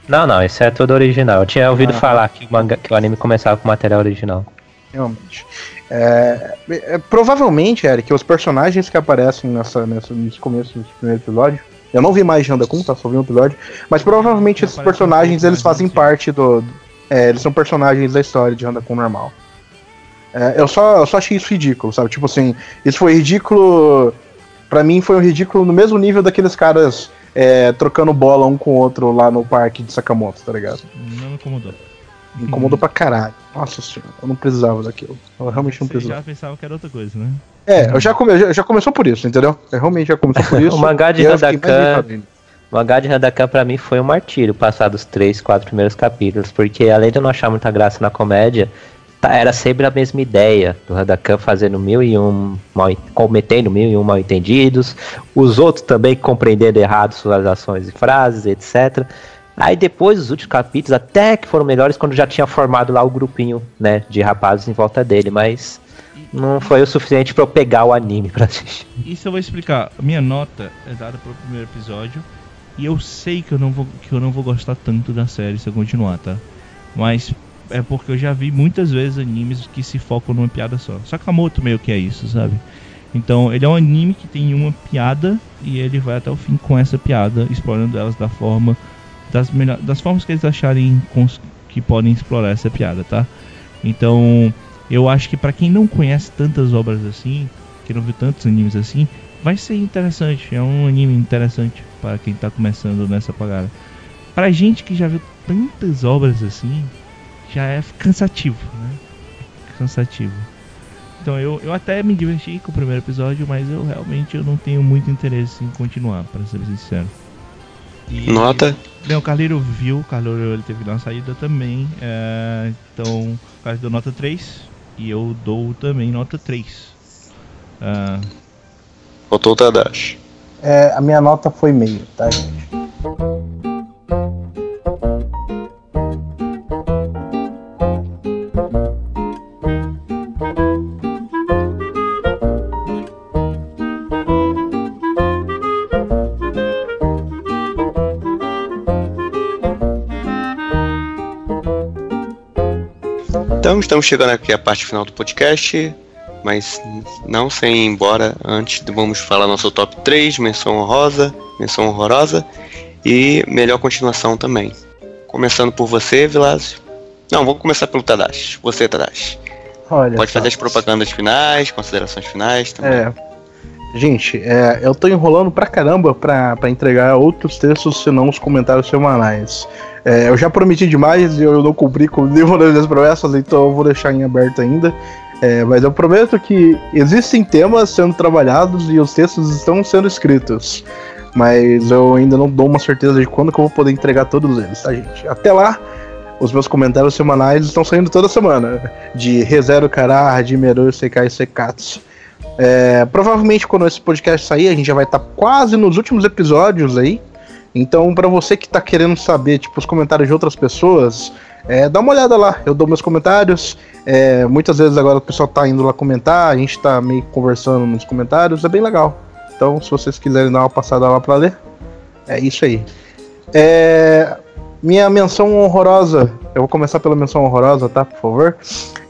Não, não, isso é tudo original. Eu tinha ouvido Ah. falar que o, manga, que o anime começava com material original. Realmente. É, é, provavelmente, Eric, os personagens que aparecem nessa, nessa, nesse começo desse primeiro episódio. Eu não vi mais Janda Kun, tá? Só vi um episódio. Mas provavelmente esses personagens eles mais fazem parte do. do- é, eles são personagens da história de Janda Kun normal. É, eu, só, eu só achei isso ridículo, sabe? Tipo assim, isso foi ridículo. Pra mim foi um ridículo no mesmo nível daqueles caras é, trocando bola um com o outro lá no parque de Sakamoto, tá ligado? Não me incomodou. Me incomodou pra caralho. Nossa senhora, eu não precisava daquilo. Eu realmente não Você precisava. já pensava que era outra coisa, né? É, eu já, come, já, já começou por isso, entendeu? Eu realmente já começou por isso. O mangá de ainda. O mangá de Handakan pra mim foi um martírio passar dos três, quatro primeiros capítulos, porque além de eu não achar muita graça na comédia, tá- era sempre a mesma ideia do Handakan fazendo mil e um mal, cometendo mil e um mal entendidos, os outros também compreendendo errado suas ações e frases, etc. Aí depois, os últimos capítulos, até que foram melhores quando já tinha formado lá o grupinho, né, de rapazes em volta dele, mas não foi o suficiente pra eu pegar o anime pra assistir. Isso eu vou explicar. Minha nota é dada pro primeiro episódio. E eu sei que eu não vou, que eu não vou gostar tanto da série se eu continuar, tá? Mas é porque eu já vi muitas vezes animes que se focam numa piada só. Sakamoto meio que é isso, sabe? Então ele é um anime que tem uma piada e ele vai até o fim com essa piada, explorando elas da forma das, melhor, das formas que eles acharem que podem explorar essa piada, tá? Então eu acho que pra quem não conhece tantas obras assim, que não viu tantos animes assim, vai ser interessante. É um anime interessante para quem tá começando nessa pagada. Pra gente que já viu tantas obras assim, já é cansativo, né? Cansativo. Então eu, eu até me diverti com o primeiro episódio, mas eu realmente eu não tenho muito interesse em continuar, para ser sincero. E- Nota? Bem, o Carleiro viu, o Carleiro ele teve que dar uma saída também. é, então, o Carleiro deu nota 3 e eu dou também nota 3. Ah, Faltou o Tadashi. É, a minha nota foi meio, tá, gente? Então estamos chegando aqui à parte final do podcast, mas não sem ir embora antes vamos falar nosso top 3, menção honrosa, menção horrorosa e melhor continuação também. Começando por você, Vilásio. Não, vamos começar pelo Tadashi. Você, Tadashi. Olha Pode fazer as propagandas finais, considerações finais também. É. Gente, é, eu tô enrolando pra caramba pra, pra entregar outros textos, senão os comentários semanais. É, eu já prometi demais e eu não cumpri com nenhuma das promessas, então eu vou deixar em aberto ainda. É, mas eu prometo que existem temas sendo trabalhados e os textos estão sendo escritos. Mas eu ainda não dou uma certeza de quando que eu vou poder entregar todos eles, tá, gente? Até lá, os meus comentários semanais estão saindo toda semana. De ReZero Kara, Hadimeru, Sekai Sekatsu. É, provavelmente quando esse podcast sair, a gente já vai estar quase nos últimos episódios aí. Então, pra você que tá querendo saber, tipo, os comentários de outras pessoas, é, dá uma olhada lá. Eu dou meus comentários. É, muitas vezes agora o pessoal tá indo lá comentar, a gente tá meio conversando nos comentários, é bem legal. Então, se vocês quiserem dar uma passada lá pra ler, é isso aí. É, minha menção honrorosa, eu vou começar pela menção honrorosa, tá? Por favor.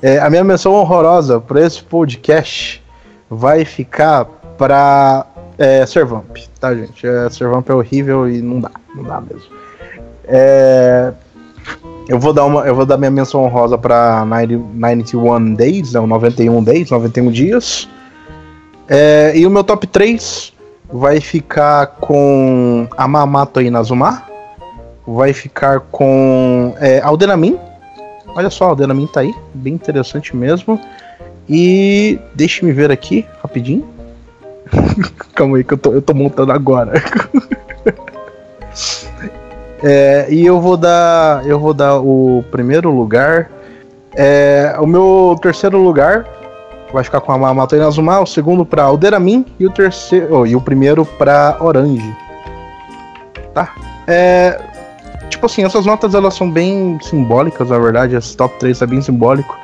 É, a minha menção honrorosa pra esse podcast vai ficar pra é, Servamp, tá, gente? É, Servamp é horrível e não dá, não dá mesmo. É, eu vou dar uma, eu vou dar minha menção honrosa 90 91 Days, não, 91 Days, 91 dias. É, e o meu top 3 vai ficar com Amamato Inazuma, vai ficar com é, Aldenamin. Olha só, Aldenamin tá aí, bem interessante mesmo. E deixe-me ver aqui, rapidinho. Calma aí que eu tô, eu tô montando agora. É, e eu vou dar. Eu vou dar o primeiro lugar. É, o meu terceiro lugar vai ficar com a Mamato Inazuma, o segundo pra Alderamin e o terceiro. oh, e o primeiro pra Orange. Tá? É, tipo assim, essas notas elas são bem simbólicas, na verdade. Esse top 3 é bem simbólico.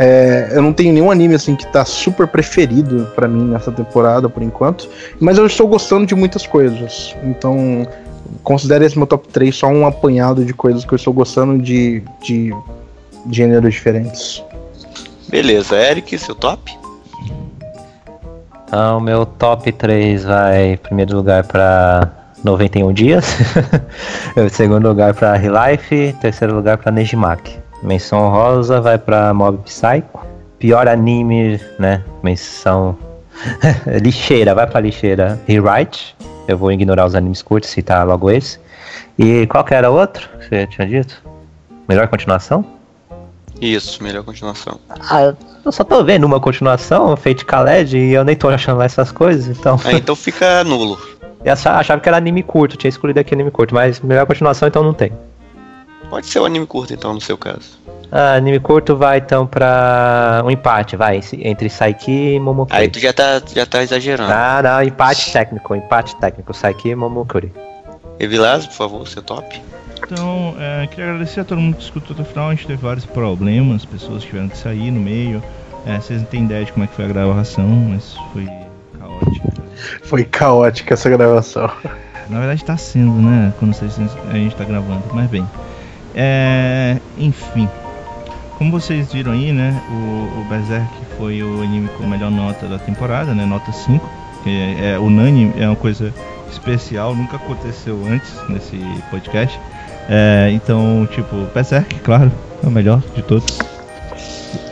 É, eu não tenho nenhum anime assim que tá super preferido pra mim nessa temporada por enquanto, mas eu estou gostando de muitas coisas. Então, considere esse meu top 3 só um apanhado de coisas que eu estou gostando de, de gêneros diferentes. Beleza, Eric, seu top? Então, meu top 3 vai, em primeiro lugar, pra 91 dias. em segundo lugar, pra Relife. Terceiro lugar, pra Nejimaki. Menção rosa vai pra Mob Psycho. Pior anime, né? Menção. lixeira, vai pra lixeira. Rewrite. Eu vou ignorar os animes curtos, citar logo esse. E qual que era outro que você tinha dito? Melhor continuação? Isso, melhor continuação. Ah, eu só tô vendo uma continuação, Fate Khaled, e eu nem tô achando lá essas coisas, então. Ah, então fica nulo. Eu acha- achava que era anime curto, tinha escolhido aqui anime curto, mas melhor continuação então não tem. Pode ser o anime curto, então, no seu caso. Ah, anime curto vai então pra um empate, vai, entre Saiki e Momokuri. Aí tu já tá, já tá exagerando. Ah, não, empate técnico, empate técnico, Saiki e Momokuri. Evilásio, por favor, seu top. Então, é, queria agradecer a todo mundo que escutou até o final. A gente teve vários problemas, pessoas tiveram que sair no meio. É, vocês não têm ideia de como é que foi a gravação, mas foi caótica. Foi caótica essa gravação. Na verdade tá sendo, né? Quando vocês, a gente tá gravando, mas bem. É, enfim. Como vocês viram aí, né? O, o Berserk foi o anime com a melhor nota da temporada, né? Nota 5. Que é, é unânime, é uma coisa especial, nunca aconteceu antes nesse podcast. É, então, tipo, Berserk, claro, é o melhor de todos,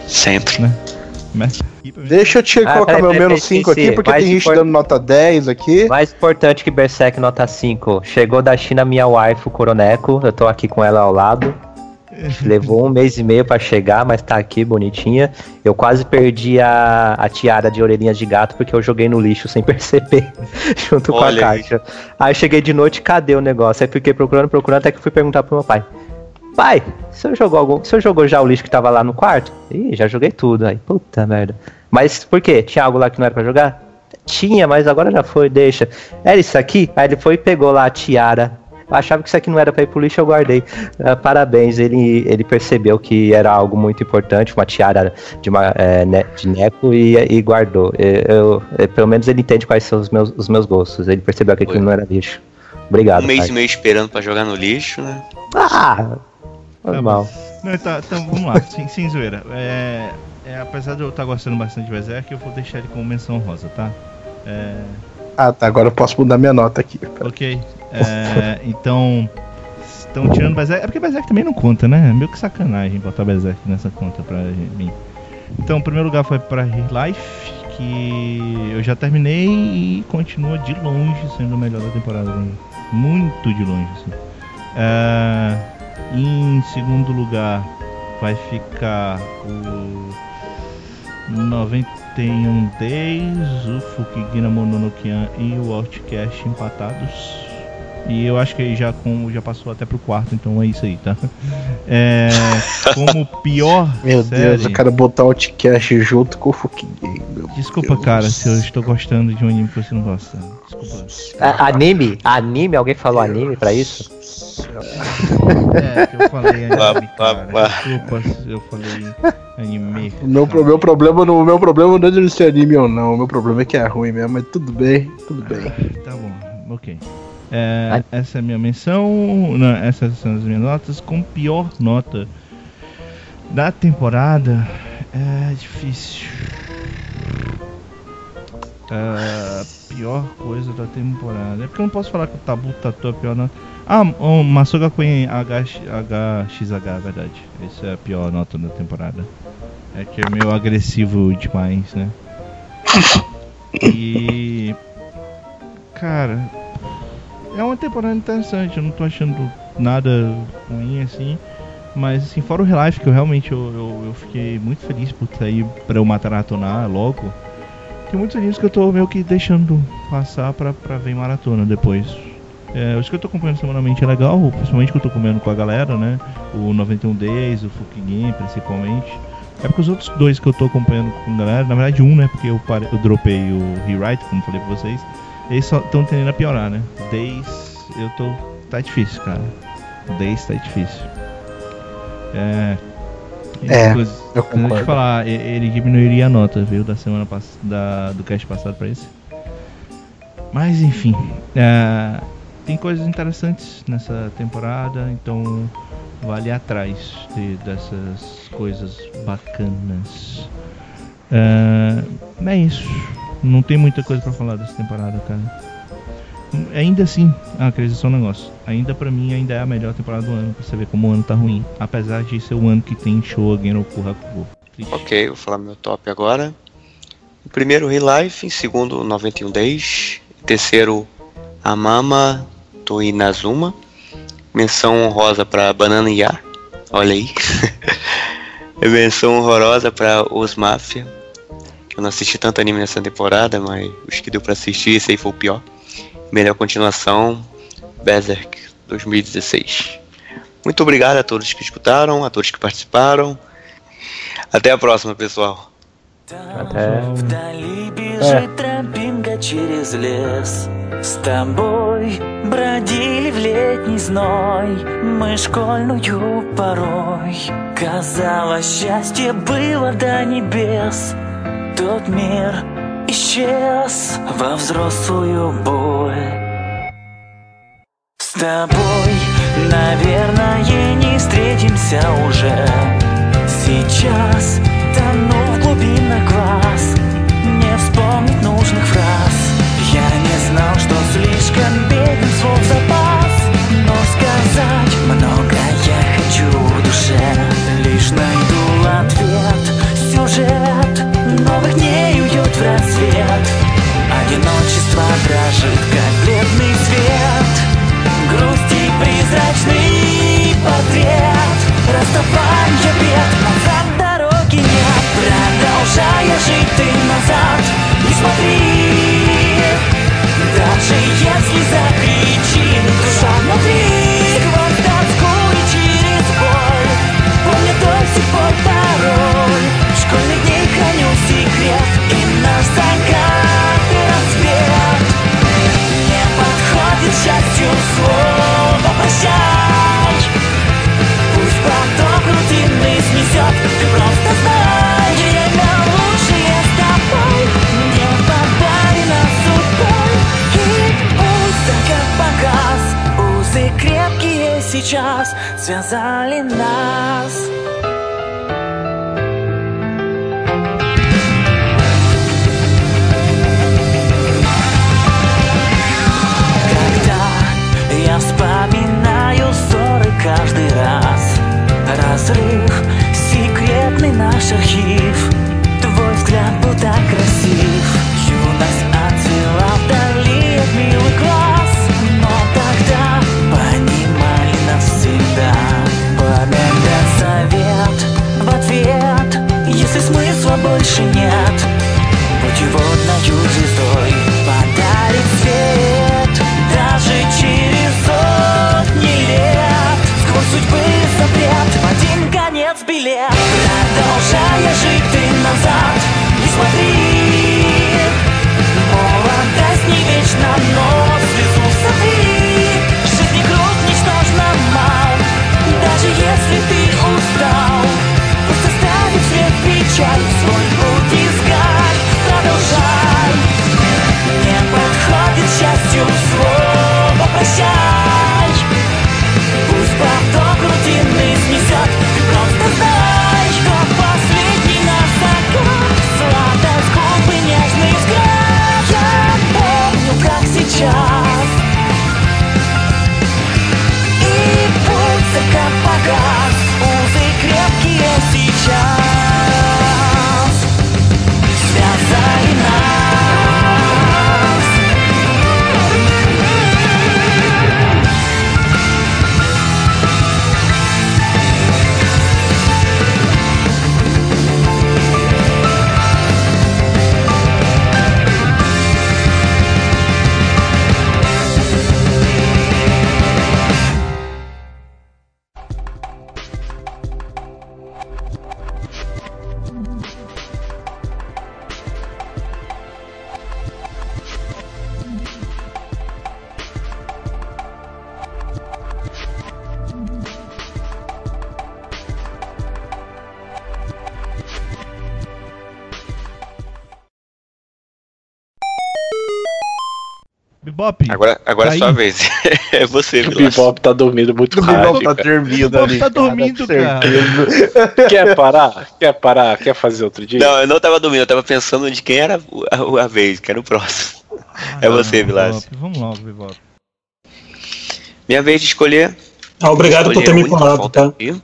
Sempre. né? Mas- pra mim- Deixa eu te Ah, colocar peraí, meu menos 5 esqueci. aqui, porque tem gente import- dando nota 10 aqui. Mais importante que Berserk nota 5. Chegou da China minha wife, o Coroneco. Eu tô aqui com ela ao lado. Levou um mês e meio pra chegar, mas tá aqui bonitinha. Eu quase perdi a, a tiara de orelhinhas de gato porque eu joguei no lixo sem perceber, junto com a Olha aí. caixa. Aí cheguei de noite, cadê o negócio? Aí fiquei procurando, procurando, até que fui perguntar pro meu pai. Pai, o senhor jogou algum. O senhor jogou já o lixo que tava lá no quarto? Ih, já joguei tudo. Aí, puta merda. Mas por quê? Tinha algo lá que não era pra jogar? Tinha, mas agora já foi, deixa. Era isso aqui? Aí ele foi e pegou lá a tiara. Eu achava que isso aqui não era pra ir pro lixo, eu guardei. Ah, parabéns, ele, ele percebeu que era algo muito importante, uma tiara de, uma, é, ne- de neco e, e guardou. Eu, eu- pelo menos ele entende quais são os meus, os meus gostos. Ele percebeu que aquilo não era lixo. Obrigado. um mês pai. e meio esperando pra jogar no lixo, né? Ah, normal. Não, tá, então vamos lá, sem, sem zoeira. É, é, apesar de eu estar gostando bastante de Berserk, eu vou deixar ele como menção rosa, tá? É, Ah, tá. Agora eu posso mudar minha nota aqui. ok. É, então, estão tirando Berserk. É porque Berserk também não conta, né? É meio que sacanagem botar Berserk nessa conta pra mim. Então, o primeiro lugar foi pra Real Life, que eu já terminei e continua de longe sendo o melhor da temporada. Muito de longe, assim. É, em segundo lugar vai ficar o 91 Days, o Fukigina Mononokian e o Outcast empatados. E eu acho que aí já, com, já passou até pro quarto, então é isso aí, tá? É, como pior Meu série... Deus, eu quero botar o Outcast junto com o Fuki Game. Meu Desculpa, Deus. cara, se eu estou gostando de um anime que você não gosta. Desculpa. A- anime? Anime? Alguém falou anime pra isso? É, que eu falei anime, cara. Desculpa se eu falei anime. O meu, pro- meu problema não, o meu problema não é de ser anime ou não. O meu problema é que é ruim mesmo, mas tudo bem, tudo bem. Tá bom, ok. É, essa é a minha menção. Não, essas são as minhas notas. Com pior nota da temporada. É difícil. É, pior coisa da temporada. É porque eu não posso falar que o Tabu Tatu é a pior nota. Ah, o Masuga Queen HX, HXH, é verdade. Essa é a pior nota da temporada. É que é meio agressivo demais, né? E. Cara, é uma temporada interessante, eu não tô achando nada ruim assim. Mas assim, fora o Relife, que eu realmente eu, eu, eu fiquei muito feliz por sair pra eu maratonar logo. Tem muitos animes que eu tô meio que deixando passar pra, pra ver em maratona depois. É, os que eu tô acompanhando semanalmente é legal, principalmente que eu tô comendo com a galera, né? O 91 Days, o Fukigame principalmente. É porque os outros dois que eu tô acompanhando com a galera, na verdade um, né? Porque eu, pare... eu dropei o Rewrite, como falei pra vocês. Eles só estão tendendo a piorar, né? Days, eu tô. tá difícil, cara. Days tá difícil. É. É, Inclusive, eu eu te concordo. falar, ele diminuiria a nota, viu? Da semana da... do cast passado pra esse. Mas enfim. é, Tem coisas interessantes nessa temporada, então vale atrás de- dessas coisas bacanas. É, é isso. Não tem muita coisa pra falar dessa temporada, cara. Ainda assim, dizer só um negócio. Ainda pra mim, ainda é a melhor temporada do ano, pra você ver como o ano tá ruim. Apesar de ser o ano que tem show Genoku Hakugo. Ok, vou falar meu top agora. Em primeiro, Relife. Em segundo, 91 Days. Em terceiro, Amama Toinazuma. Menção honrosa pra Banana Ya. Olha aí. Menção honrosa pra Os Mafia. Eu não assisti tanto anime nessa temporada, mas os que deu pra assistir, esse aí foi o pior Melhor continuação, Berserk 2016. Muito obrigado a todos que escutaram, a todos que participaram. Até a próxima, pessoal. Até. Вдали бежит тропинка через лес С тобой тобой бродили в летний зной Мы школьную порой Казалось, счастье было до небес Тот мир исчез во взрослую боль. С тобой, наверное, не встретимся уже. Сейчас тону в глубинах глаз. Не вспомнить нужных фраз. Я не знал, что слишком беден слов запас. Но сказать много я хочу в душе. Лишь найду ответ, сюжет Новых дней уйдет в рассвет. Одиночество дрожит, как бледный свет. Грусти призрачный портрет. Расставание бед, назад дороги нет. Продолжая жить ты назад. Не смотри. Даже если закричит душа внутри. Сквозь тоску и через боль. Помню до сих пор подходит счастью слово прощай. Пусть поток рутинный снесет Ты просто знай Время лучшее с тобой. Не подарено судьбой И пусть закат погас Узы крепкие сейчас Связали нас каждый раз. Разрыв, секретный наш архив. Твой взгляд был так красив. Юность отцвела вдали от милых глаз. Но тогда понимали навсегда. Даст совет в ответ. Если смысла больше нет Путеводною звездой подарит свет судьбы запрет Agora, é Tá sua aí? vez. é você, O Vilas. Bebop tá dormindo muito O Bebop rápido. tá cara. dormindo Bebop ali. tá dormindo, cara. certeza. Quer parar? Quer parar? Quer fazer outro dia? Não, eu não tava dormindo, eu tava pensando de quem era a, a vez, que era o próximo. É você, Vilas. Vamos logo, Bebop. Minha vez de escolher. Ah, obrigado por escolher ter a me pulado, tá? aqui.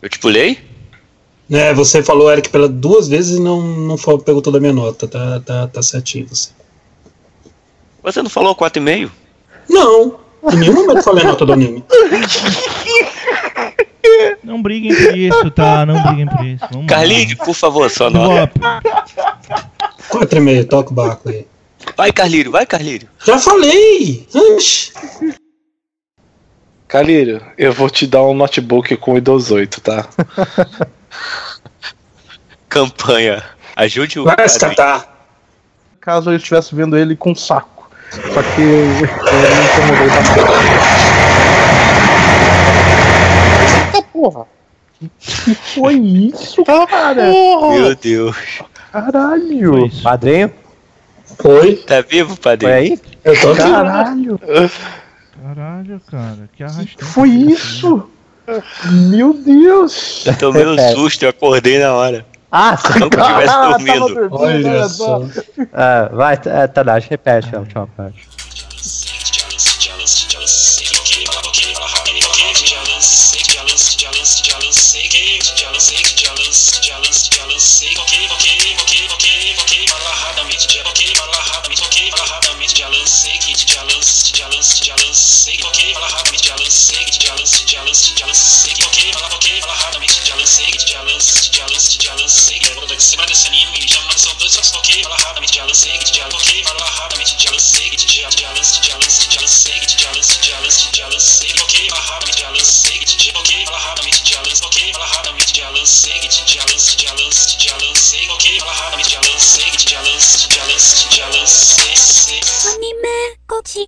Eu te pulei? É, você falou, Eric, pela duas vezes e não, não falou, perguntou da minha nota. Tá, tá, tá certinho você. Você não falou 4,5? Não, em nenhum momento falei a nota do anime. Não briguem por isso, tá? Não briguem por isso. Vamos lá. Carlinhos, por favor, sua nota. Bebop. 4,5, toca o barco aí. Vai, Carlírio, vai, Carlírio. Já falei! Oxi. Calírio, eu vou te dar um notebook com Windows 8, tá? Campanha. Ajude o Vai se padrinho. catar. Caso eu estivesse vendo ele com saco. Só que eu me incomodei bastante. Eita porra! Que foi isso, ah, cara? Porra. Meu Deus. Caralho. Padrinho? Foi. Tá vivo, padrinho? Foi aí? Eu tô Caralho. Caralho, cara. Que arrastão. Que foi isso? Meu Deus. Eu tomei um susto, eu acordei na hora. Ah, se não tivesse ah, dormindo. Olha só. Ah, vai, Tadashi, repete a última parte. lancei, kit já lancei, já lancei, já lancei, ok, fala rapidamente, já lancei, kit já lancei, já lancei, já lancei, ok, fala ok, fala rapidamente, já lancei, kit já lancei, já lancei, já lancei, é da semana desse anime, me chama atenção dois só, ok, fala rapidamente, já lancei, kit já, ok, fala rapidamente, já lancei, kit já, já lancei, já lancei, já lancei, kit já lancei, já lancei, já lancei, ok, fala rapidamente, já lancei, kit já, ok, fala rapidamente, já lancei, ok, fala rapidamente, já lancei, kit já lancei, já lancei, já lancei, ok, fala rapidamente, já lancei, kit já lancei, já lancei, já lancei, sei, sei. アニメー。